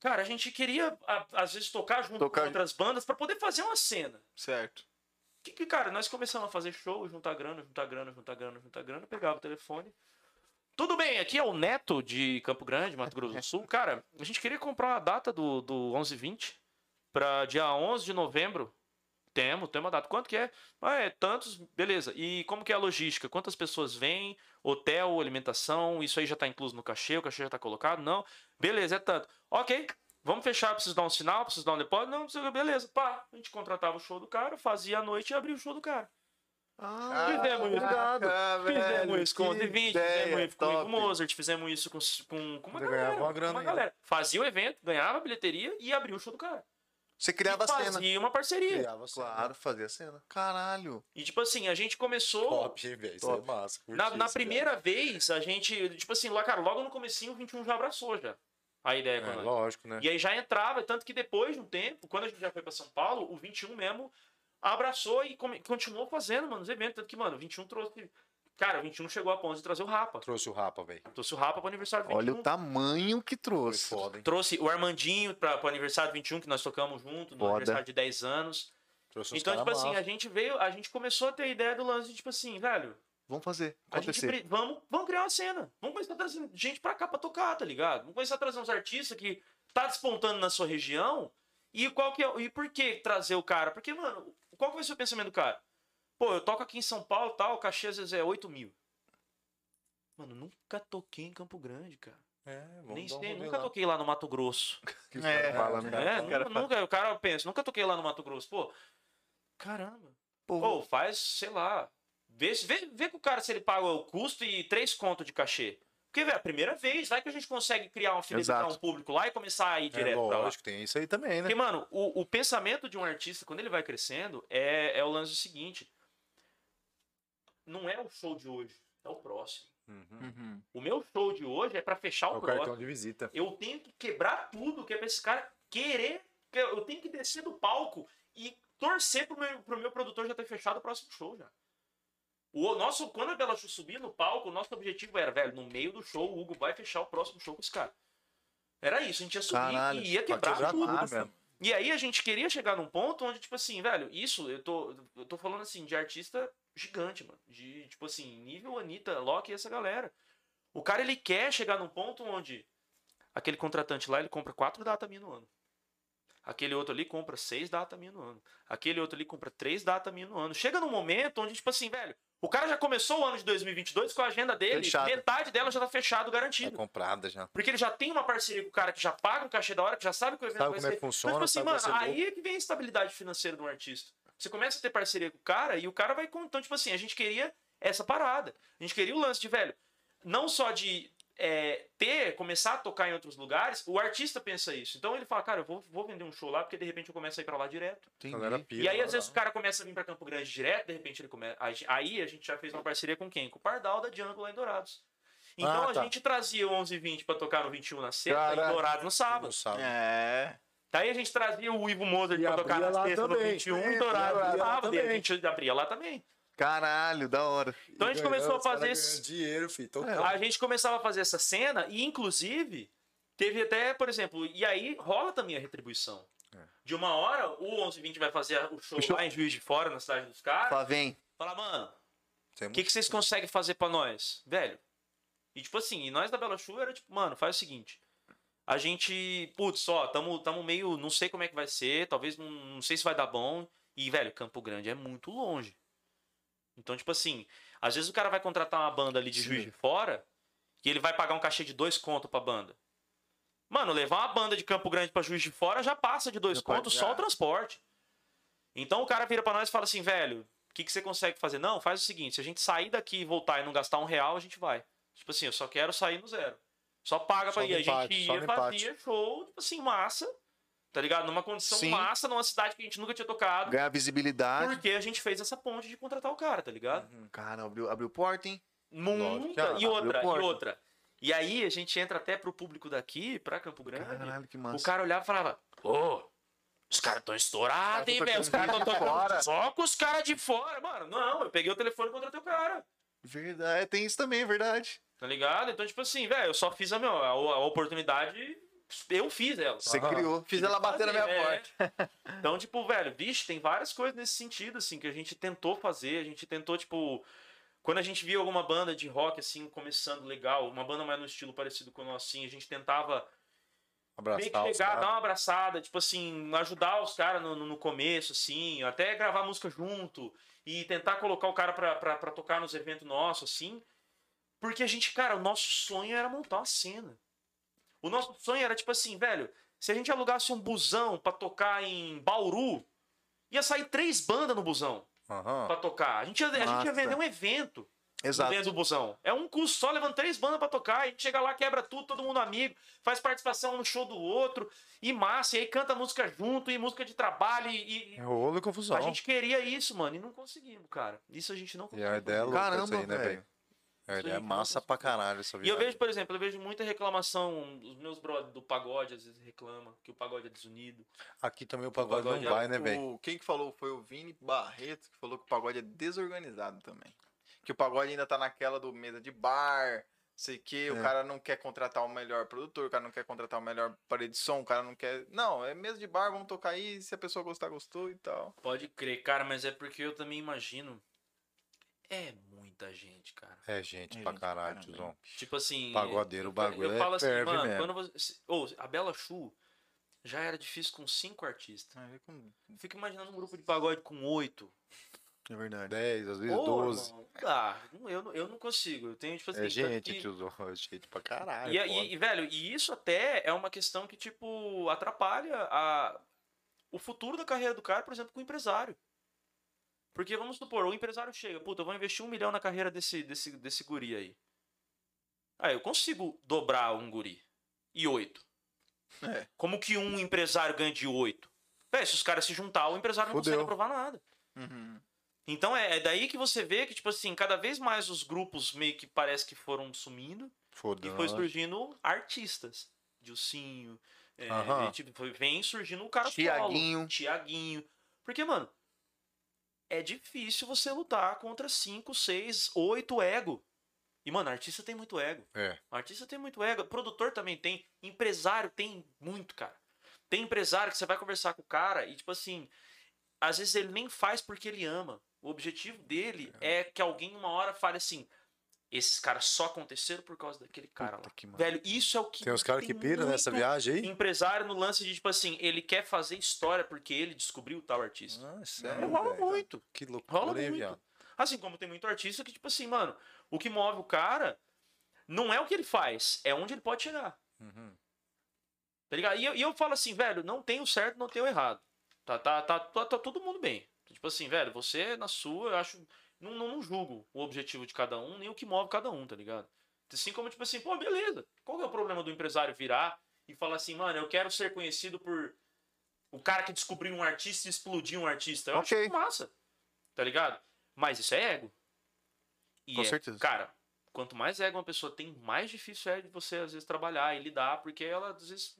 Cara, a gente queria, a- às vezes, tocar junto Tocar- com outras bandas pra poder fazer uma cena. Certo. Que, que, cara, nós começamos a fazer show, juntar grana, juntar grana, juntar grana, juntar grana, pegava o telefone. Tudo bem, aqui é o Neto de Campo Grande, Mato Grosso do Sul. Cara, a gente queria comprar a data do, do 1120 para dia 11 de novembro. Temos, temos a data. Quanto que é? Ah, é tantos, beleza. E como que é a logística? Quantas pessoas vêm? Hotel, alimentação, isso aí já tá incluso no cachê, o cachê já tá colocado? Não. Beleza, é tanto. Ok, vamos fechar, preciso dar um sinal, preciso dar um depósito? Não, beleza. Pá, a gente contratava o show do cara, fazia a noite e abria o show do cara. Ah, Fizemos isso. Ah, Fizemos velho, isso com o que D20, ideia fizemos isso com o Mozart, fizemos isso com, com, com uma galera. ganhava uma grana uma galera. Fazia o evento, ganhava a bilheteria e abria o show do cara. Você criava e a cena. fazia uma parceria. Criava assim, Claro, fazia a cena. Caralho. E tipo assim, a gente começou... Top, velho? Isso é massa. Na, na primeira vez, a gente, tipo assim, lá, cara, logo no comecinho o 21 já abraçou já a ideia com cara. É, lógico, né? E aí já entrava, tanto que depois de um tempo, quando a gente já foi pra São Paulo, o 21 mesmo abraçou e continuou fazendo, mano, os eventos. Tanto que, mano, o 21 trouxe. Cara, o 21 chegou a ponto de trazer o Rapa. Trouxe o Rapa, velho. Trouxe o Rapa pro aniversário do 21. Olha o tamanho que Foi trouxe. foda, hein? Trouxe o Armandinho pra, pro aniversário do 21, que nós tocamos junto, no Foda. aniversário de 10 anos. Trouxe então, tipo assim, massa. a gente veio, a gente começou a ter a ideia do lance de, tipo assim, velho, Vamos fazer. a gente Acontecer. pre- vamos, vamos criar uma cena. Vamos começar a trazer gente pra cá pra tocar, tá ligado? Vamos começar a trazer uns artistas que tá despontando na sua região. E qual que é, e por que trazer o cara? Porque, mano, qual que vai ser o pensamento do cara? Pô, eu toco aqui em São Paulo tal, o cachê às vezes é 8 mil. Mano, nunca toquei em Campo Grande, cara. É, Nem um sei, nunca lá. toquei lá no Mato Grosso. Que É, caras falam, né? É, o cara nunca, o cara pensa, nunca toquei lá no Mato Grosso. Pô, caramba. Pô, Pô, faz, sei lá. Vê, se- vê, vê com o cara se ele paga o custo e três contos de cachê. Porque, velho, a primeira vez, vai que a gente consegue criar uma fidelizar Exato. um público lá e começar a ir É, direto pra lá. lógico, tem isso aí também, né? Porque, mano, o, o pensamento de um artista, quando ele vai crescendo, é, é o lance do seguinte. Não é o show de hoje, é o próximo. Uhum. O meu show de hoje é pra fechar É o, o cartão de visita. Eu tenho que quebrar tudo que é pra esse cara querer. que Eu tenho que descer do palco e torcer pro meu, pro meu produtor já ter fechado o próximo show já. O nosso, quando a Bela Chu subia no palco, o nosso objetivo era, velho, no meio do show, o Hugo vai fechar o próximo show com esse cara. Era isso, a gente ia subir Caralho, e ia quebrar, quebrar tudo. mesmo. E aí a gente queria chegar num ponto onde, tipo assim, velho, isso, eu tô, eu tô falando assim, de artista gigante, mano. De, tipo assim, nível Anitta, Loki e essa galera. O cara, ele quer chegar num ponto onde aquele contratante lá, ele compra quatro data minha no ano. Aquele outro ali compra seis data minha no ano. Aquele outro ali compra três data minha no ano. Chega num momento onde, tipo assim, velho, o cara já começou o ano de 2022 com a agenda dele, Fechado. metade dela já tá fechado, Tá garantido. comprada já. Porque ele já tem uma parceria com o cara que já paga um cachê da hora, que já sabe que o evento Sabe vai como é ser. que funciona, Então, tipo assim, mano, aí é que vem a estabilidade financeira do artista. Você começa a ter parceria com o cara e o cara vai com. Então, tipo assim, a gente queria essa parada. A gente queria o lance de, velho, não só de é, ter, começar a tocar em outros lugares, o artista pensa isso. Então ele fala, cara, eu vou, vou vender um show lá, porque de repente eu começo a ir pra lá direto. A galera pira, E aí, às lá. vezes, o cara começa a vir pra Campo Grande direto, de repente ele começa. Aí a gente já fez uma parceria com quem? Com o Pardal da Django lá em Dourados. Então Ah, a tá. gente trazia o 11 e 20 pra tocar no 21 na sexta Cara, e Dourados no sábado. Não sabe. É. Daí a gente trazia o Ivo Mozart E pra tocar na sexta no também. 21 É, e Dourados no sábado. E a gente abria lá também. Caralho, da hora. Então a gente E começou a fazer esse- dinheiro, filho. Total. A gente começava a fazer essa cena e, inclusive, teve até, por exemplo, e aí rola também a retribuição. É. De uma hora, o 1120 vai fazer o show, lá em Juiz de Fora, na cidade dos caras. Fala, vem. Fala, mano, Tem o que, que vocês conseguem fazer pra nós? Velho. E tipo assim, e nós da Bela Chu era tipo, mano, faz o seguinte. A gente, putz, ó, tamo, tamo meio, não sei como é que vai ser, talvez não, não sei se vai dar bom. E, velho, Campo Grande é muito longe. Então, tipo assim, às vezes o cara vai contratar uma banda ali de Juiz de Fora e ele vai pagar um cachê de dois contos pra banda. Mano, levar uma banda de Campo Grande pra Juiz de Fora já passa de dois contos só o transporte. Então o cara vira pra nós e fala assim, velho, o que, que você consegue fazer? Não, faz o seguinte, se a gente sair daqui e voltar e não gastar um real, a gente vai. Tipo assim, eu só quero sair no zero. Só paga Só pra ir. no A empate, gente ia, fazia show, tipo assim, massa. Tá ligado? Numa condição Sim. massa, numa cidade que a gente nunca tinha tocado. Ganhar visibilidade. Porque a gente fez essa ponte de contratar o cara, tá ligado? Cara, abriu, abriu porta, hein? Muita. Lógico, E outra, abriu e outra. E aí a gente entra até pro público daqui, pra Campo Grande. Caralho, que O massa. cara olhava e falava, ô, os caras tão estourados, hein, velho? Os caras tão de tocando fora." só com os caras de fora. Mano, não, eu peguei o telefone e contratei o cara. Verdade, tem isso também, é verdade. Tá ligado? Então, tipo assim, velho, eu só fiz a, meu, a, a oportunidade, eu fiz ela. Você Aham. criou. Fiz ela bater na minha É. porta. Então, tipo, velho, vixe, tem várias coisas nesse sentido, assim, que a gente tentou fazer. A gente tentou, tipo. Quando a gente via alguma banda de rock, assim, começando legal, uma banda mais no estilo parecido com o nosso, assim, a gente tentava meio que Abraçar os chegar, caras. dar uma abraçada, tipo assim, ajudar os caras no, no- no começo, assim, até gravar música junto e tentar colocar o cara pra, pra, pra tocar nos eventos nossos, assim. Porque a gente, cara, o nosso sonho era montar uma cena. O nosso sonho era, tipo assim, velho, se a gente alugasse um busão pra tocar em Bauru, ia sair três bandas no busão Aham. pra tocar. A gente ia, a gente ia vender um evento Exato. dentro do busão. É um custo só levando três bandas pra tocar. A gente chega lá, quebra tudo, todo mundo amigo, faz participação no show do outro, e massa, e aí canta música junto, e música de trabalho, e. e- É rolo e confusão. A gente queria isso, mano, e não conseguimos, cara. Isso a gente não E conseguiu. a ideia é louca Caramba, isso aí, né, velho. É que massa pra caralho essa E eu viagem. vejo, por exemplo, eu vejo muita reclamação, os meus brothers do pagode às vezes reclamam que o pagode é desunido. Aqui também o pagode, pagode não é vai, né, velho? O- Quem que falou foi o Vini Barreto, que falou que o pagode é desorganizado também. Que o pagode ainda tá naquela do mesa de bar, sei que, É. o cara não quer contratar o melhor produtor, o cara não quer contratar o melhor parede de som, o cara não quer. Não, é mesa de bar, vamos tocar aí, se a pessoa gostar, gostou e tal. Pode crer, cara, mas é porque eu também imagino. É muita gente, cara. É gente É pra gente, caralho, tiozão. Tipo assim. Pagodeiro, o bagulho Eu é falo assim, ferve mano, mesmo. quando você. Ô, a Bela Chu já era difícil com cinco artistas. Aí, com- Fico imaginando um grupo de pagode com oito. É verdade. 10, às vezes Ô, 12. irmão, não dá. Não, Eu, não- eu não consigo. Eu tenho, tipo assim. É gente, que- tiozão. É gente pra caralho. E, e, e, velho, e isso até é uma questão que, tipo, atrapalha a, o futuro da carreira do cara, por exemplo, com o empresário. Porque, vamos supor, o empresário chega, puta, eu vou investir um milhão na carreira desse, desse, desse guri aí. Ah, eu consigo dobrar um guri. E oito. É. Como que um empresário ganha de oito? Véi, se os caras se juntar, o empresário não Fudeu. consegue aprovar nada. Uhum. Então é, é daí que você vê que, tipo assim, cada vez mais os grupos meio que parece que foram sumindo Foda. e foi surgindo artistas. Dilcinho. É, Aham. tipo, vem surgindo um cara Tiaguinho. Tiaguinho. Porque, mano, é difícil você lutar contra 5, 6, 8 ego. E, mano, artista tem muito ego. É. Artista tem muito ego. Produtor também tem. Empresário tem muito, cara. Tem empresário que você vai conversar com o cara e, tipo assim, às vezes ele nem faz porque ele ama. O objetivo dele é, que alguém uma hora fale assim: esses caras só aconteceram por causa daquele cara lá. Puta mano. Velho, isso é o que. Tem uns caras que piram nessa viagem aí. Empresário no lance de, tipo assim, ele quer fazer história porque ele descobriu tal artista. Ah, É, sério, rola velho. muito. Que Rola loucura, hein, muito. viado? Assim como tem muito artista que, tipo assim, mano, o que move o cara não é o que ele faz, é onde ele pode chegar. Uhum. Tá ligado? E eu, e eu falo assim, velho, não tem o certo, não tem o errado. Tá, tá, tá, tá, tá todo mundo bem. Tipo assim, velho, você na sua, eu acho. Não, não, não julgo o objetivo de cada um, nem o que move cada um, tá ligado? Assim como, tipo assim, pô, beleza. Qual é o problema do empresário virar e falar assim, mano, eu quero ser conhecido por o cara que descobriu um artista e explodiu um artista? Eu Ok. acho massa. Tá ligado? Mas isso é ego. E Com é- certeza. Cara, quanto mais ego uma pessoa tem, mais difícil é de você, às vezes, trabalhar e lidar, porque ela, às vezes,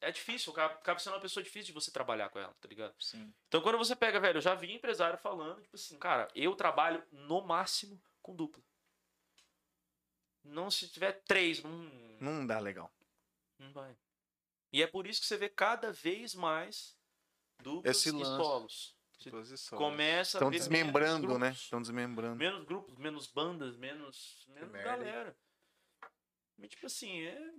é difícil. Acaba sendo uma pessoa difícil de você trabalhar com ela, tá ligado? Sim. Então, quando você pega, velho, eu já vi empresário falando, tipo assim, cara, eu trabalho no máximo com dupla. Não se tiver três, não, Não dá legal. não vai. E é por isso que você vê cada vez mais duplas Esse e lance. solos. Começa a Estão desmembrando, né? grupos. Estão desmembrando. Menos grupos, menos bandas, menos, menos galera. Mas, tipo assim, é.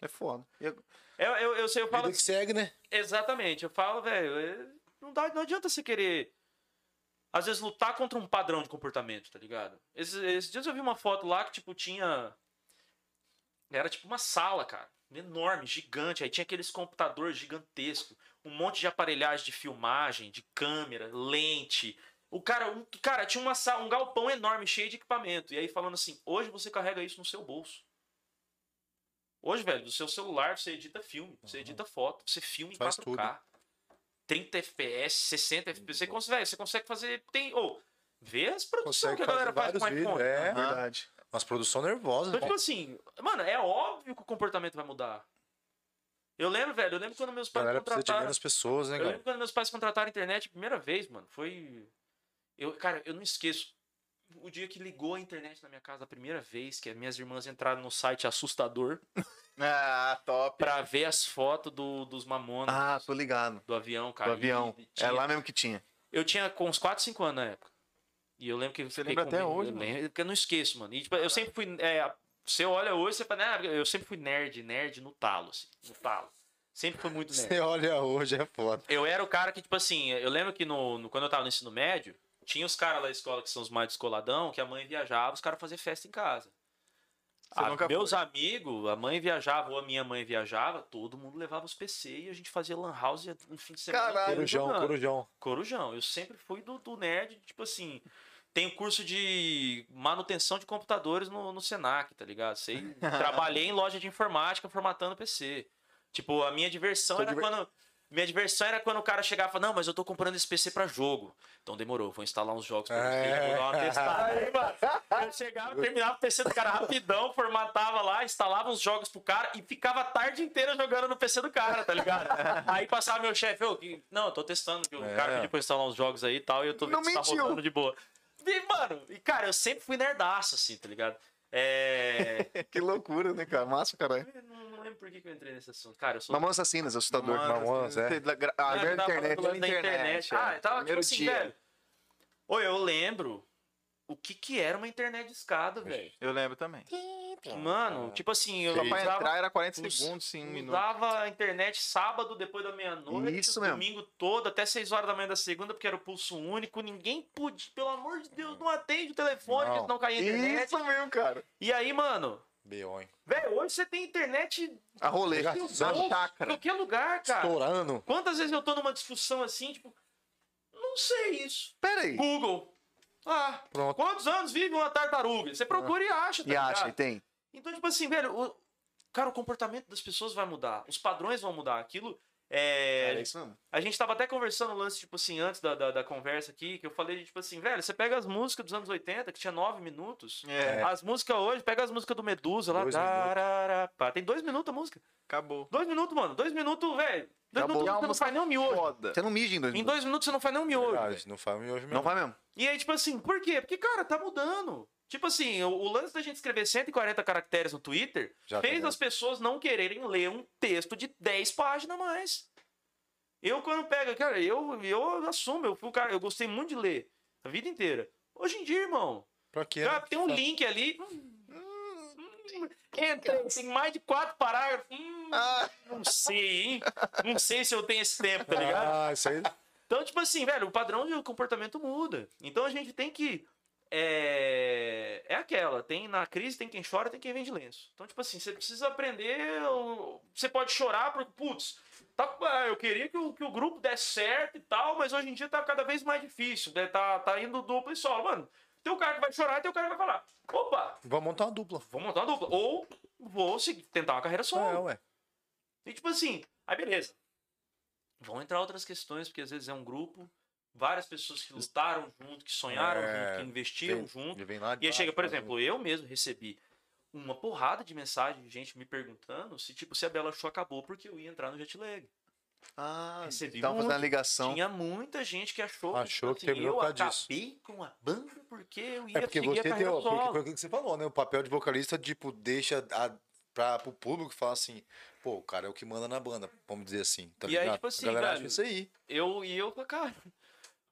É foda. Eu- Eu, eu, eu sei, eu falo Vida que segue, né? Exatamente, eu falo, velho, é- não, dá, não adianta você querer, às vezes, lutar contra um padrão de comportamento, tá ligado? Esses, esses dias eu vi uma foto lá que, tipo, tinha. Era tipo uma sala, cara. Enorme, gigante. Aí tinha aqueles computadores gigantescos. Um monte de aparelhagem de filmagem, de câmera, lente. O cara, um, cara tinha uma sala, um galpão enorme, cheio de equipamento. E aí falando assim, hoje você carrega isso no seu bolso. Hoje, velho, do seu celular você edita filme, você edita foto, você filma em Faz 4K. 30 FPS, 60 FPS. Você consegue, você consegue fazer. Tem, ou vê as produções que a galera faz com iPhone. é. Aham. Verdade. Umas produção nervosa. Então, tipo assim, mano, é óbvio que o comportamento vai mudar. Eu lembro, velho, eu lembro quando meus A pais galera precisa de contrataram. menos pessoas, né, Eu cara? lembro quando meus pais contrataram a internet a primeira vez, mano. Foi. Eu, cara, eu não esqueço. O dia que ligou a internet na minha casa a primeira vez, que as minhas irmãs entraram no site assustador Ah, top. pra ver as fotos do, dos mamonas Ah, tô ligado. do avião, Do cara. avião. E É tinha- lá mesmo que tinha. Eu tinha com uns 4, 5 anos na época. E eu lembro que você lembra até hoje, eu lembro, porque eu não esqueço, mano. E, tipo, eu sempre fui. é, você olha hoje, você fala, ah, eu sempre fui nerd, nerd no talo, assim. No talo. Sempre fui muito nerd. Você olha hoje, é foda. Eu era o cara que, tipo assim, eu lembro que no, no- quando eu tava no ensino médio, tinha os caras lá da escola que são os mais descoladão, que a mãe viajava, os caras faziam festa em casa. Nunca meus amigos, a mãe viajava ou a minha mãe viajava, todo mundo levava os PC e a gente fazia lan house no fim de semana. Caralho. Corujão, jogando. corujão. Corujão. Eu sempre fui do, do nerd, tipo assim. Tenho curso de manutenção de computadores no, no Senac, tá ligado? Sei, trabalhei em loja de informática formatando PC. Tipo, a minha diversão era diver- quando. Minha diversão era quando o cara chegava e falava, não, mas eu tô comprando esse PC pra jogo. Então demorou, vou instalar uns jogos pra você, É. vou dar uma testada. Aí, mano, eu chegava, terminava o PC do cara rapidão, formatava lá, instalava uns jogos pro cara e ficava a tarde inteira jogando no PC do cara, tá ligado? Aí passava meu chefe, que- não, eu tô testando, que o É. cara pediu pra eu instalar uns jogos aí e tal, e eu tô vendo que tá rodando de boa. E, mano, e cara, eu sempre fui nerdaço, assim, tá ligado? É. Que loucura, né, cara? Massa, caralho. não, não lembro por que, que eu entrei nesse assunto. Cara, eu sou. Mamães assassinas, assustador. Mamonas, é. A Ah, internet. internet. Ah, eu tava tipo Primeiro assim, dia. velho. Oi, eu lembro o que que era uma internet de escada, velho. Eu lembro também. Mano, tipo assim, eu Só pra usava, entrar era 40 us- segundos, sim, um minuto. usava a internet sábado depois da meia-noite, Isso mesmo. domingo todo, até 6 horas da manhã da segunda, porque era o pulso único. Ninguém podia, pelo amor de Deus, não atende o telefone, Não. senão caía a internet. Isso mesmo, cara. E aí, mano, B.O., hein? velho, hoje você tem internet A rolê. Ligação. em qualquer lugar, cara. Estourando. Quantas vezes eu tô numa discussão assim, tipo, não sei isso. Pera aí. Google. Ah, Pronto. quantos anos vive uma tartaruga? Você procura e acha, tá E acha, e ligado? tem. Então, tipo assim, velho, o... cara, o comportamento das pessoas vai mudar. Os padrões vão mudar. Aquilo É, É isso mesmo. a gente tava até conversando o lance, tipo assim, antes da, da, da conversa aqui, que eu falei, tipo assim, velho, você pega as músicas dos anos 80, que tinha nove minutos. É, As músicas hoje, pega as músicas do Medusa lá. Tararapá. Tem dois minutos a música. acabou. Dois minutos, mano. Dois minutos, velho. Dois Acabou. minutos É você não faz nem um miojo. Foda. Você não mija em dois Em minutos. dois minutos você não faz nem um miojo. Verdade, não faz hoje mesmo. Não vai mesmo. E aí, tipo assim, por quê? Porque, cara, tá mudando. Tipo assim, o, o lance da gente escrever 140 caracteres no Twitter Já tá fez vendo. as pessoas não quererem ler um texto de 10 páginas a mais. Eu, quando pego, cara, eu, eu assumo, eu fui cara, eu gostei muito de ler a vida inteira. Hoje em dia, irmão, Pra quê? já né? tem um link ali. hum, hum, Entra, tem mais de quatro parágrafos. Hum, não sei, hein? Não sei se eu tenho esse tempo, tá ligado? Ah, isso aí. Então, tipo assim, velho, o padrão de comportamento muda. Então a gente tem que. É, é aquela, tem na crise tem quem chora, tem quem vende lenço. Então, tipo assim, você precisa aprender. Você pode chorar porque, putz, tá, ah, eu queria que o, que o grupo desse certo e tal, mas hoje em dia tá cada vez mais difícil. Né? Tá, tá indo duplo e solo. Mano, tem o cara que vai chorar e tem o cara que vai falar: opa, Vamos montar uma dupla. vou montar uma dupla. Ou vou seguir, tentar uma carreira solo. É, ué. E tipo assim, aí beleza. Vão entrar outras questões, porque às vezes é um grupo, várias pessoas que lutaram junto, que sonharam É, junto, que investiram Vem- junto. vem E aí chega, por exemplo, eu mesmo recebi uma porrada de mensagem de gente me perguntando se, tipo, se a Bela Show acabou porque eu ia entrar no jet lag. Ah, Recebi tava fazendo a ligação. Tinha muita gente que achou, Achou que tipo assim, terminou eu causa disso. acabei com a banda porque eu ia É porque seguir você a deu, porque solo. foi o que você falou, né? O papel de vocalista, tipo, deixa a, pra, pro público falar assim, pô, o cara é o que manda na banda, vamos dizer assim. Tá E aí, ligado? tipo assim, a galera acha isso aí. Eu, e eu, cara,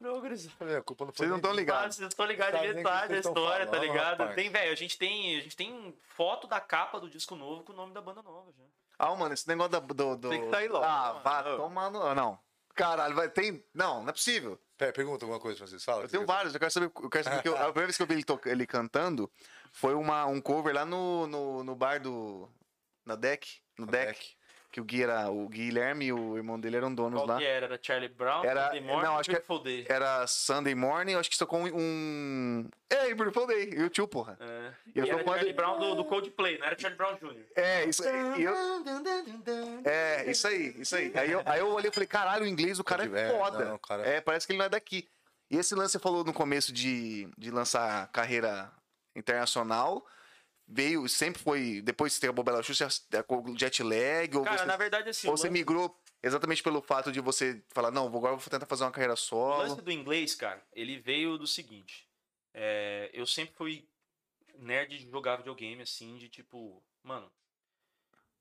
não foi Vocês não estão ligados. Vocês estão ligados de metade da vocês história, tá falando, ligado? rapaz. Tem, velho, a gente tem, a gente tem foto da capa do disco novo com o nome da banda nova já. Ah, mano, esse negócio da- do. do... Tem que sair logo, Ah, mano. vá tomar no. Não. Caralho, vai. Tem. Não, não é possível. Pera, pergunta alguma coisa, Francisco. Fala. Eu tenho vários, eu quero saber. Eu quero saber que eu- a primeira vez que eu vi ele, to- ele cantando foi uma, um cover lá no, no, no bar do. Na deck. No No deck. deck. Que o Gui era. O Guilherme e o irmão dele eram donos Qual lá. que era? Era Charlie Brown? Era- Sunday Morning não, acho que- Beautiful Day? Era Sunday Morning, eu acho que com um. Ei, Beautiful Day, e o tio, porra. É. Eu E sou era Charlie Brown do, do Coldplay, não era Charlie Brown Jr. É, isso aí. e eu- É, isso aí, isso aí. Aí eu, aí eu olhei e falei, caralho, o inglês do cara é É, foda. não, o cara- É, parece que ele não é daqui. E esse lance você falou no começo de, de lançar carreira internacional. Veio, sempre foi. Depois que você tem a Bobela Xuxa, com o jet lag, ou Cara, você, na verdade, assim, ou o você lance, migrou exatamente pelo fato de você falar, não, vou- agora eu vou tentar fazer uma carreira o solo. lance do inglês, cara, ele veio do seguinte. é, eu sempre fui nerd de jogar videogame, assim, de tipo, mano.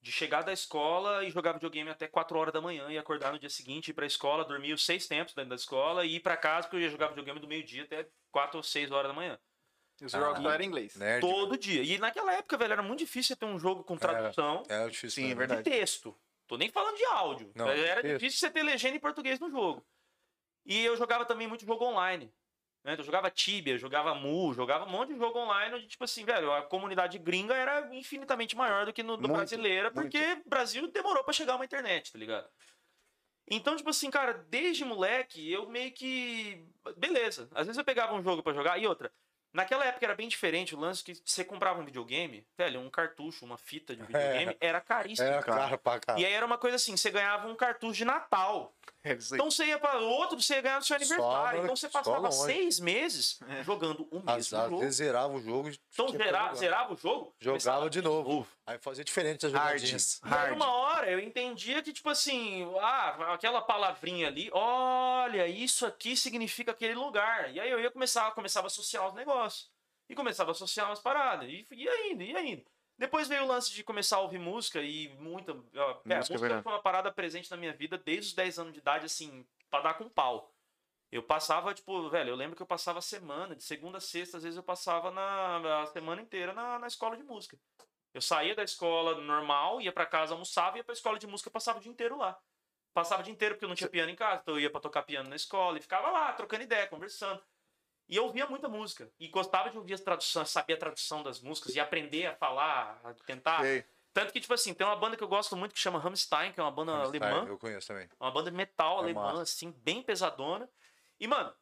De chegar da escola e jogar videogame até 4 horas da manhã e acordar no dia seguinte, ir pra escola, dormir os seis tempos dentro da escola e ir pra casa, porque eu ia jogar videogame do meio-dia até 4 ou 6 horas da manhã. Os jogos Ah. eram em inglês. Nerd, Todo dia. E naquela época, velho, era muito difícil você ter um jogo com tradução É, é difícil. Sim, mesmo. é verdade. de texto. Tô nem falando de áudio. Não, era texto. difícil você ter legenda em português no jogo. E eu jogava também muito jogo online. Né? Eu jogava Tibia, jogava Mu, jogava um monte de jogo online onde, tipo assim, velho, a comunidade gringa era infinitamente maior do que no do Muito, brasileira, porque o Brasil demorou pra chegar uma internet, tá ligado? Então, tipo assim, cara, desde moleque, eu meio que. Beleza. Às vezes eu pegava um jogo pra jogar. E outra, naquela época era bem diferente o lance que você comprava um videogame, velho, um cartucho, uma fita de videogame, era caríssimo, É, cara. cara, pra cá. E aí era uma coisa assim, você ganhava um cartucho de Natal. É. Então você ia para outro, você ia ganhar no seu aniversário. Só- então você passava seis meses jogando o mesmo às jogo. vezes zerava o jogo. e Então tinha pra zera- jogar. zerava o jogo, Jogava de novo. Aí fazia diferente as Hard. jogadinhas. E aí, Hard. uma hora eu entendia que, tipo assim, ah, aquela palavrinha ali, olha, isso aqui significa aquele lugar. E aí eu ia começar, começava a associar os negócios. E começava a associar umas paradas. E ia indo, ia indo. Depois veio o lance de começar a ouvir música e muita. ó, é, a Música, música verdade. foi uma parada presente na minha vida desde os 10 anos de idade, assim, pra dar com pau. Eu passava, tipo, velho, eu lembro que eu passava a semana, de segunda a sexta, às vezes eu passava na, a semana inteira na, na escola de música. Eu saía da escola normal, ia pra casa, almoçava, ia pra escola de música, passava o dia inteiro lá. Passava o dia inteiro porque eu não tinha piano em casa, então eu ia pra tocar piano na escola e ficava lá, trocando ideia, conversando. E eu ouvia muita música. E gostava de ouvir as traduções, saber a tradução das músicas e aprender a falar, a tentar. Sei. Tanto que, tipo assim, tem uma banda que eu gosto muito que chama Rammstein, que é uma banda alemã. Eu conheço também. Uma banda de metal É alemã, massa. assim, bem pesadona. E, mano,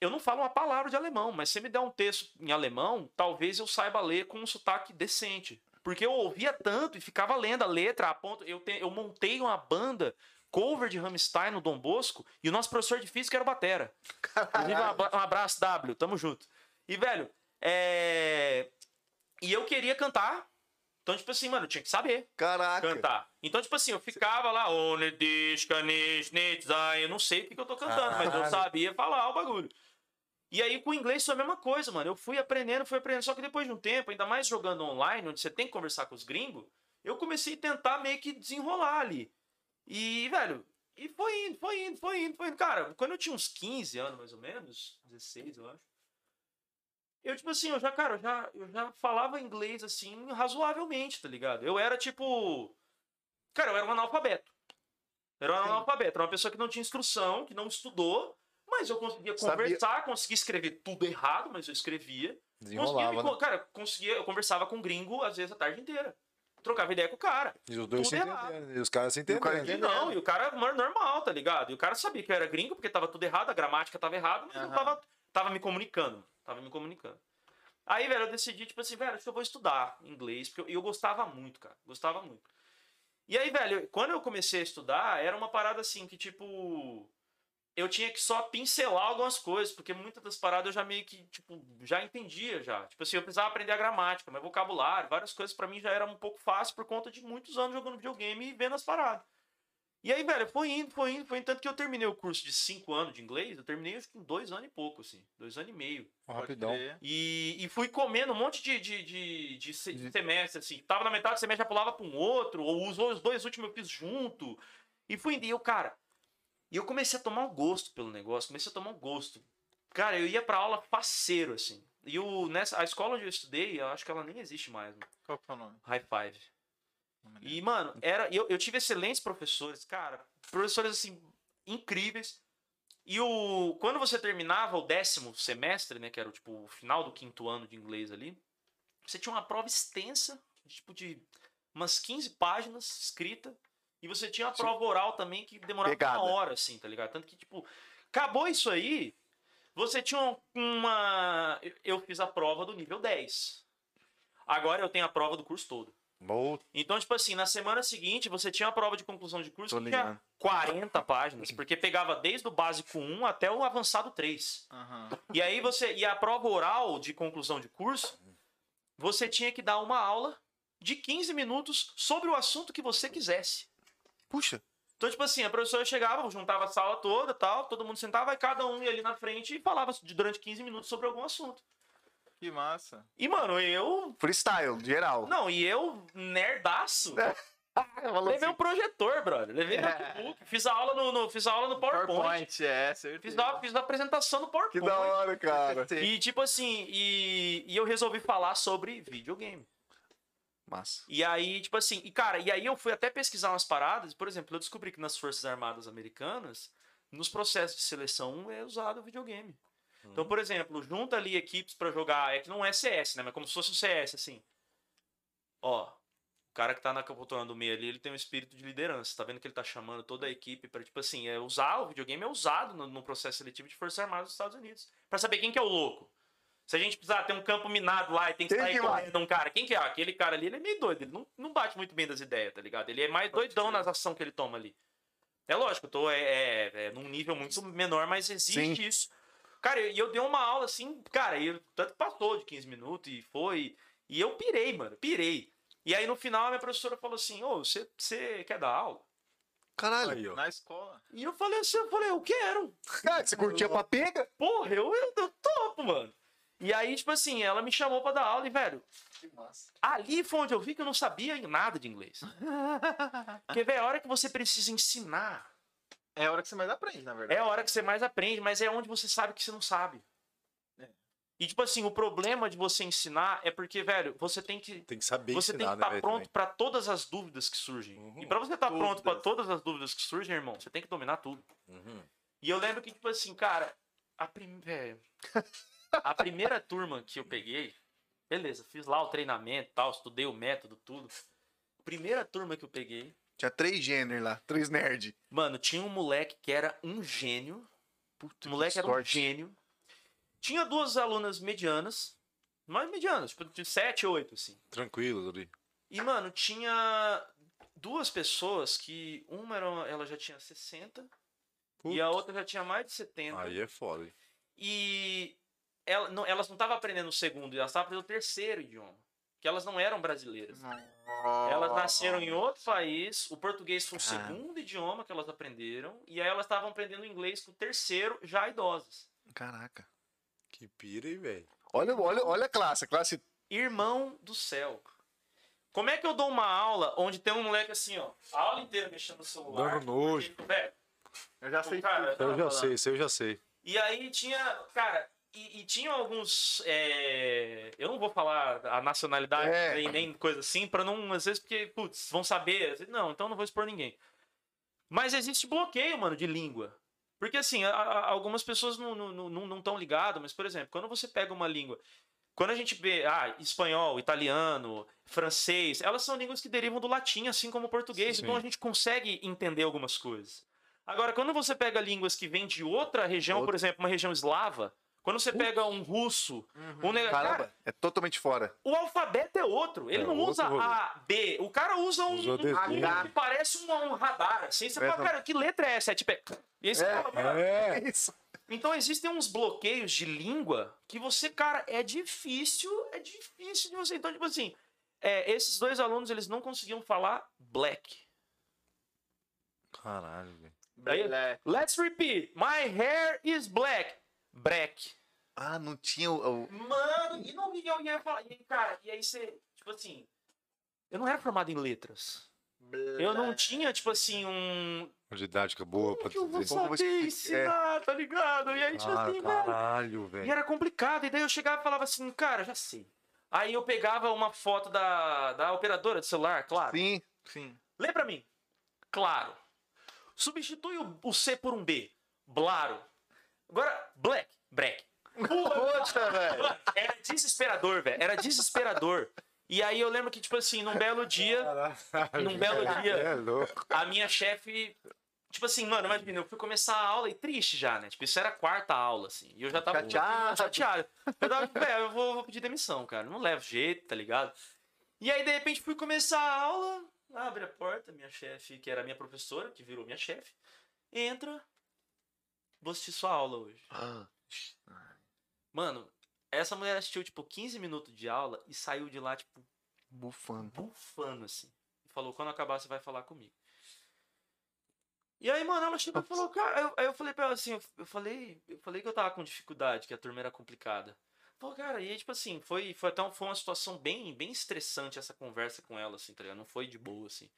eu não falo uma palavra de alemão, mas se você me der um texto em alemão, talvez eu saiba ler com um sotaque decente. Porque eu ouvia tanto e ficava lendo a letra a ponto. Eu, te- eu montei uma banda cover de Rammstein no Dom Bosco e o nosso professor de física era o Batera. Inclusive, um abra- abraço, W, tamo junto. E, velho, é... E eu queria cantar. Então, tipo assim, mano, eu tinha que saber Caraca. cantar. Então, tipo assim, eu ficava lá, eu não sei o que, que eu tô cantando, mas eu sabia falar o bagulho. E aí, com o inglês foi a mesma coisa, mano. Eu fui aprendendo, fui aprendendo. Só que depois de um tempo, ainda mais jogando online, onde você tem que conversar com os gringos, eu comecei a tentar meio que desenrolar ali. E, velho, e foi indo, foi indo, foi indo, foi indo. Cara, quando eu tinha uns 15 anos, mais ou menos, 16, eu acho. Eu, tipo assim, eu já, cara, eu já, eu já falava inglês, assim, razoavelmente, tá ligado? Eu era, tipo... Cara, eu era um analfabeto. Eu era um analfabeto. Era uma pessoa que não tinha instrução, que não estudou, mas eu conseguia Sabia- conversar, conseguia escrever tudo errado, mas eu escrevia. Conseguia me né? Cara, conseguia, eu conversava com gringo, às vezes, a tarde inteira. Trocava ideia com o cara. E os dois tudo se entendendo. E os caras se entendendo. E não, e o cara mano, normal, tá ligado? E o cara sabia que eu era gringo, porque tava tudo errado, a gramática tava errada, mas eu Aham. tava, tava me comunicando. Tava me comunicando. Aí, velho, eu decidi, tipo assim, velho, acho que eu vou estudar inglês, porque eu, e eu gostava muito, cara. Gostava muito. E aí, velho, quando eu comecei a estudar, era uma parada assim que, tipo. Eu tinha que só pincelar algumas coisas, porque muitas das paradas eu já meio que, tipo, já entendia já. Tipo assim, eu precisava aprender a gramática, mas vocabulário, várias coisas pra mim já era um pouco fácil por conta de muitos anos jogando videogame e vendo as paradas. E aí, velho, foi indo, foi indo, foi indo. Tanto que eu terminei o curso de cinco anos de inglês, eu terminei acho que em dois anos e pouco, assim. Dois anos e meio. Rapidão. E, e fui comendo um monte de, de, de, de se- semestre, assim. Tava na metade do semestre, já pulava pra um outro, ou os, os dois últimos eu fiz junto. E fui indo. E eu, cara, e eu comecei a tomar um gosto pelo negócio, comecei a tomar um gosto. Cara, eu ia pra aula faceiro, assim. E o, nessa, a escola onde eu estudei, eu acho que ela nem existe mais, mano. Qual que é o nome? High Five. E, mano, era, eu, eu tive excelentes professores, cara. Professores, assim, incríveis. E o, quando você terminava o décimo semestre, né, que era tipo, o final do quinto ano de inglês ali, você tinha uma prova extensa, tipo de umas 15 páginas escrita, e você tinha a prova oral também que demorava Pegada. uma hora, assim, tá ligado? Tanto que, tipo, acabou isso aí, você tinha um- uma. eu- fiz a prova do nível 10. Agora eu tenho a prova do curso todo. Boa. Então, tipo assim, na semana seguinte você tinha a prova de conclusão de curso Tô que tinha ligado. 40 páginas, porque pegava desde o básico 1 até o avançado 3. Aham. E aí você. E a prova oral de conclusão de curso, você tinha que dar uma aula de 15 minutos sobre o assunto que você quisesse. Puxa. Então, tipo assim, a professora chegava, juntava a sala toda tal, todo mundo sentava, e cada um ia ali na frente e falava de- durante 15 minutos sobre algum assunto. Que massa. E, mano, eu. Freestyle, geral. Não, e eu, nerdaço. Levei assim, um projetor, brother. Levei notebook. Fiz a aula no, no- fiz a aula no PowerPoint. PowerPoint, é, certeza. Fiz, a, fiz a apresentação no que PowerPoint. da hora, cara. E tipo assim, e, e eu resolvi falar sobre videogame. Massa. E aí, tipo assim, e cara, e aí eu fui até pesquisar umas paradas. Por exemplo, eu descobri que nas Forças Armadas Americanas, nos processos de seleção é usado o videogame. Então, por exemplo, junta ali equipes pra jogar, é que não é CS, né? Mas como se fosse um CS, assim. Ó, o cara que tá na poltrona do meio ali, ele tem um espírito de liderança. Tá vendo que ele tá chamando toda a equipe pra, tipo assim, é usar o videogame é usado no, no processo seletivo de Forças Armadas dos Estados Unidos. Pra saber quem que é o louco. Se a gente precisar ter um campo minado lá e tem que Quem sair que correndo um cara, quem que é? Aquele cara ali, ele é meio doido, ele não, não bate muito bem das ideias, tá ligado? Ele é mais doidão nas ações que ele toma ali. É lógico, eu tô é, é, é num nível muito menor, mas existe Sim. isso. Cara, e eu, dei uma aula assim, cara, e eu- tanto passou de 15 minutos e foi. E eu pirei, mano, pirei. E aí no final a minha professora falou assim: Ô, você você quer dar aula? Caralho. Aí. Na escola. E eu falei assim: eu falei, eu quero. Cara, você curtia pra pega? Porra, eu, eu, eu topo, mano. E aí, tipo assim, ela me chamou pra dar aula e, velho, Que massa. ali foi onde eu vi que eu não sabia nada de inglês. Porque, velho, a hora que você precisa ensinar, É a hora que você mais aprende, na verdade. é a hora que você mais aprende, mas é onde você sabe que você não sabe. É. E, tipo assim, o problema de você ensinar é porque, velho, você tem que. Tem que saber Você tem ensinar, que né, estar velho, pronto também. pra todas as dúvidas que surgem. Uhum. E pra você estar pronto pra Todas. as dúvidas que surgem, irmão, você tem que dominar tudo. Uhum. E eu lembro que, tipo assim, cara, a, prim... a primeira turma que eu peguei, beleza, fiz lá o treinamento e tal, estudei o método, tudo. Primeira turma que eu peguei, Tinha três gêneros lá, três nerd. mano, tinha um moleque que era um gênio. Puta, O moleque era um gênio. Tinha duas alunas medianas, mais medianas, tipo de 7, 8, assim. Tranquilo ali. E, mano, tinha duas pessoas que uma era, ela já tinha 60 e a outra já tinha mais de 70. Aí é foda. hein? E ela, não- elas não estavam aprendendo o segundo, elas estavam aprendendo o terceiro idioma. Que elas não eram brasileiras. Elas nasceram em outro país, o português foi o Cara. segundo idioma que elas aprenderam, e aí elas estavam aprendendo inglês com o terceiro, já idosas. Caraca. Que pira, hein, velho? Olha, olha, olha a classe. A classe. Irmão do céu. Como é que eu dou uma aula onde tem um moleque assim, ó, a aula inteira mexendo no celular? Dando nojo. velho, Eu já o cara, Eu tava já falando. sei, isso eu já sei. E aí tinha, cara, e, e tinha alguns. é, eu não vou falar a nacionalidade É. nem, nem coisa assim, pra não. Às vezes, porque, putz, vão saber. Não, então não vou expor ninguém. Mas existe bloqueio, mano, de língua. Porque, assim, a- a- algumas pessoas não estão não, não, não tão ligadas, mas, por exemplo, quando você pega uma língua. Quando a gente vê, ah, espanhol, italiano, francês, elas são línguas que derivam do latim, assim como o português, Sim. então a gente consegue entender algumas coisas. Agora, quando você pega línguas que vêm de outra região, por exemplo, uma região eslava, quando você pega um russo, um neg- cara, Caramba, é totalmente fora. o alfabeto é outro. Ele É não outro usa rolê. A, B. O cara usa um, um que parece um, um radar. Assim, você É, fala, não. cara, que letra é essa? É tipo. É... E aí você É, fala, mano, É. isso. então existem uns bloqueios de língua que você, cara, é difícil, é difícil de você. Então, tipo assim, é, esses dois alunos, eles não conseguiam falar black. Caralho, velho. Let's repeat. My hair is black. Black. Ah, não tinha o. o- Mano, e não e eu ia falar. E, cara, e aí você, tipo assim, eu não era formado em letras. Eu não tinha, tipo assim, um. Uma didática boa pra que eu vou dizer. Saber você- ensinar, tá ligado? E aí, tipo Ah, assim, velho. caralho, E velho. era complicado. E daí eu chegava e falava assim, cara, já sei. Aí eu pegava uma foto da, da operadora de celular, claro. Sim, sim. Lê pra mim. Claro. Substitui o, o C por um B. Blaro. Agora, black. Break. Poxa, velho. Era desesperador, velho. Era desesperador. E aí eu lembro que, tipo assim, num belo dia, num belo dia, É louco. a minha chefe. Tipo assim, mano, imagina, eu fui começar a aula e triste já, né? Tipo, isso era a quarta aula, assim. E eu já tava Chateado. chateado. Eu tava, velho, eu vou, vou pedir demissão, cara. Não levo jeito, tá ligado? E aí, de repente, fui começar a aula, abre a porta, minha chefe, que era minha professora, que virou minha chefe, entra. Vou assistir sua aula hoje. Ah, Mano, essa mulher assistiu, tipo, 15 minutos de aula e saiu de lá, tipo, Bufando. bufando, assim. Falou, quando acabar, você vai falar comigo. E aí, mano, ela chegou e falou, cara. Aí eu, aí eu falei pra ela assim, eu, eu falei, eu falei que eu tava com dificuldade, que a turma era complicada. Falou, cara, e aí, tipo assim, foi, foi até um- foi uma situação bem, bem estressante essa conversa com ela, assim, tá ligado? Não foi de boa, assim.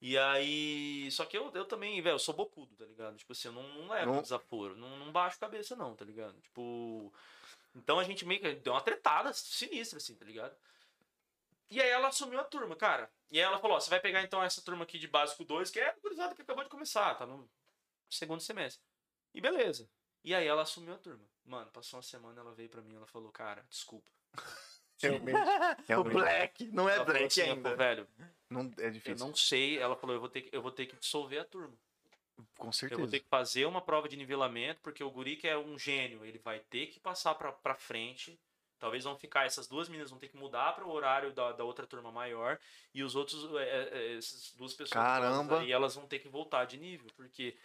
E aí. Só que eu, eu também, velho, eu sou bocudo, tá ligado? Tipo assim, eu não, não levo Não- desaforo, não, não baixo cabeça, não, tá ligado? Tipo. Então a gente meio que deu uma tretada sinistra, assim, tá ligado? E aí ela assumiu a turma, cara. E aí ela falou: ó, você vai pegar então essa turma aqui de básico 2, que é a gurizada que acabou de começar, tá no segundo semestre. E beleza. E aí ela assumiu a turma. Mano, passou uma semana, ela veio pra mim ela falou: cara, desculpa. Realmente. O. Black não é Ela Black assim, ainda. falou, velho, Não, é eu difícil. não sei. Ela falou: eu vou ter que, eu vou ter que dissolver a turma. Com Eu certeza. vou ter que fazer uma prova de nivelamento, porque o guri que é um gênio, ele vai ter que passar pra, pra frente. Talvez vão ficar, essas duas meninas vão ter que mudar para o horário da, da outra turma maior. E os outros, é, é, essas duas pessoas. Caramba. E elas vão ter que voltar de nível, porque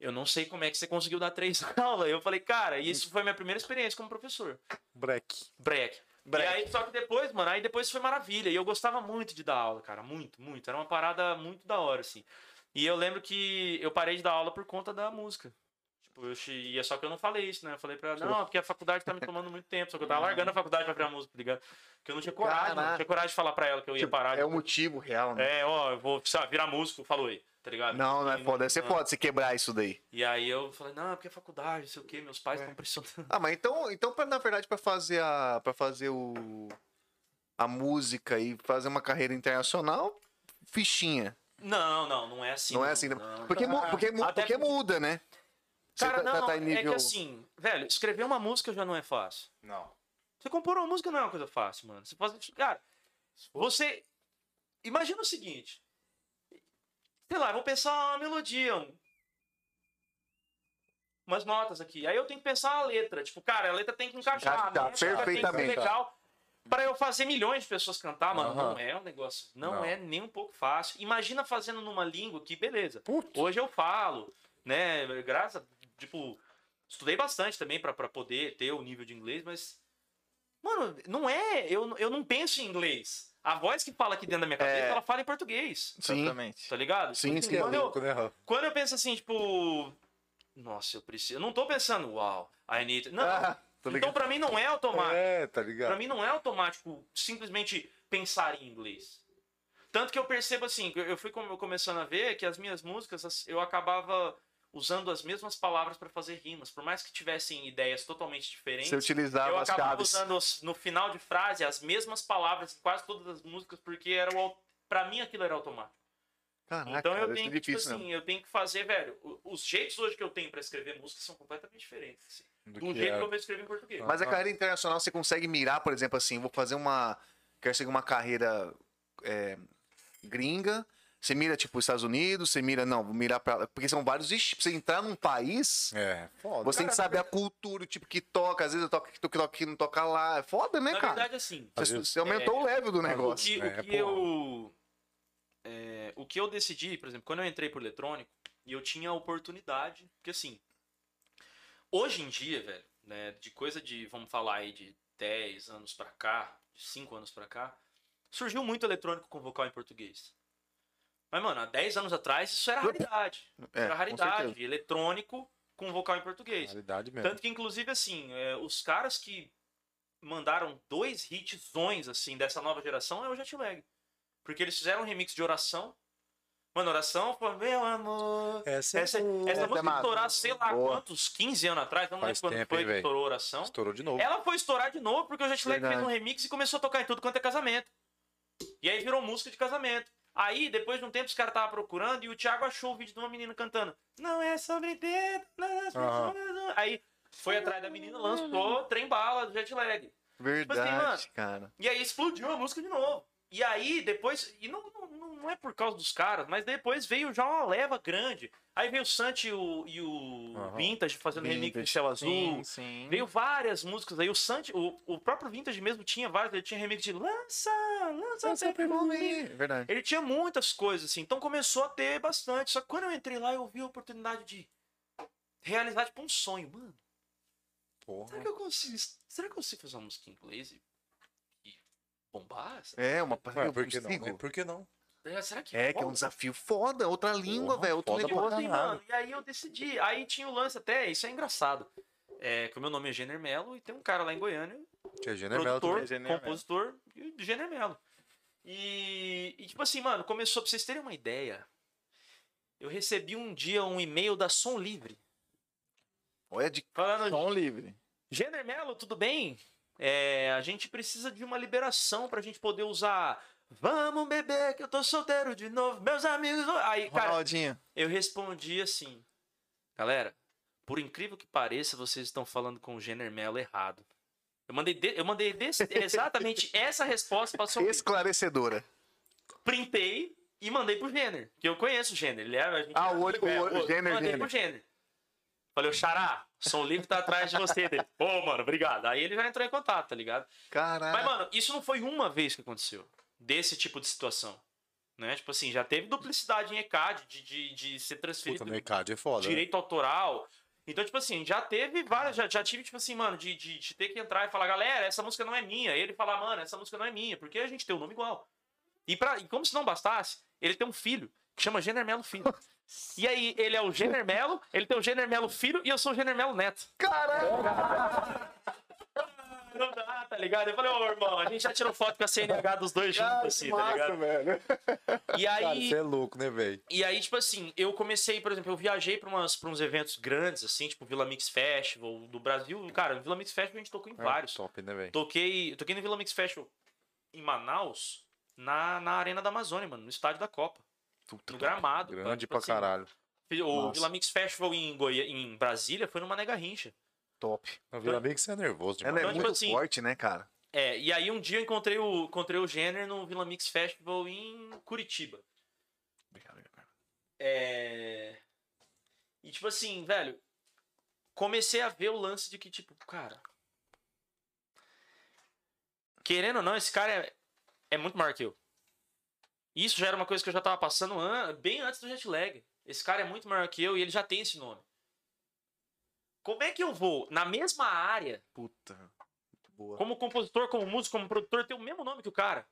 eu não sei como é que você conseguiu dar três aulas. Eu falei, cara, isso foi minha primeira experiência como professor. Break. Break. Break. E aí, só que depois, mano, aí depois foi maravilha. E eu gostava muito de dar aula, cara. Muito, muito. Era uma parada muito da hora, assim. E eu lembro que eu parei de dar aula por conta da música. Tipo, eu e é só que eu não falei isso, né? Eu falei pra ela, não, porque a faculdade tá me tomando muito tempo. Só que eu tava largando a faculdade pra virar música, tá ligado? Porque eu não tinha coragem. Caraca. Não tinha coragem de falar pra ela que eu ia Tipo, parar. é o motivo real, né? É, ó, eu vou virar músico, falou aí, tá ligado? Não, não é foda. Deve ser não- foda você quebrar isso daí. E aí eu falei, não, porque é faculdade, não sei o quê, meus pais estão pressionando. Ah, mas então, então pra, na verdade, pra fazer a. para fazer o. a música e fazer uma carreira internacional, fichinha. Não, não, não é assim. não é assim. não. Não. Porque, mu- porque, Até porque muda, né? Você Cara, tá- não, tá em é nível- que assim, velho, escrever uma música já não é fácil. Não. Você compor uma música não é uma coisa fácil, mano. Você faz. Cara, você. Imagina o seguinte. Sei lá, vou pensar uma melodia, um- umas notas aqui. Aí eu tenho que pensar a letra. Tipo, cara, a letra tem que encaixar. Encaixar a métrica tem que ser perfeitamente. legal. Pra eu fazer milhões de pessoas cantar, mano, Aham. não é um negócio. Não, Não. é nem um pouco fácil. Imagina fazendo numa língua que, beleza. Putz. Hoje eu falo, né? Graças. Tipo, estudei bastante também pra poder ter o nível de inglês, mas. Mano, não é. Eu, eu não penso em inglês. A voz que fala aqui dentro da minha cabeça, É. ela fala em português. Sim. Exatamente. Tá ligado? Sim, Tipo, sim. Quando eu, louco, né, Rafa? quando eu penso assim, tipo. Nossa, eu preciso. Eu não tô pensando, uau, I need. Não. Ah, tô então, pra mim, não é automático. É, tá Pra ligado? mim não é automático simplesmente pensar em inglês. Tanto que eu percebo assim, eu fui come- começando a ver que as minhas músicas as- eu acabava usando as mesmas palavras pra fazer rimas, por mais que tivessem ideias totalmente diferentes. Você utilizava eu as acabava chaves. usando no final de frase as mesmas palavras em quase todas as músicas porque era pra mim aquilo era automático. Caraca, então eu tenho isso que é tipo assim, mesmo. eu tenho que fazer, velho, os jeitos hoje que eu tenho pra escrever música são completamente diferentes. assim, Do do que jeito era. que eu vou escrever em português. Mas a carreira internacional você consegue mirar, por exemplo, assim, vou fazer uma. Quero seguir uma carreira é, gringa. Você mira, tipo, os Estados Unidos, você mira, não, vou mirar pra. Porque são vários. Ixi, pra você entrar num país, É, foda. você tem que saber a cultura, o tipo que toca. Às vezes eu toco aqui, toco aqui, não toca lá. É foda, né, Na cara? verdade, assim, Você, você aumentou o level do O negócio. que, o É, que eu. é, o que eu decidi, por exemplo, quando eu entrei pro eletrônico, e eu tinha a oportunidade, porque assim, hoje em dia, velho, né, de coisa de, vamos falar aí, de 10 anos pra cá, de 5 anos pra cá, surgiu muito eletrônico com vocal em português. Mas, mano, há 10 anos atrás isso era raridade. É, era raridade. Eletrônico com vocal em português. Realidade mesmo. Tanto que, inclusive, assim, é, os caras que mandaram dois hitzões, assim, dessa nova geração é o Jetlag. Porque eles fizeram um remix de oração. Mano, oração foi, meu amor. Essa, Essa, essa é música massa. estourar, sei lá Boa. quantos, 15 anos atrás, não lembro quando foi que estourou oração. estourou de novo. Ela foi estourar de novo porque o Jetlag fez um remix e começou a tocar em tudo quanto é casamento. E aí virou música de casamento. Aí, depois de um tempo, os caras estavam procurando e o Thiago achou o vídeo de uma menina cantando. Não é sobre dedo, não é sobre Aham. dedo." Aí foi atrás da menina, lançou Trem Bala do Jetlag. Verdade, assim, mano, cara. E aí explodiu a música de novo. E aí, depois. E não, não, não- é por causa dos caras, mas depois veio já uma leva grande. Aí veio o Santi e o, e o Aham. Vintage fazendo remix de Vintage. Céu Azul. Sim, sim. Veio várias músicas aí. O Santi, o, o próprio Vintage mesmo tinha várias. Ele tinha remix de Lança, Lança Perfume. Verdade. Ele tinha muitas coisas assim. Então começou a ter bastante. Só que quando eu entrei lá, eu vi a oportunidade de realizar tipo um sonho. Mano, Porra. será que eu consigo. Será que eu consigo fazer uma música em inglês bombar? É, uma Ué, eu por que não? consigo. né? Por que não? Será que É, que é um rola? desafio foda, outra língua, velho, outro foda pra negócio. caralho. mano. E aí eu decidi. Aí tinha o lance até, isso é engraçado. É, que o meu nome é Jenner Mello e tem um cara lá em Goiânia, Que é Jenner Mello produtor, também. Jenner Mello. compositor e Jenner Mello. E, e, tipo assim, mano, começou, pra vocês terem uma ideia, eu recebi um dia um e-mail da Som Livre, Olha de falando, Som livre. Jenner Mello, tudo bem? É, a gente precisa de uma liberação pra gente poder usar Vamos beber que eu tô solteiro de novo, meus amigos... Aí, cara, Ronaldinho. Eu respondi assim, galera, por incrível que pareça, vocês estão falando com o Jenner Mello errado. Eu mandei, de- eu mandei desse- exatamente essa resposta para o esclarecedora. Printei e mandei pro Jenner, que eu conheço o Jenner. Ele é, a gente Ah, o olho- é, o olho- Jenner, Mandei Jenner. pro Jenner. Falei, o Xará, Som Livre tá atrás de você. Dele. Pô, mano, obrigado. Aí ele já entrou em contato, tá ligado? Caralho. Mas, mano, isso não foi uma vez que aconteceu. Desse tipo de situação. Né? Tipo assim, já teve duplicidade em ECAD de, de, de ser transferido Puta, ECAD é foda. né? direito autoral. Então, tipo assim, já teve várias, já, já tive, tipo assim, mano, de, de, de ter que entrar e falar, galera, essa música não é minha. E ele falar, mano, essa música não é minha, porque a gente tem o nome igual. E, pra, e como se não bastasse, ele tem um filho que chama Jenner Melo Filho. E aí, ele é o Jenner Melo, ele tem o Jenner Melo Filho e eu sou o Jenner Melo Neto. Não dá, tá ligado? Eu falei, ô irmão, a gente já tirou foto com a CNH dos dois juntos, assim, tá ligado? velho. E Cara, aí. você é louco, né, velho? E aí, tipo assim, eu comecei, por exemplo, eu viajei pra, umas, pra uns eventos grandes, assim, tipo Vila Mix Festival do Brasil. Cara, Vila Mix Festival a gente tocou em vários. Top, né, velho? Toquei, toquei no Vila Mix Festival em Manaus, na, na Arena da Amazônia, mano, no estádio da Copa. No gramado. Grande tipo pra assim, caralho. O Nossa. Vila Mix Festival em, Goiânia, em Brasília foi numa Nega Rincha. Top. Na Vila Mix você é nervoso demais. Ela é Então, tipo muito assim, forte, né, cara? É, e aí um dia eu encontrei o, encontrei o Jenner no Vila Mix Festival em Curitiba. É... E tipo assim, velho, comecei a ver o lance de que, tipo, cara. querendo ou não, esse cara é, é muito maior que eu. Isso já era uma coisa que eu já tava passando an- bem antes do jet lag. Esse cara é muito maior que eu e ele já tem esse nome. Como é que eu vou, na mesma área, Puta. Muito boa. como compositor, como músico, como produtor, ter o mesmo nome que o cara?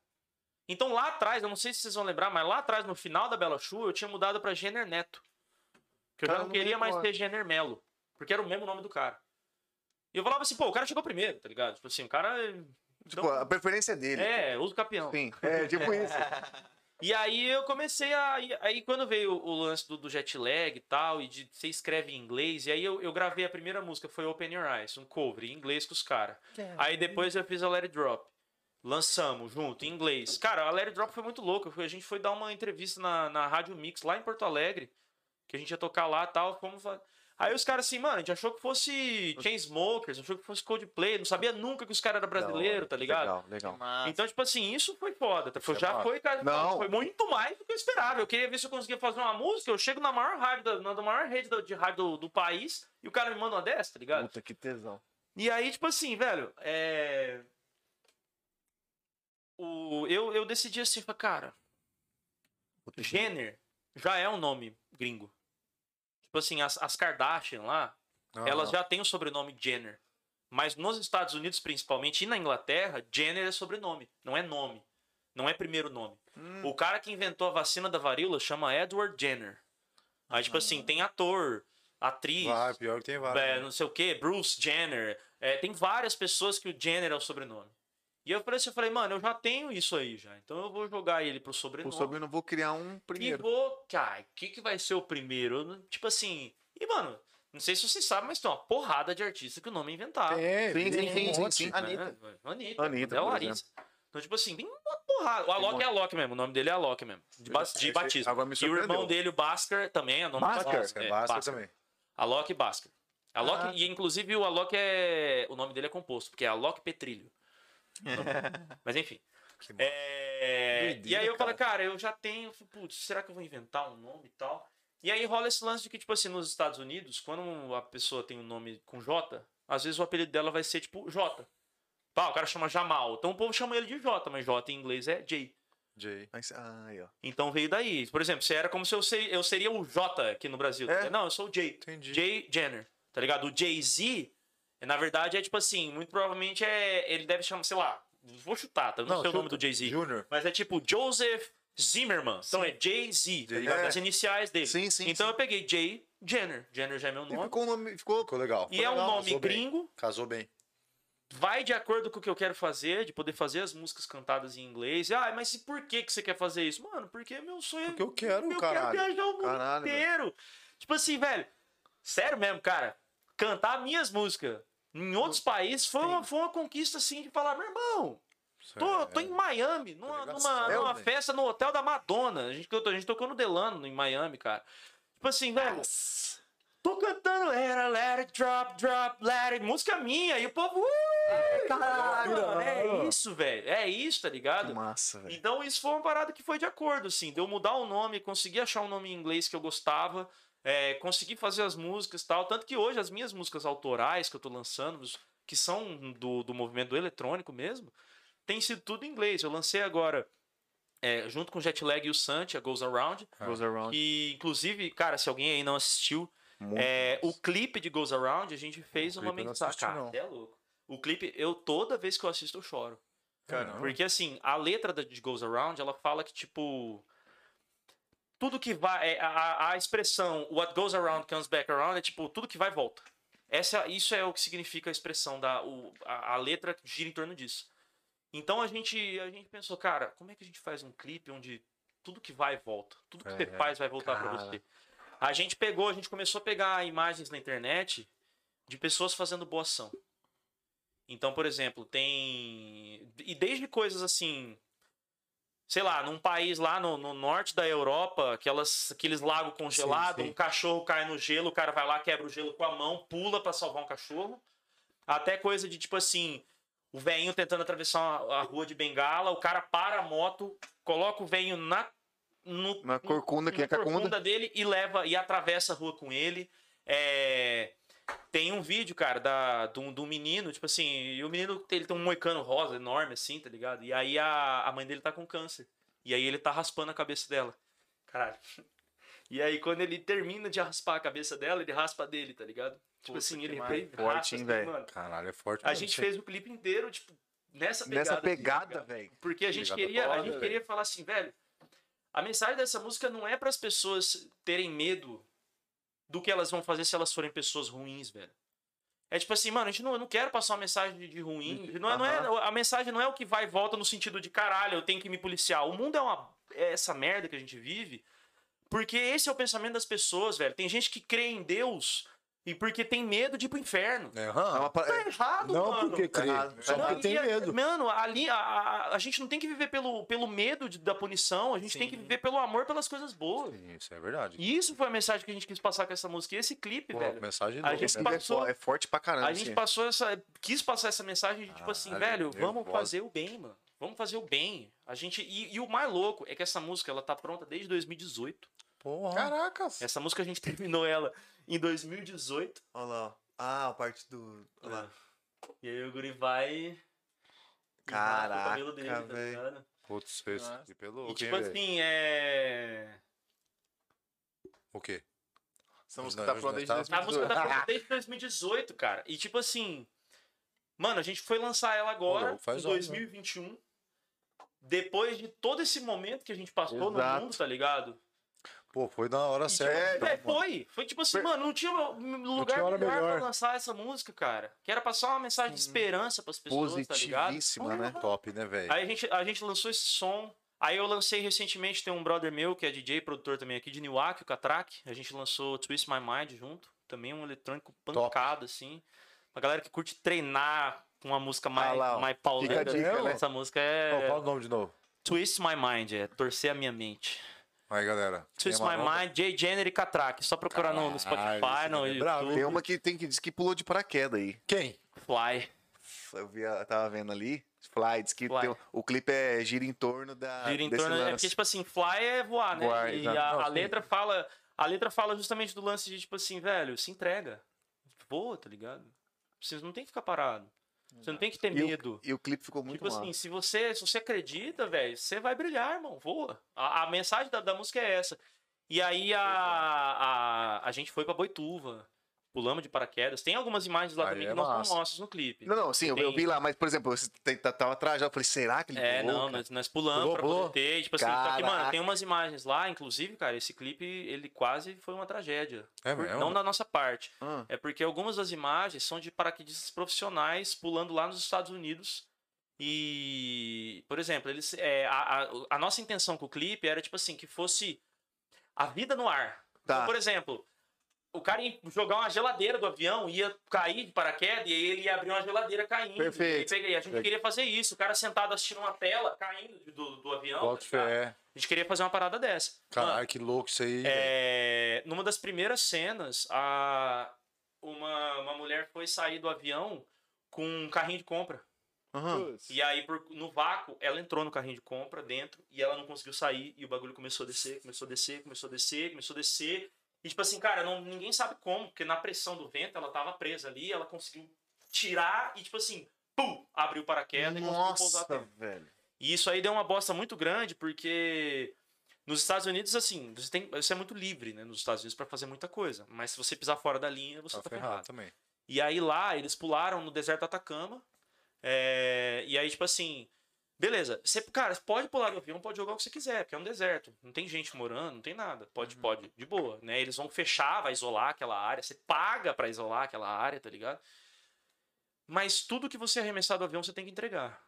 Então lá atrás, eu não sei se vocês vão lembrar, mas lá atrás, no final da Bela Chu, eu tinha mudado pra Jenner Neto. Que eu Cara, já não não queria mais ter Jenner Melo. Porque era o mesmo nome do cara. E eu falava assim, pô, o cara chegou primeiro, tá ligado? Tipo assim, o cara. Tipo, a preferência é dele. É, usa o campeão. Sim. É, tipo isso. E aí eu comecei a. Aí quando veio o lance do, do jet lag e tal, e de você escreve em inglês, e aí eu, eu gravei a primeira música, foi Open Your Eyes, um cover em inglês com os caras. Aí depois eu fiz a Let It Drop. Lançamos junto, em inglês. Cara, a Let It Drop foi muito louca. A gente foi dar uma entrevista na, na Rádio Mix, lá em Porto Alegre, que a gente ia tocar lá e tal. Fomos fa- Aí os caras assim, mano, a gente achou que fosse Chainsmokers, achou que fosse Coldplay, não sabia nunca que os caras eram brasileiros, tá ligado? Legal, legal. Então, tipo assim, isso foi foda. tá? Foi- é já massa. foi, cara, Não. foi muito mais do que eu esperava. Eu queria ver se eu conseguia fazer uma música. Eu chego na maior rádio, na maior rede de rádio do, do país e o cara me manda uma dessa, tá ligado? Puta, que tesão. E aí, tipo assim, velho, é. O, eu, eu decidi assim, cara, Jenner já é um nome gringo. Tipo assim, as, as Kardashian lá, elas já têm o sobrenome Jenner. Mas nos Estados Unidos, principalmente, e na Inglaterra, Jenner é sobrenome, não é nome. Não é primeiro nome. O cara que inventou a vacina da varíola chama Edward Jenner. Aí, tipo assim, tem ator, atriz, Vai, pior que tem vários. é, né? não sei o que, Bruce Jenner. É, tem várias pessoas que o Jenner é o sobrenome. E eu falei assim, eu falei, mano, eu já tenho isso aí já. Então eu vou jogar ele pro O sobrenome. sobrenome, vou criar um E primeiro. vou. Cara, o que, que vai ser o primeiro? Não- Tipo assim. E, mano, não sei se vocês sabem, mas tem uma porrada de artista que o nome é inventado. Tem, Sim, tem sim, um sim, sim. Anitta. Anitta. Anitta, é por Larissa. Então, tipo assim, tem uma porrada. O Alok é Alok mesmo. O nome dele é Alok mesmo. De, ba- de batismo. agora me E o irmão dele, o Bhaskar, também é nome Bhaskar? batismo. É, É, Bhaskar. também. Alok e Bhaskar. Alok, Ah. e inclusive o Alok é. O nome dele é composto, porque é Alok Petrilho. Mas enfim. É, Doideira, E aí eu falei, cara, eu já tenho. Putz, será que eu vou inventar um nome e tal? E aí rola esse lance de que, tipo assim, nos Estados Unidos, quando a pessoa tem um nome com J, às vezes o apelido dela vai ser tipo J. Pá, o cara chama Jamal. Então o povo chama ele de J, mas J em inglês é J. Ai, ó. Então veio daí. Por exemplo, você era como se eu, sei, eu seria o J aqui no Brasil. tá É? Não, eu sou o J. Entendi. Jay Jenner, tá ligado? O Jay-Z, na verdade, é tipo assim, muito provavelmente é. Ele deve chamar, sei lá, vou chutar, tá? Eu não, sei o nome do Jay-Z. Júnior. Mas é tipo Joseph Zimmerman. Então é Jay-Z, tá ligado? É. As iniciais dele. Sim, sim, Então sim. eu peguei Jay Jenner. Jenner já é meu E nome. ficou um nome. Ficou. Ficou legal. E é um legal, nome casou bem. gringo, Casou bem. vai de acordo com o que eu quero fazer, de poder fazer as músicas cantadas em inglês. Ah, mas e por que, que você quer fazer isso? Mano, porque meu sonho é. Porque eu quero, eu caralho. quero viajar o mundo Caralho, velho. inteiro. Tipo assim, velho. Sério mesmo, cara. Cantar minhas músicas em outros países foi uma, foi uma conquista assim de falar, meu irmão, tô, É. tô em Miami, numa, numa, numa festa no hotel da Madonna. A gente, a gente tocou no Delano, em Miami, cara. Tipo assim, velho. Tô cantando Let it, let it drop, drop, let it. Música minha. E o povo. "Ui, Caralho, mano, é isso, velho. É isso, tá Que ligado? massa, velho. Então isso foi uma parada que foi de acordo, assim. De eu mudar o nome, conseguir achar um nome em inglês que eu gostava, é, conseguir fazer as músicas e tal. Tanto que hoje as minhas músicas autorais que eu tô lançando, que são do, do movimento do eletrônico mesmo, tem sido tudo em inglês. Eu lancei agora, é, junto com o Jetlag e o Santi, a Goes Around. Goes around. E, inclusive, cara, se alguém aí não assistiu, é, o clipe de Goes Around, a gente fez O uma mensagem. Cara, é louco. O clipe, eu toda vez que eu assisto, eu choro. Caramba. Porque assim, a letra de Goes Around, ela fala que, tipo. Tudo que vai. é, A, a expressão What goes around comes back around é tipo, tudo que vai volta. Essa, isso é o que significa a expressão da. O, a, a letra gira em torno disso. Então a gente, a gente pensou, cara, como é que a gente faz um clipe onde tudo que vai volta? Tudo que você É, faz vai voltar pra cara. você. A gente pegou, a gente começou a pegar imagens na internet de pessoas fazendo boa ação. Então, por exemplo, tem. E desde coisas assim. Sei lá, num país lá no, no norte da Europa, aquelas, aqueles lagos congelados, um cachorro cai no gelo, o cara vai lá, quebra o gelo com a mão, pula pra salvar um cachorro. Até coisa de tipo assim, o velhinho tentando atravessar a, rua de bengala, o cara para a moto, coloca o velhinho na. No, Na corcunda, que é corcunda dele e leva e atravessa a rua com ele. É, Tem um vídeo, cara, da, do, do menino, tipo assim, e o menino ele tem um moicano rosa enorme, assim, tá ligado? E aí a, a mãe dele tá com câncer. E aí ele tá raspando a cabeça dela. Caralho. E aí, quando ele termina de raspar a cabeça dela, ele raspa dele, tá ligado? Tipo Puta, assim, ele raspa, Forte, hein, assim, velho? mano. Caralho, é forte. A gente fez o clipe inteiro, tipo, nessa pegada. Nessa assim, tá pegada, ligado? velho. Porque a gente Pegada queria, a gente queria falar assim, velho. A mensagem dessa música não é para as pessoas terem medo do que elas vão fazer se elas forem pessoas ruins, velho. É tipo assim, mano, a gente não, eu não quero passar uma mensagem de, de ruim. Não é, não é, a mensagem não é o que vai e volta no sentido de caralho, eu tenho que me policiar. O mundo é, uma, é essa merda que a gente vive. Porque esse é o pensamento das pessoas, velho. Tem gente que crê em Deus e porque tem medo de ir pro inferno. É, uma Tá errado, Não mano. porque crê, errado. só Não, porque tem a- medo. Mano, ali a, a, a gente não tem que viver pelo, pelo medo de- da punição, a gente tem que Sim. viver pelo amor pelas coisas boas. Sim, Isso é verdade. E isso foi a mensagem que a gente quis passar com essa música. E esse clipe, Pô, velho. mensagem a gente é, passou- é forte pra caramba. A gente assim. passou essa. Quis passar essa mensagem de tipo assim, velho, vamos nervosa. fazer o bem, mano. Vamos fazer o bem. A gente. E, e o mais louco é que essa música ela tá pronta desde 2018. Porra. Caracas. Essa música a gente terminou ela em 2018. Olha lá. ó. Ah, a parte do. Olha lá. E aí o Guri vai. e raspa o Caraca, cabelo dele, tá ligado? Putz, fez que pelo E tipo assim, é. O quê? Essa música Não, tá pronta desde tá- A música 2018. tá pronta desde 2018, cara. E tipo assim. Mano, a gente foi lançar ela agora, em anos, né? 2021. Depois de todo esse momento que a gente passou no Exato. mundo, tá ligado? Pô, foi na hora E, certa. tipo, então, é, foi. Foi tipo assim, mano, não tinha lugar tinha hora melhor, melhor. pra lançar essa música, cara. Que era passar uma mensagem de esperança pras pessoas, tá ligado? Positivíssima, né? Top, né, velho? Aí a gente, a gente lançou esse som. Aí eu lancei recentemente, tem um brother meu que é DJ, produtor também aqui de Newark, o Katrak. A gente lançou Twist My Mind junto. Também um eletrônico pancado, assim. Uma galera que curte treinar com uma música mais, Ah lá, mais Fica a pauleira. dica, né? Essa música é fala o nome de novo. Twist My Mind, é torcer a minha mente. Aí, galera. Twist My nova? Mind, Jay Jenner e Katrak. Só procurar no, no Spotify, no é bravo, YouTube. Tem uma que tem que diz que pulou de paraquedas aí. Quem? Fly. Eu vi, eu tava vendo ali. Fly, diz que Fly. tem- o clipe é gira em torno da. Gira em desse torno. É lance. porque, tipo assim, fly é voar, né? Voar, e a, Não, a letra fala. A letra fala justamente do lance de, tipo assim, velho, se entrega. Voa, tá ligado? Você não tem que ficar parado. Você não tem que ter E o- medo. E o clipe ficou muito Tipo massa. assim, se você, se você acredita, velho, você vai brilhar, irmão. Voa. A, a mensagem da, da música é essa. E aí a, a, a gente foi pra Boituva. Pulamos de paraquedas. Tem algumas imagens lá Aí também é que não massa. são nossas no clipe. Não, não, sim, eu, eu Tem- vi lá, mas, por exemplo, você tem- tá- tava atrás, eu falei, será que ele É, pulou, não, nós, nós pulamos Pulou, pra pulou? poder ter. Tipo assim, só que, mano, tem umas imagens lá, inclusive, cara, esse clipe, ele quase foi uma tragédia. É mesmo? Não da nossa parte. Ah, É porque algumas das imagens são de paraquedistas profissionais pulando lá nos Estados Unidos. E, por exemplo, eles, é, a, a, a nossa intenção com o clipe era, tipo assim, que fosse a vida no ar. Tá. Então, por exemplo, o cara ia jogar uma geladeira do avião, ia cair de paraquedas, e aí ele ia abrir uma geladeira caindo. Perfeito. E a gente queria fazer isso. O cara sentado assistindo uma tela, caindo do, do avião. Bota tá fé. A gente queria fazer uma parada dessa. Caralho, que louco isso aí. é, numa das primeiras cenas, a, uma, uma mulher foi sair do avião com um carrinho de compra. aham. E aí, por- no vácuo, ela entrou no carrinho de compra dentro e ela não conseguiu sair. E o bagulho começou a descer, começou a descer, começou a descer, começou a descer. E tipo assim, cara, não, ninguém sabe como, porque na pressão do vento ela tava presa ali, ela conseguiu tirar e tipo assim, pum, abriu o paraquedas e conseguiu pousar Nossa, velho. E isso aí deu uma bosta muito grande, porque nos Estados Unidos, assim, você, tem, você é muito livre, né, nos Estados Unidos, pra fazer muita coisa. Mas se você pisar fora da linha, você Tá tá, ferrado ferrado. também. E aí lá, eles pularam no deserto do Atacama. é, e aí, tipo assim, beleza. Você, cara, você pode pular do avião, pode jogar o que você quiser, porque é um deserto. Não tem gente morando, não tem nada. Pode, pode, de boa, né? Eles vão fechar, vai isolar aquela área. Você paga pra isolar aquela área, tá ligado? Mas tudo que você arremessar do avião, você tem que entregar.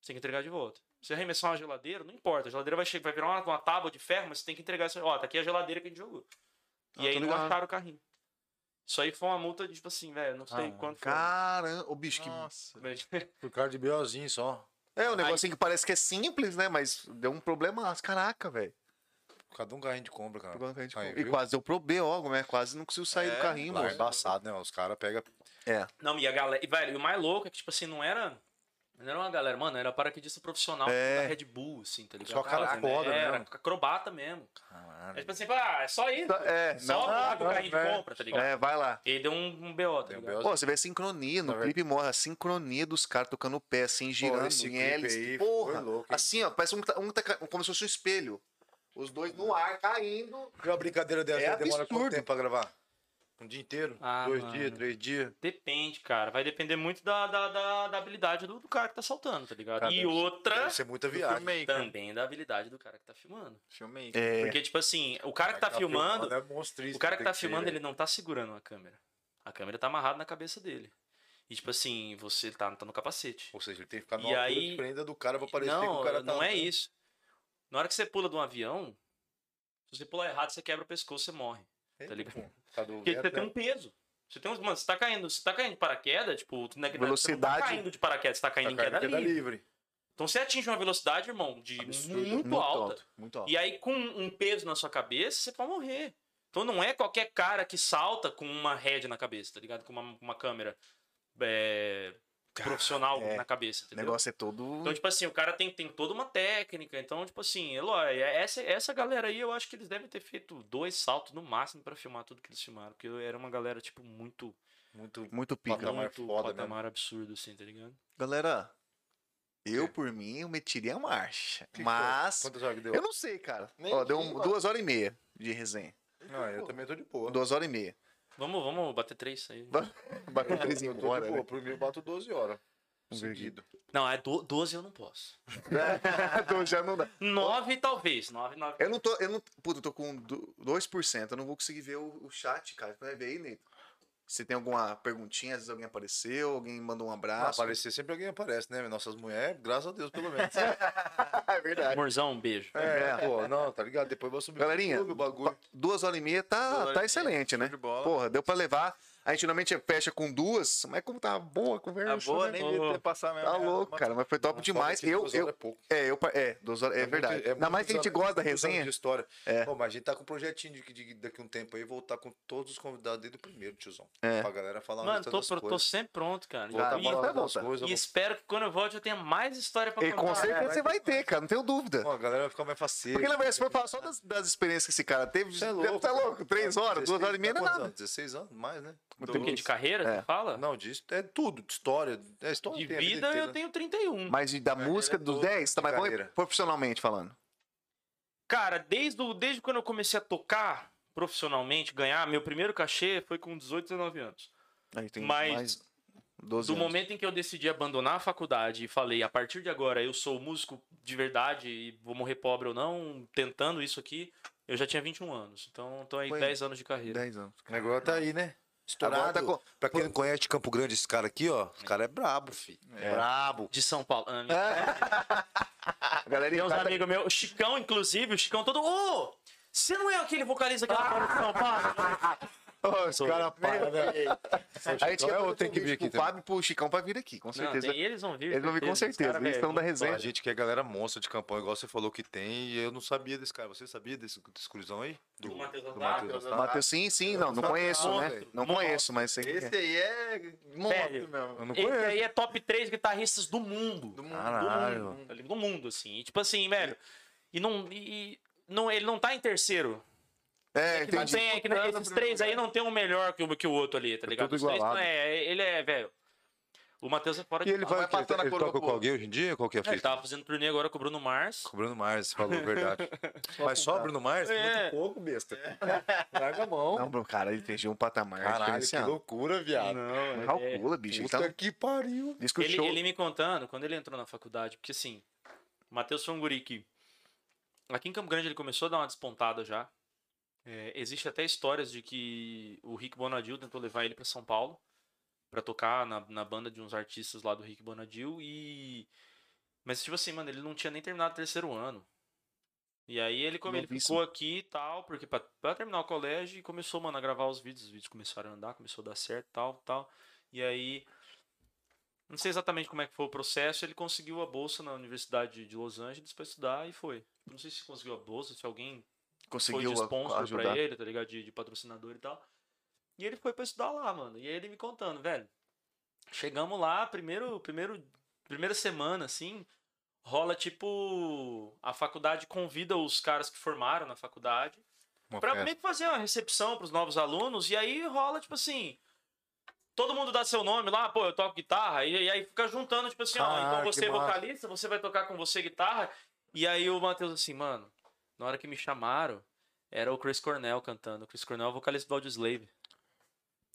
Você tem que entregar de volta. Se arremessar uma geladeira, não importa. A geladeira vai, che- vai virar uma, uma tábua de ferro, mas você tem que entregar essa. Ó, tá aqui a geladeira que a gente jogou. Ah, E aí tô não acharam o carrinho. Isso aí foi uma multa de, tipo assim, velho, não sei Ah, quanto foi. Caramba, o bicho que. Nossa. Por causa de BOzinho só. É um negocinho que parece que é simples, né? Mas deu um problema. Caraca, velho. Cada um carrinho de compra, cara. Pegou no carrinho de Aí, compra. E viu? quase deu pro BO, né? Quase não conseguiu sair do É, carrinho, Lá é moço. embaçado, né? Os caras pegam. É. Não, e a galera. E, velho, e o mais louco é que, tipo assim, não era. Não era uma galera, mano, era paraquedista profissional É. da Red Bull, assim, tá ligado? Só cara foda Era, mesmo. acrobata mesmo. É Caralho. tipo assim, ah, é só isso. É, Só não. que o carrinho de é. compra, tá ligado? É, vai lá. Ele deu um, um BO, tá um ligado? BO. Pô, você vê a sincronia no clipe, morre a sincronia dos caras tocando o pé, assim, girando esse em hélice. Porra, louco, assim, ó, parece um, tá- um tá como se fosse um espelho. Os dois no ar, caindo. E uma brincadeira dessa É demora absurdo. quanto tempo pra gravar? Um dia inteiro? Ah, Dois mano. dias, três dias? Depende, cara. Vai depender muito da, da, da, da habilidade do, do cara que tá saltando, tá ligado? Cara, e deve- outra, Deve ser muita viagem. também da habilidade do cara que tá filmando. Filmmaker. É, Porque, tipo assim, o cara que tá filmando, é o cara que tá filmando, ser, ele não tá segurando a câmera. A câmera tá amarrada na cabeça dele. E, tipo assim, você tá, tá no capacete. Ou seja, ele tem que ficar E numa altura aí- diferente da do cara pra parecer que não, o cara tá... não é isso. Na hora que você pula de um avião, se você pular errado, você quebra o pescoço, você morre. É, tá ligado? Tá do Porque você tem né? um peso. Você tem um, mano, você tá caindo, você tá caindo de paraquedas, tipo, não é que- Velocidade- Você tá caindo de paraquedas, você tá caindo Tá em caindo queda queda livre. livre. Então você atinge uma velocidade, irmão, de Absurdo. muito, muito alta. alto, muito alto. E aí, com um peso na sua cabeça, você pode morrer. Então não é qualquer cara que salta com uma head na cabeça, tá ligado? Com uma, uma câmera é, profissional é. na cabeça, O entendeu? negócio é todo. Então, tipo assim, o cara tem, tem toda uma técnica. Então, tipo assim, é lógico, essa, essa galera aí, eu acho que eles devem ter feito dois saltos no máximo pra filmar tudo que eles filmaram. Porque era uma galera, tipo, muito, Muito... Muito pica. Patamar muito foda patamar absurdo, assim, tá ligado? Galera, eu por mim, eu metiria a marcha. Que mas. Quantas horas que deu? Eu não sei, cara. Nem Ó, deu um- duas horas e meia de resenha. Não, eu também tô de boa. Duas horas e meia. Vamos, vamos bater três aí. Bateu três eu tô embora, de né? Por mim, eu bato 12 horas. Seguido. Não, é do, 12 eu não posso. então já não dá. Nove talvez. Nove, nove. Eu não tô. Eu não, puta, eu tô com do- 2%. Eu não vou conseguir ver o, o chat, cara. Vai ver aí, Neito. Se tem alguma perguntinha, às vezes alguém apareceu, alguém mandou um Ah, abraço. aparecer sempre alguém aparece, né? Nossas mulheres, graças a Deus, pelo menos. é verdade. Amorzão, um beijo. É, pô, não, tá ligado? Depois eu vou subir Galerinha, o bagulho. duas horas e meia tá, tá meia, excelente, show né? de bola. Porra, deu pra levar. A gente normalmente fecha com duas, mas como tá boa a conversa. Tá boa, né? nem devia ter passado mesmo. Tá né? louco, cara, mas foi top Não, demais. que Eu, duas eu, é pouco. é, eu, é, duas horas, é, muito- verdade. Ainda muitos mais que a gente gosta da resenha. De história. É. Pô, mas a gente tá com um projetinho de, de- daqui a um tempo aí, voltar com todos os convidados desde o primeiro, tiozão. É. Pra galera falar Mano, tô, das tô, tô sempre pronto, cara. Voltar e, pra das voltar. coisas. e espero que quando eu volte eu tenha mais história pra E contar. com certeza você vai ter, cara, não tenho dúvida. Pô, a galera vai ficar mais faceira. Porque lembra, se for falar só das, das experiências que esse cara teve, Você é louco. tá louco, três horas, duas 16, horas e meia não é quantos nada. anos? 16 anos, mais, né? Do que de carreira, É. você fala? Não, disso é tudo, de história. É história de vida inteira. eu tenho 31. Mas da música, dos 10, tá, mas carreira. profissionalmente falando. Cara, desde, o- desde quando eu comecei a tocar profissionalmente, ganhar, meu primeiro cachê foi com 18, 19 anos. Aí tem Mas mais 12 Do anos. momento em que eu decidi abandonar a faculdade e falei, a partir de agora eu sou músico de verdade e vou morrer pobre ou não, tentando isso aqui, eu já tinha 21 anos. Então, tô aí Foi 10 anos de carreira. 10 anos. O negócio tá aí, né? Estourado. Agora tá com- Pra quem não conhece Campo Grande, esse cara aqui, ó, esse cara é brabo, filho. É. Brabo. De São Paulo. Ah, A galera Tem uns tá- amigos meus, o Chicão, inclusive, o Chicão todo. Ô! você não é aquele vocalista que lá fora de São Paulo? Ô, esse cara para, né? A gente quer é outro, tem que vir aqui também. Fábio e pro Chicão pra vir aqui, com Não, certeza. tem, eles vão vir. Eles vão vir com Os certeza, caras, eles estão da resenha. A gente que é galera monstra de campanha, igual você falou que tem, e eu não sabia desse cara. Você sabia desse, desse cruzão aí? Do Matheus do Matheus Otávio? Matheus, sim, sim, não, não conheço, né? Monstro. Não conheço, mas sei que Esse é. aí é monstro Velho, mesmo. Esse aí é top 3 guitarristas do mundo. Do mundo. Caralho. Do mundo, ligado? do mundo, assim. E, tipo assim, velho. E não. E, não ele não tá em terceiro. É, Que não entendi. tem, é que não- esses três aí não tem um melhor que o, que o outro ali, tá ligado? tudo Os três igualado. não é, ele é, velho. O Matheus é fora E de ele vai, vai passando ele coroa toca com alguém hoje em dia? Qual que é a Ele fita? tava fazendo turnê agora com o Bruno Mars. Com o Bruno Mars, falou a verdade. Mas só Bruno Mars? É. Muito pouco, besta. Larga a mão. Não, bro, cara, ele atingiu um patamar Caralho, que loucura, viado. Não, Calcula, bicho. Puta Então, que pariu. diz que o Ele, show... ele me contando, quando ele entrou na faculdade, porque assim, o Matheus foi um guri que. Aqui em Campo Grande ele começou a dar uma despontada já. É, existe até histórias de que o Rick Bonadil tentou levar ele pra São Paulo pra tocar na, na banda de uns artistas lá do Rick Bonadil e. Mas, tipo assim, mano, ele não tinha nem terminado o terceiro ano. E aí ele, como ele ficou aqui e tal, porque pra, pra terminar o colégio e começou, mano, a gravar os vídeos. Os vídeos começaram a andar, começou a dar certo tal, tal. E aí não sei exatamente como é que foi o processo, ele conseguiu a bolsa na Universidade de Los Angeles pra estudar e foi. Não sei se conseguiu a bolsa, se alguém conseguiu foi de sponsor ajudar. pra ele, tá ligado? De, de patrocinador e tal. E ele foi pra estudar lá, mano. E aí ele me contando, velho. Chegamos lá, primeiro, primeiro primeira semana, assim, rola tipo. A faculdade convida os caras que formaram na faculdade Uma pra meio que fazer uma recepção pros novos alunos, e aí rola, tipo assim. Todo mundo dá seu nome lá, pô, eu toco guitarra, e, e aí fica juntando, tipo assim, ó, Caraca, então que você é massa. vocalista, você vai tocar com você guitarra. E aí o Matheus assim, mano, na hora que me chamaram, era o Chris Cornell cantando. O Chris Cornell é o vocalista do Audioslave.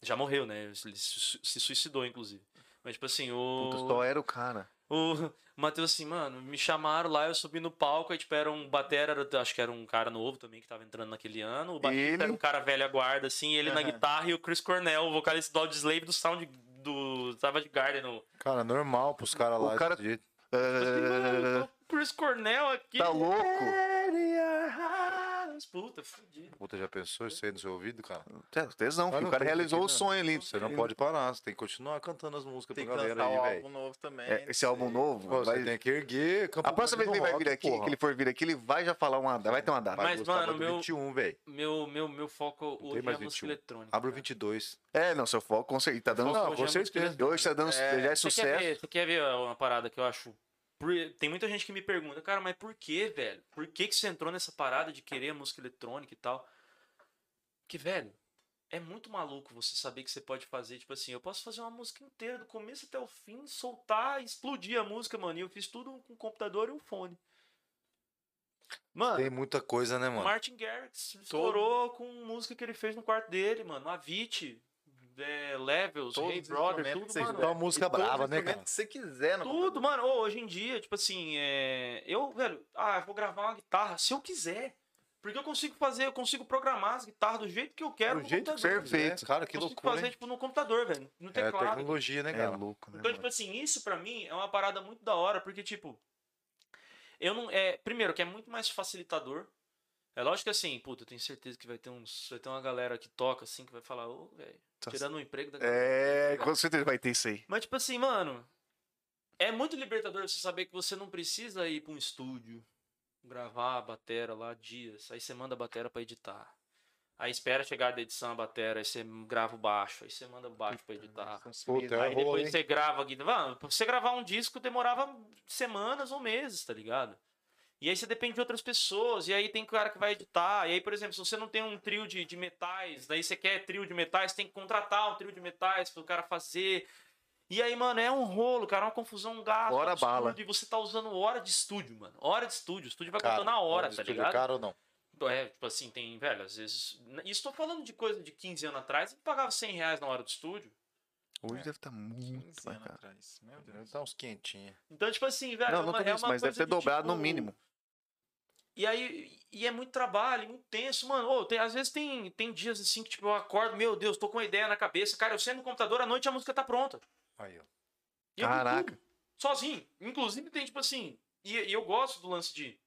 Já morreu, né? Ele se su- se suicidou, inclusive. Mas, tipo assim, o. Puta, só era o cara. O Matheus assim, mano, me chamaram lá, eu subi no palco, aí tipo, era um batera, era- acho que era um cara novo também que tava entrando naquele ano. O baterista Ele? era um cara velha guarda, assim, ele na Aham. guitarra e o Chris Cornell, o vocalista do Audioslave do Sound do Savage Garden. No... Cara, normal pros caras O lá. cara- desse jeito. Assim, mano, Chris Cornell aqui. Tá louco? Puta, fudido. Puta, já pensou isso aí no seu ouvido, cara? É, tesão, filho. não O cara realizou o né? sonho ali. Você não pode parar, você tem que continuar cantando as músicas Tem pra que galera lançar aí, o velho. álbum novo também. É, esse álbum novo. Pô, vai- Você tem que erguer. Campo A próxima vez que ele vai vir aqui, rock, que ele for vir aqui, ele vai já falar uma. Vai ter uma data. Mas, Gustavo, mano, do meu- 21, velho. Meu, meu, meu foco hoje é música 21. eletrônica. Abre o cara. 22. É, não, seu foco com certeza. Tá dando. Não, com é certeza. Hoje tá dando. É, já é sucesso. você quer ver uma parada que eu acho. Por- Tem muita gente que me pergunta, cara, mas por que, velho? Por que, que você entrou nessa parada de querer a música eletrônica e tal? Que, velho, é muito maluco você saber que você pode fazer, tipo assim, eu posso fazer uma música inteira, do começo até o fim, soltar, explodir a música, mano. E eu fiz tudo com um computador e um fone. Mano, Tem muita coisa, né, mano? Martin Garrix estourou com música que ele fez no quarto dele, mano. Avicii, é, Levels, Todos Hey Brother, tudo, que você mano. quiser. Uma música E brava, né, cara? que você quiser no Tudo, mano. Ô, hoje em dia, tipo assim, é... eu, velho, ah, eu vou gravar uma guitarra se eu quiser. Porque eu consigo fazer, eu consigo programar as guitarras do jeito que eu quero Do no jeito computador. quiser, Perfeito. Cara, que eu consigo loucura, fazer, hein? tipo, no computador, velho, no É teclado. tecnologia, né, É cara? louco, né? Então, mano? tipo assim, isso pra mim é uma parada muito da hora, porque, tipo, eu não. É, primeiro, que é muito mais facilitador. É lógico que assim, puta, eu tenho certeza que vai ter uns. Vai ter uma galera que toca assim que vai falar, ô, velho, Tá tirando o emprego da É, com certeza vai ter isso aí. Mas, tipo assim, mano, é muito libertador você saber que você não precisa ir pra um estúdio, gravar a batera lá dias, aí você manda a batera pra editar. Aí espera chegar da edição a batera, aí você grava o baixo, aí você manda o baixo pra editar. Puta, é Aí depois você grava. Mano, pra você gravar um disco demorava semanas ou meses, tá ligado? E aí você depende de outras pessoas, e aí tem cara que vai editar. E aí, por exemplo, se você não tem um trio de, de metais, daí você quer trio de metais, tem que contratar um trio de metais pro cara fazer. E aí, mano, é um rolo, cara, uma confusão, um gasto. Hora absurdo, bala. E você tá usando hora de estúdio, mano. Hora de estúdio. O estúdio vai Cara, contando na hora, de tá estúdio ligado? caro ou não? É, tipo assim, tem, velho, às vezes. Isso tô falando de coisa de 15 anos atrás, eu pagava 100 reais na hora do estúdio. Hoje deve estar muito 15 mais anos caro. atrás. Meu Deus. Deve dar uns quentinhos. Então, tipo assim, velho. Não, é não uma, tô é nisso, uma mas deve ter de, dobrado no tipo, mínimo. E aí, e é muito trabalho, muito tenso, mano. Ô, tem, às vezes tem, tem dias assim que, tipo, eu acordo, meu Deus, tô com uma ideia na cabeça. Cara, eu sento no computador, à noite a música tá pronta. Aí, ó. Eu Caraca. tudo, sozinho. Inclusive tem, tipo assim. E, e eu gosto do lance de,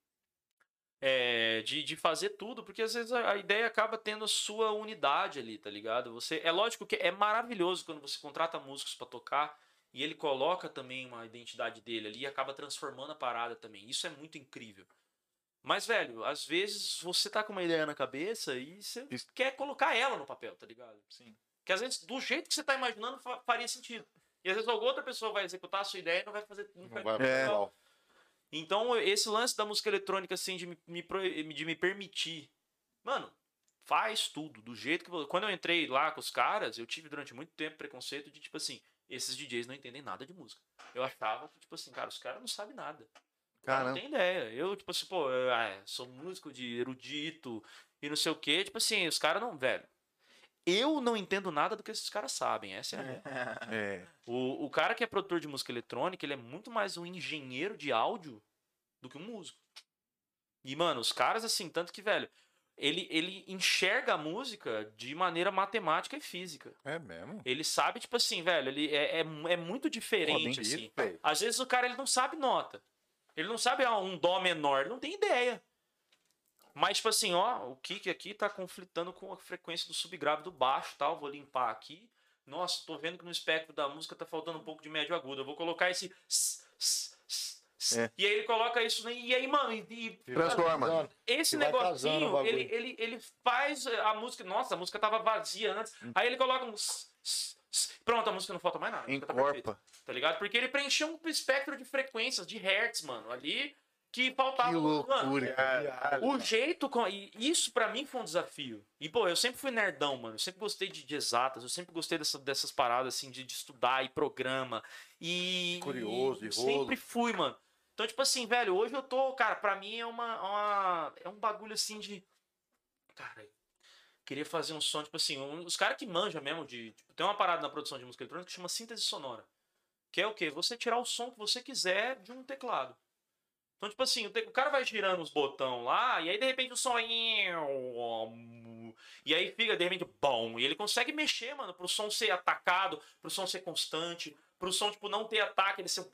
é, de. de fazer tudo, porque às vezes a, a ideia acaba tendo a sua unidade ali, tá ligado? Você, é lógico que é maravilhoso quando você contrata músicos pra tocar e ele coloca também uma identidade dele ali e acaba transformando a parada também. Isso é muito incrível. Mas, velho, às vezes você tá com uma ideia na cabeça e você Isso. quer colocar ela no papel, tá ligado? Sim. Que às vezes, do jeito que você tá imaginando, fa- faria sentido. E às vezes alguma outra pessoa vai executar a sua ideia e não vai fazer. Não Não vai É. legal. Então, esse lance da música eletrônica, assim, de me, de me permitir. Mano, faz tudo do jeito que. Quando eu entrei lá com os caras, eu tive durante muito tempo preconceito de, tipo assim, esses DJs não entendem nada de música. Eu achava que, tipo assim, cara, os caras não sabem nada. Cara não tem ideia. Eu, tipo assim, pô, eu, ah, sou músico de erudito e não sei o quê. Tipo assim, os caras não. Velho. Eu não entendo nada do que esses caras sabem. Essa é a real. É. O, o cara que é produtor de música eletrônica, ele é muito mais um engenheiro de áudio do que um músico. E, mano, os caras, assim, tanto que, velho, ele, ele enxerga a música de maneira matemática e física. É mesmo? Ele sabe, tipo assim, velho, ele é, é, é muito diferente, Isso, assim. velho. Às vezes o cara ele não sabe nota. Ele não sabe ah, um dó menor, ele não tem ideia. Mas, tipo assim, ó, o kick aqui tá conflitando com a frequência do subgrave do baixo tal. Vou limpar aqui. Nossa, tô vendo que no espectro da música tá faltando um pouco de médio agudo. Eu vou colocar esse. É. E aí ele coloca isso. E aí, mano, e, e Transforma. esse negocinho, ele, ele, ele faz a música. Nossa, a música tava vazia antes. Aí ele coloca um. Pronto, a música não falta mais nada. tá Encorpa. Tá ligado? Porque ele preencheu um espectro de frequências, de hertz, mano, ali que faltava. Que Mano, loucura. o jeito. Com... E isso pra mim foi um desafio. E, pô, eu sempre fui nerdão, mano. Eu sempre gostei de, de exatas. Eu sempre gostei dessa- dessas paradas, assim, de, de estudar e programa. E. Curioso, e e rolo. Sempre fui, mano. Então, tipo assim, velho, hoje eu tô. Cara, pra mim é uma. uma- é um bagulho assim de. Cara, queria fazer um som, tipo assim, um- os caras que manjam mesmo de. Tipo, tem uma parada na produção de música eletrônica que chama síntese sonora. Que é o quê? Você tirar o som que você quiser de um teclado. Então, tipo assim, o, cara vai girando os botão lá, e aí de repente o som. E aí fica, de repente, bom. E ele consegue mexer, mano, pro som ser atacado, pro som ser constante, pro som, tipo, não ter ataque, ele ser.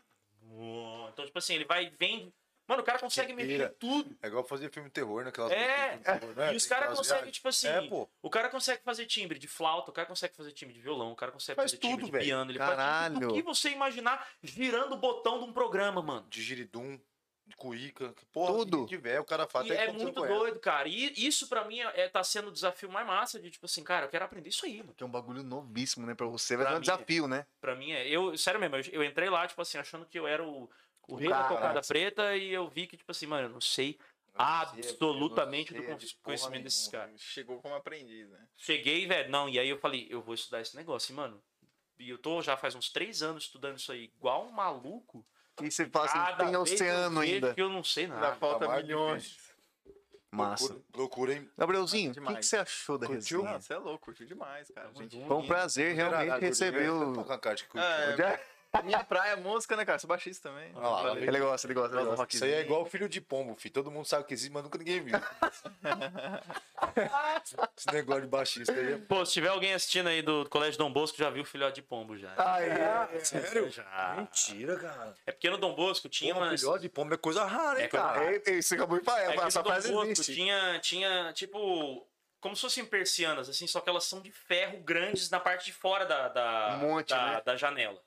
Então, tipo assim, ele vai vem. Mano, o cara consegue pira. em tudo. É igual fazer filme de terror, naquelas É, músicas de terror, né? E os caras conseguem, tipo assim. É, pô. O cara consegue fazer timbre de flauta, o cara consegue fazer timbre de violão, o cara consegue Faz fazer timbre tudo, de piano. Ele Caralho. faz tudo que você imaginar girando o botão de um programa, mano. De giridum, de cuíca, que porra, Tudo. que tiver, o cara faz E até é muito doido, cara. E isso pra mim é, tá sendo o desafio mais massa de, tipo assim, cara, eu quero aprender isso aí, mano. Que é um bagulho novíssimo, né? Pra você. Vai Pra ser um mim, desafio, né? Pra mim é. Eu, sério mesmo, eu, eu entrei lá, tipo assim, achando que eu era o, o rei da cocada preta e eu vi que, tipo assim, mano, eu não sei absolutamente do con- conhecimento desses caras. Chegou como aprendiz, né? Cheguei, velho, não, e aí eu falei, eu vou estudar esse negócio, e, mano. E eu tô já faz uns três anos estudando isso aí, igual um maluco. E você fala assim, Cada tem oceano ainda. Que eu não sei Ainda nada. falta mais milhões. Massa. Procura- Procurem. Gabrielzinho, o que, que você achou da Curtiu? resenha? Não, você é louco, curtiu demais, cara. Gente Foi um prazer realmente receber o... Curtiu. É, minha praia é música, né, cara? Sou baixista também. Olha lá. Ele gosta, ele gosta, ele gosta. Isso aí é igual o filho de pombo, filho. Todo mundo sabe que existe, mas nunca ninguém viu. Esse negócio de baixista aí é... Pô, se tiver alguém assistindo aí do Colégio Dom Bosco, já viu o filhote de pombo já. Ah, é. Sério? Já. Mentira, cara. É porque no Dom Bosco tinha Porra, umas. filhote de pombo é coisa rara, hein, É cara? rara. É, Isso acabou de falar. É que Essa no Dom frase Bosco existe. tinha, tinha, tipo, como se fossem persianas, assim, só que elas são de ferro grandes na parte de fora da, da, Um monte, da, né? da janela.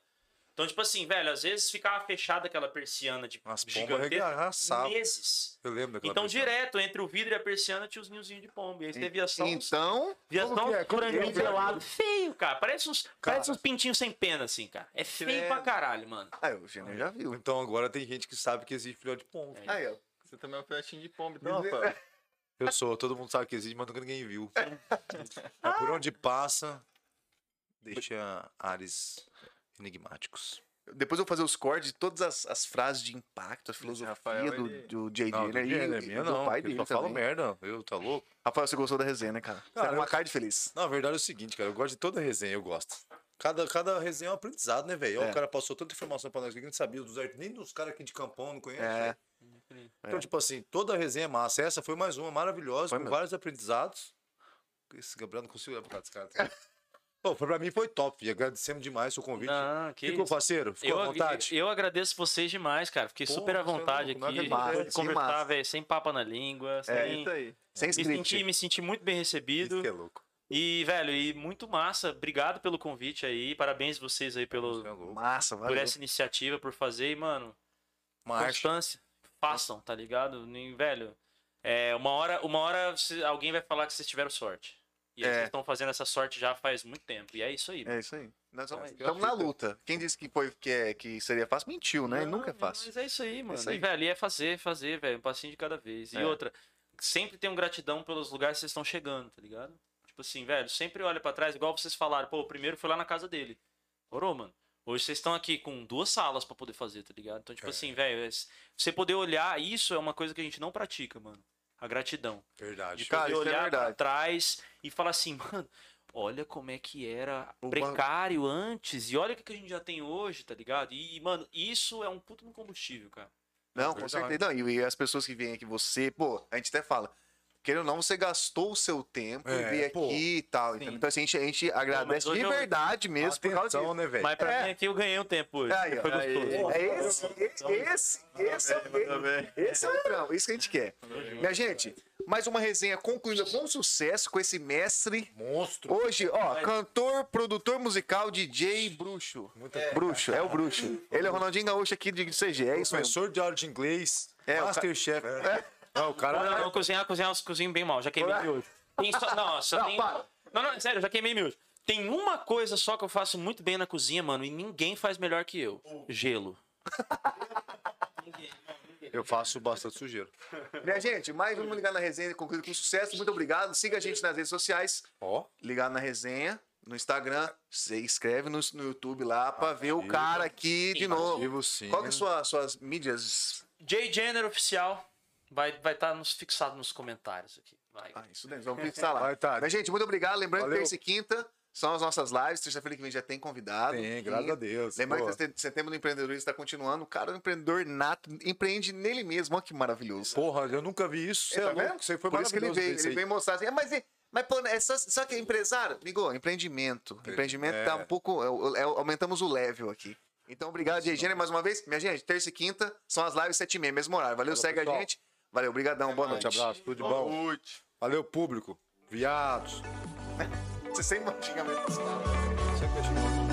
Então, tipo assim, velho, às vezes ficava fechada aquela persiana de As pombas gigantesca meses. Eu lembro daquela Então, persiana. direto entre o vidro e a persiana tinha os ninhozinhos de pombo. E aí você via só uns, Então, via só é? uns Como que é? franguinhos é? pelados. Feio, cara. Parece uns, Cara. parece uns pintinhos sem pena, assim, cara. É feio Credo. pra caralho, mano. aí o Gênio já viu. Então agora tem gente que sabe que existe filhote de pombo. É. Aí, ó. Você também é um filhotinho de pombo, então, Rafael. Eu sou, todo mundo sabe que existe, mas nunca ninguém viu. Mas por onde passa, deixa ares enigmáticos. Depois eu vou fazer os cortes de todas as, as frases de impacto, a filosofia Rafael, do, ele- do JJ, Não, né? do E, Jenner, é e minha do não. pai Ele dele só fala merda. Eu, tá louco? Rafael, você gostou da resenha, né, cara? Você Cara, era uma eu- cara de feliz. Na verdade é o seguinte, cara. Eu gosto de toda resenha, eu gosto. Cada, cada resenha é um aprendizado, né, velho? É. O cara passou tanta informação pra nós que a gente não sabia dos nem dos caras aqui de Campão, não conhece. É. velho. Então, tipo assim, toda resenha é massa. Essa foi mais uma maravilhosa, Foi com mesmo. vários aprendizados. Esse Gabriel não conseguiu olhar pra cara desse cara. Pô, foi- pra mim foi top. E agradecemos demais o convite. Não, que Ficou isso. parceiro? Ficou Eu, à vontade? eu agradeço vocês demais, cara. Fiquei Porra, super à é vontade louco, aqui. Pude sim, conversar, velho, sem papa na língua. É sem... isso aí. Sem me, script. senti, me senti muito bem recebido. Isso que é louco. E, velho, e muito massa. Obrigado pelo convite aí. Parabéns vocês aí pelo, é. Massa, por valeu. essa iniciativa, por fazer. E, mano, Marcha. constância. Façam, tá ligado? Nem- Velho, é, uma hora, uma hora se- alguém vai falar que vocês tiveram sorte. E aí É. vocês estão fazendo essa sorte já faz muito tempo. E é isso aí. É isso aí. Nós é estamos na luta. Quem disse que, foi, que, é, que seria fácil, mentiu, né? Não, Nunca é fácil. Mas é isso aí, mano. isso aí. E, velho, é fazer, fazer, velho. Um passinho de cada vez. E É. outra, sempre tenham gratidão pelos lugares que vocês estão chegando, tá ligado? Tipo assim, velho, sempre olha pra trás, igual vocês falaram, pô, o primeiro foi lá na casa dele. Orou, mano. Hoje vocês estão aqui com duas salas pra poder fazer, tá ligado? Então, tipo É. assim, velho, é- você poder olhar, isso é uma coisa que a gente não pratica, mano. A gratidão. Verdade. De Cara, poder é olhar pra verdade. trás e falar assim, mano, olha como é que era O precário antes e olha o que a gente já tem hoje, tá ligado? E, mano, isso é um puto no combustível, cara. Não, com certeza. Não, e, e as pessoas que vêm aqui, você, pô, a gente até fala. Querendo ou não, você gastou o seu tempo É, e veio pô, aqui e tal. sim. Então, assim, a gente, a gente agradece hoje de eu- verdade mesmo por causa disso. Atenção, né, velho? Mas pra É. mim aqui eu ganhei um tempo hoje. Aí. Foi gostoso. É esse, esse, esse, esse, é o- esse é o trão, isso que a gente quer. Minha gente, mais uma resenha concluída com sucesso com esse mestre. Monstro. Hoje, ó, cantor, produtor musical, DJ Bruxo. Bruxo, é o Bruxo. Ele é o Ronaldinho Gaúcho aqui de CG, é isso mesmo. Professor de aula de inglês. É, o Masterchef. Não, o cara. Não, não, cozinhar, cozinhar, cozinho bem mal. Já queimei miojo. Tem só, não, só Não, tem... para. Não, não, sério, eu já queimei miojo. Tem uma coisa só que eu faço muito bem na cozinha, mano, e ninguém faz melhor que eu. Gelo. Eu faço bastante sujeira. Minha gente, mais um Ligar na Resenha concluído com sucesso. Muito obrigado. Siga a gente nas redes sociais. Ó. Ligar na Resenha. No Instagram, você escreve no, no YouTube lá pra ver o cara aqui de novo. Vivo sim. Qual que é sua, suas mídias? J Jenner oficial. Vai estar vai tá nos, fixado nos comentários aqui. Vai. Ah, isso mesmo, vamos fixar lá. Vai, tá. Mas, gente, muito obrigado. Lembrando Valeu. que terça e quinta são as nossas lives. Terça-feira que vem já tem convidado. Tem, graças a Deus. Lembrando Pô. que esse setembro do empreendedorismo está continuando. O cara é um empreendedor nato, empreende nele mesmo. Olha que maravilhoso. Porra, eu nunca vi isso. Você Eu tá não- vendo? Você foi Por isso que ele maravilhoso veio, ele veio mostrar assim, "Ah, mas, mas pô, é só, só que é empresário? Amigo, empreendimento. Empreendimento É. tá um pouco. é- é- aumentamos o level aqui. Então, obrigado, Gênero, mais uma vez. Minha gente, terça e quinta são as lives 7 e meia, mesmo horário. Valeu, Valeu, segue pessoal. a gente. Valeu, brigadão, boa noite. abraço, tudo de bom. Valeu, público. Viados. Você sem xingamento. Sempre achei-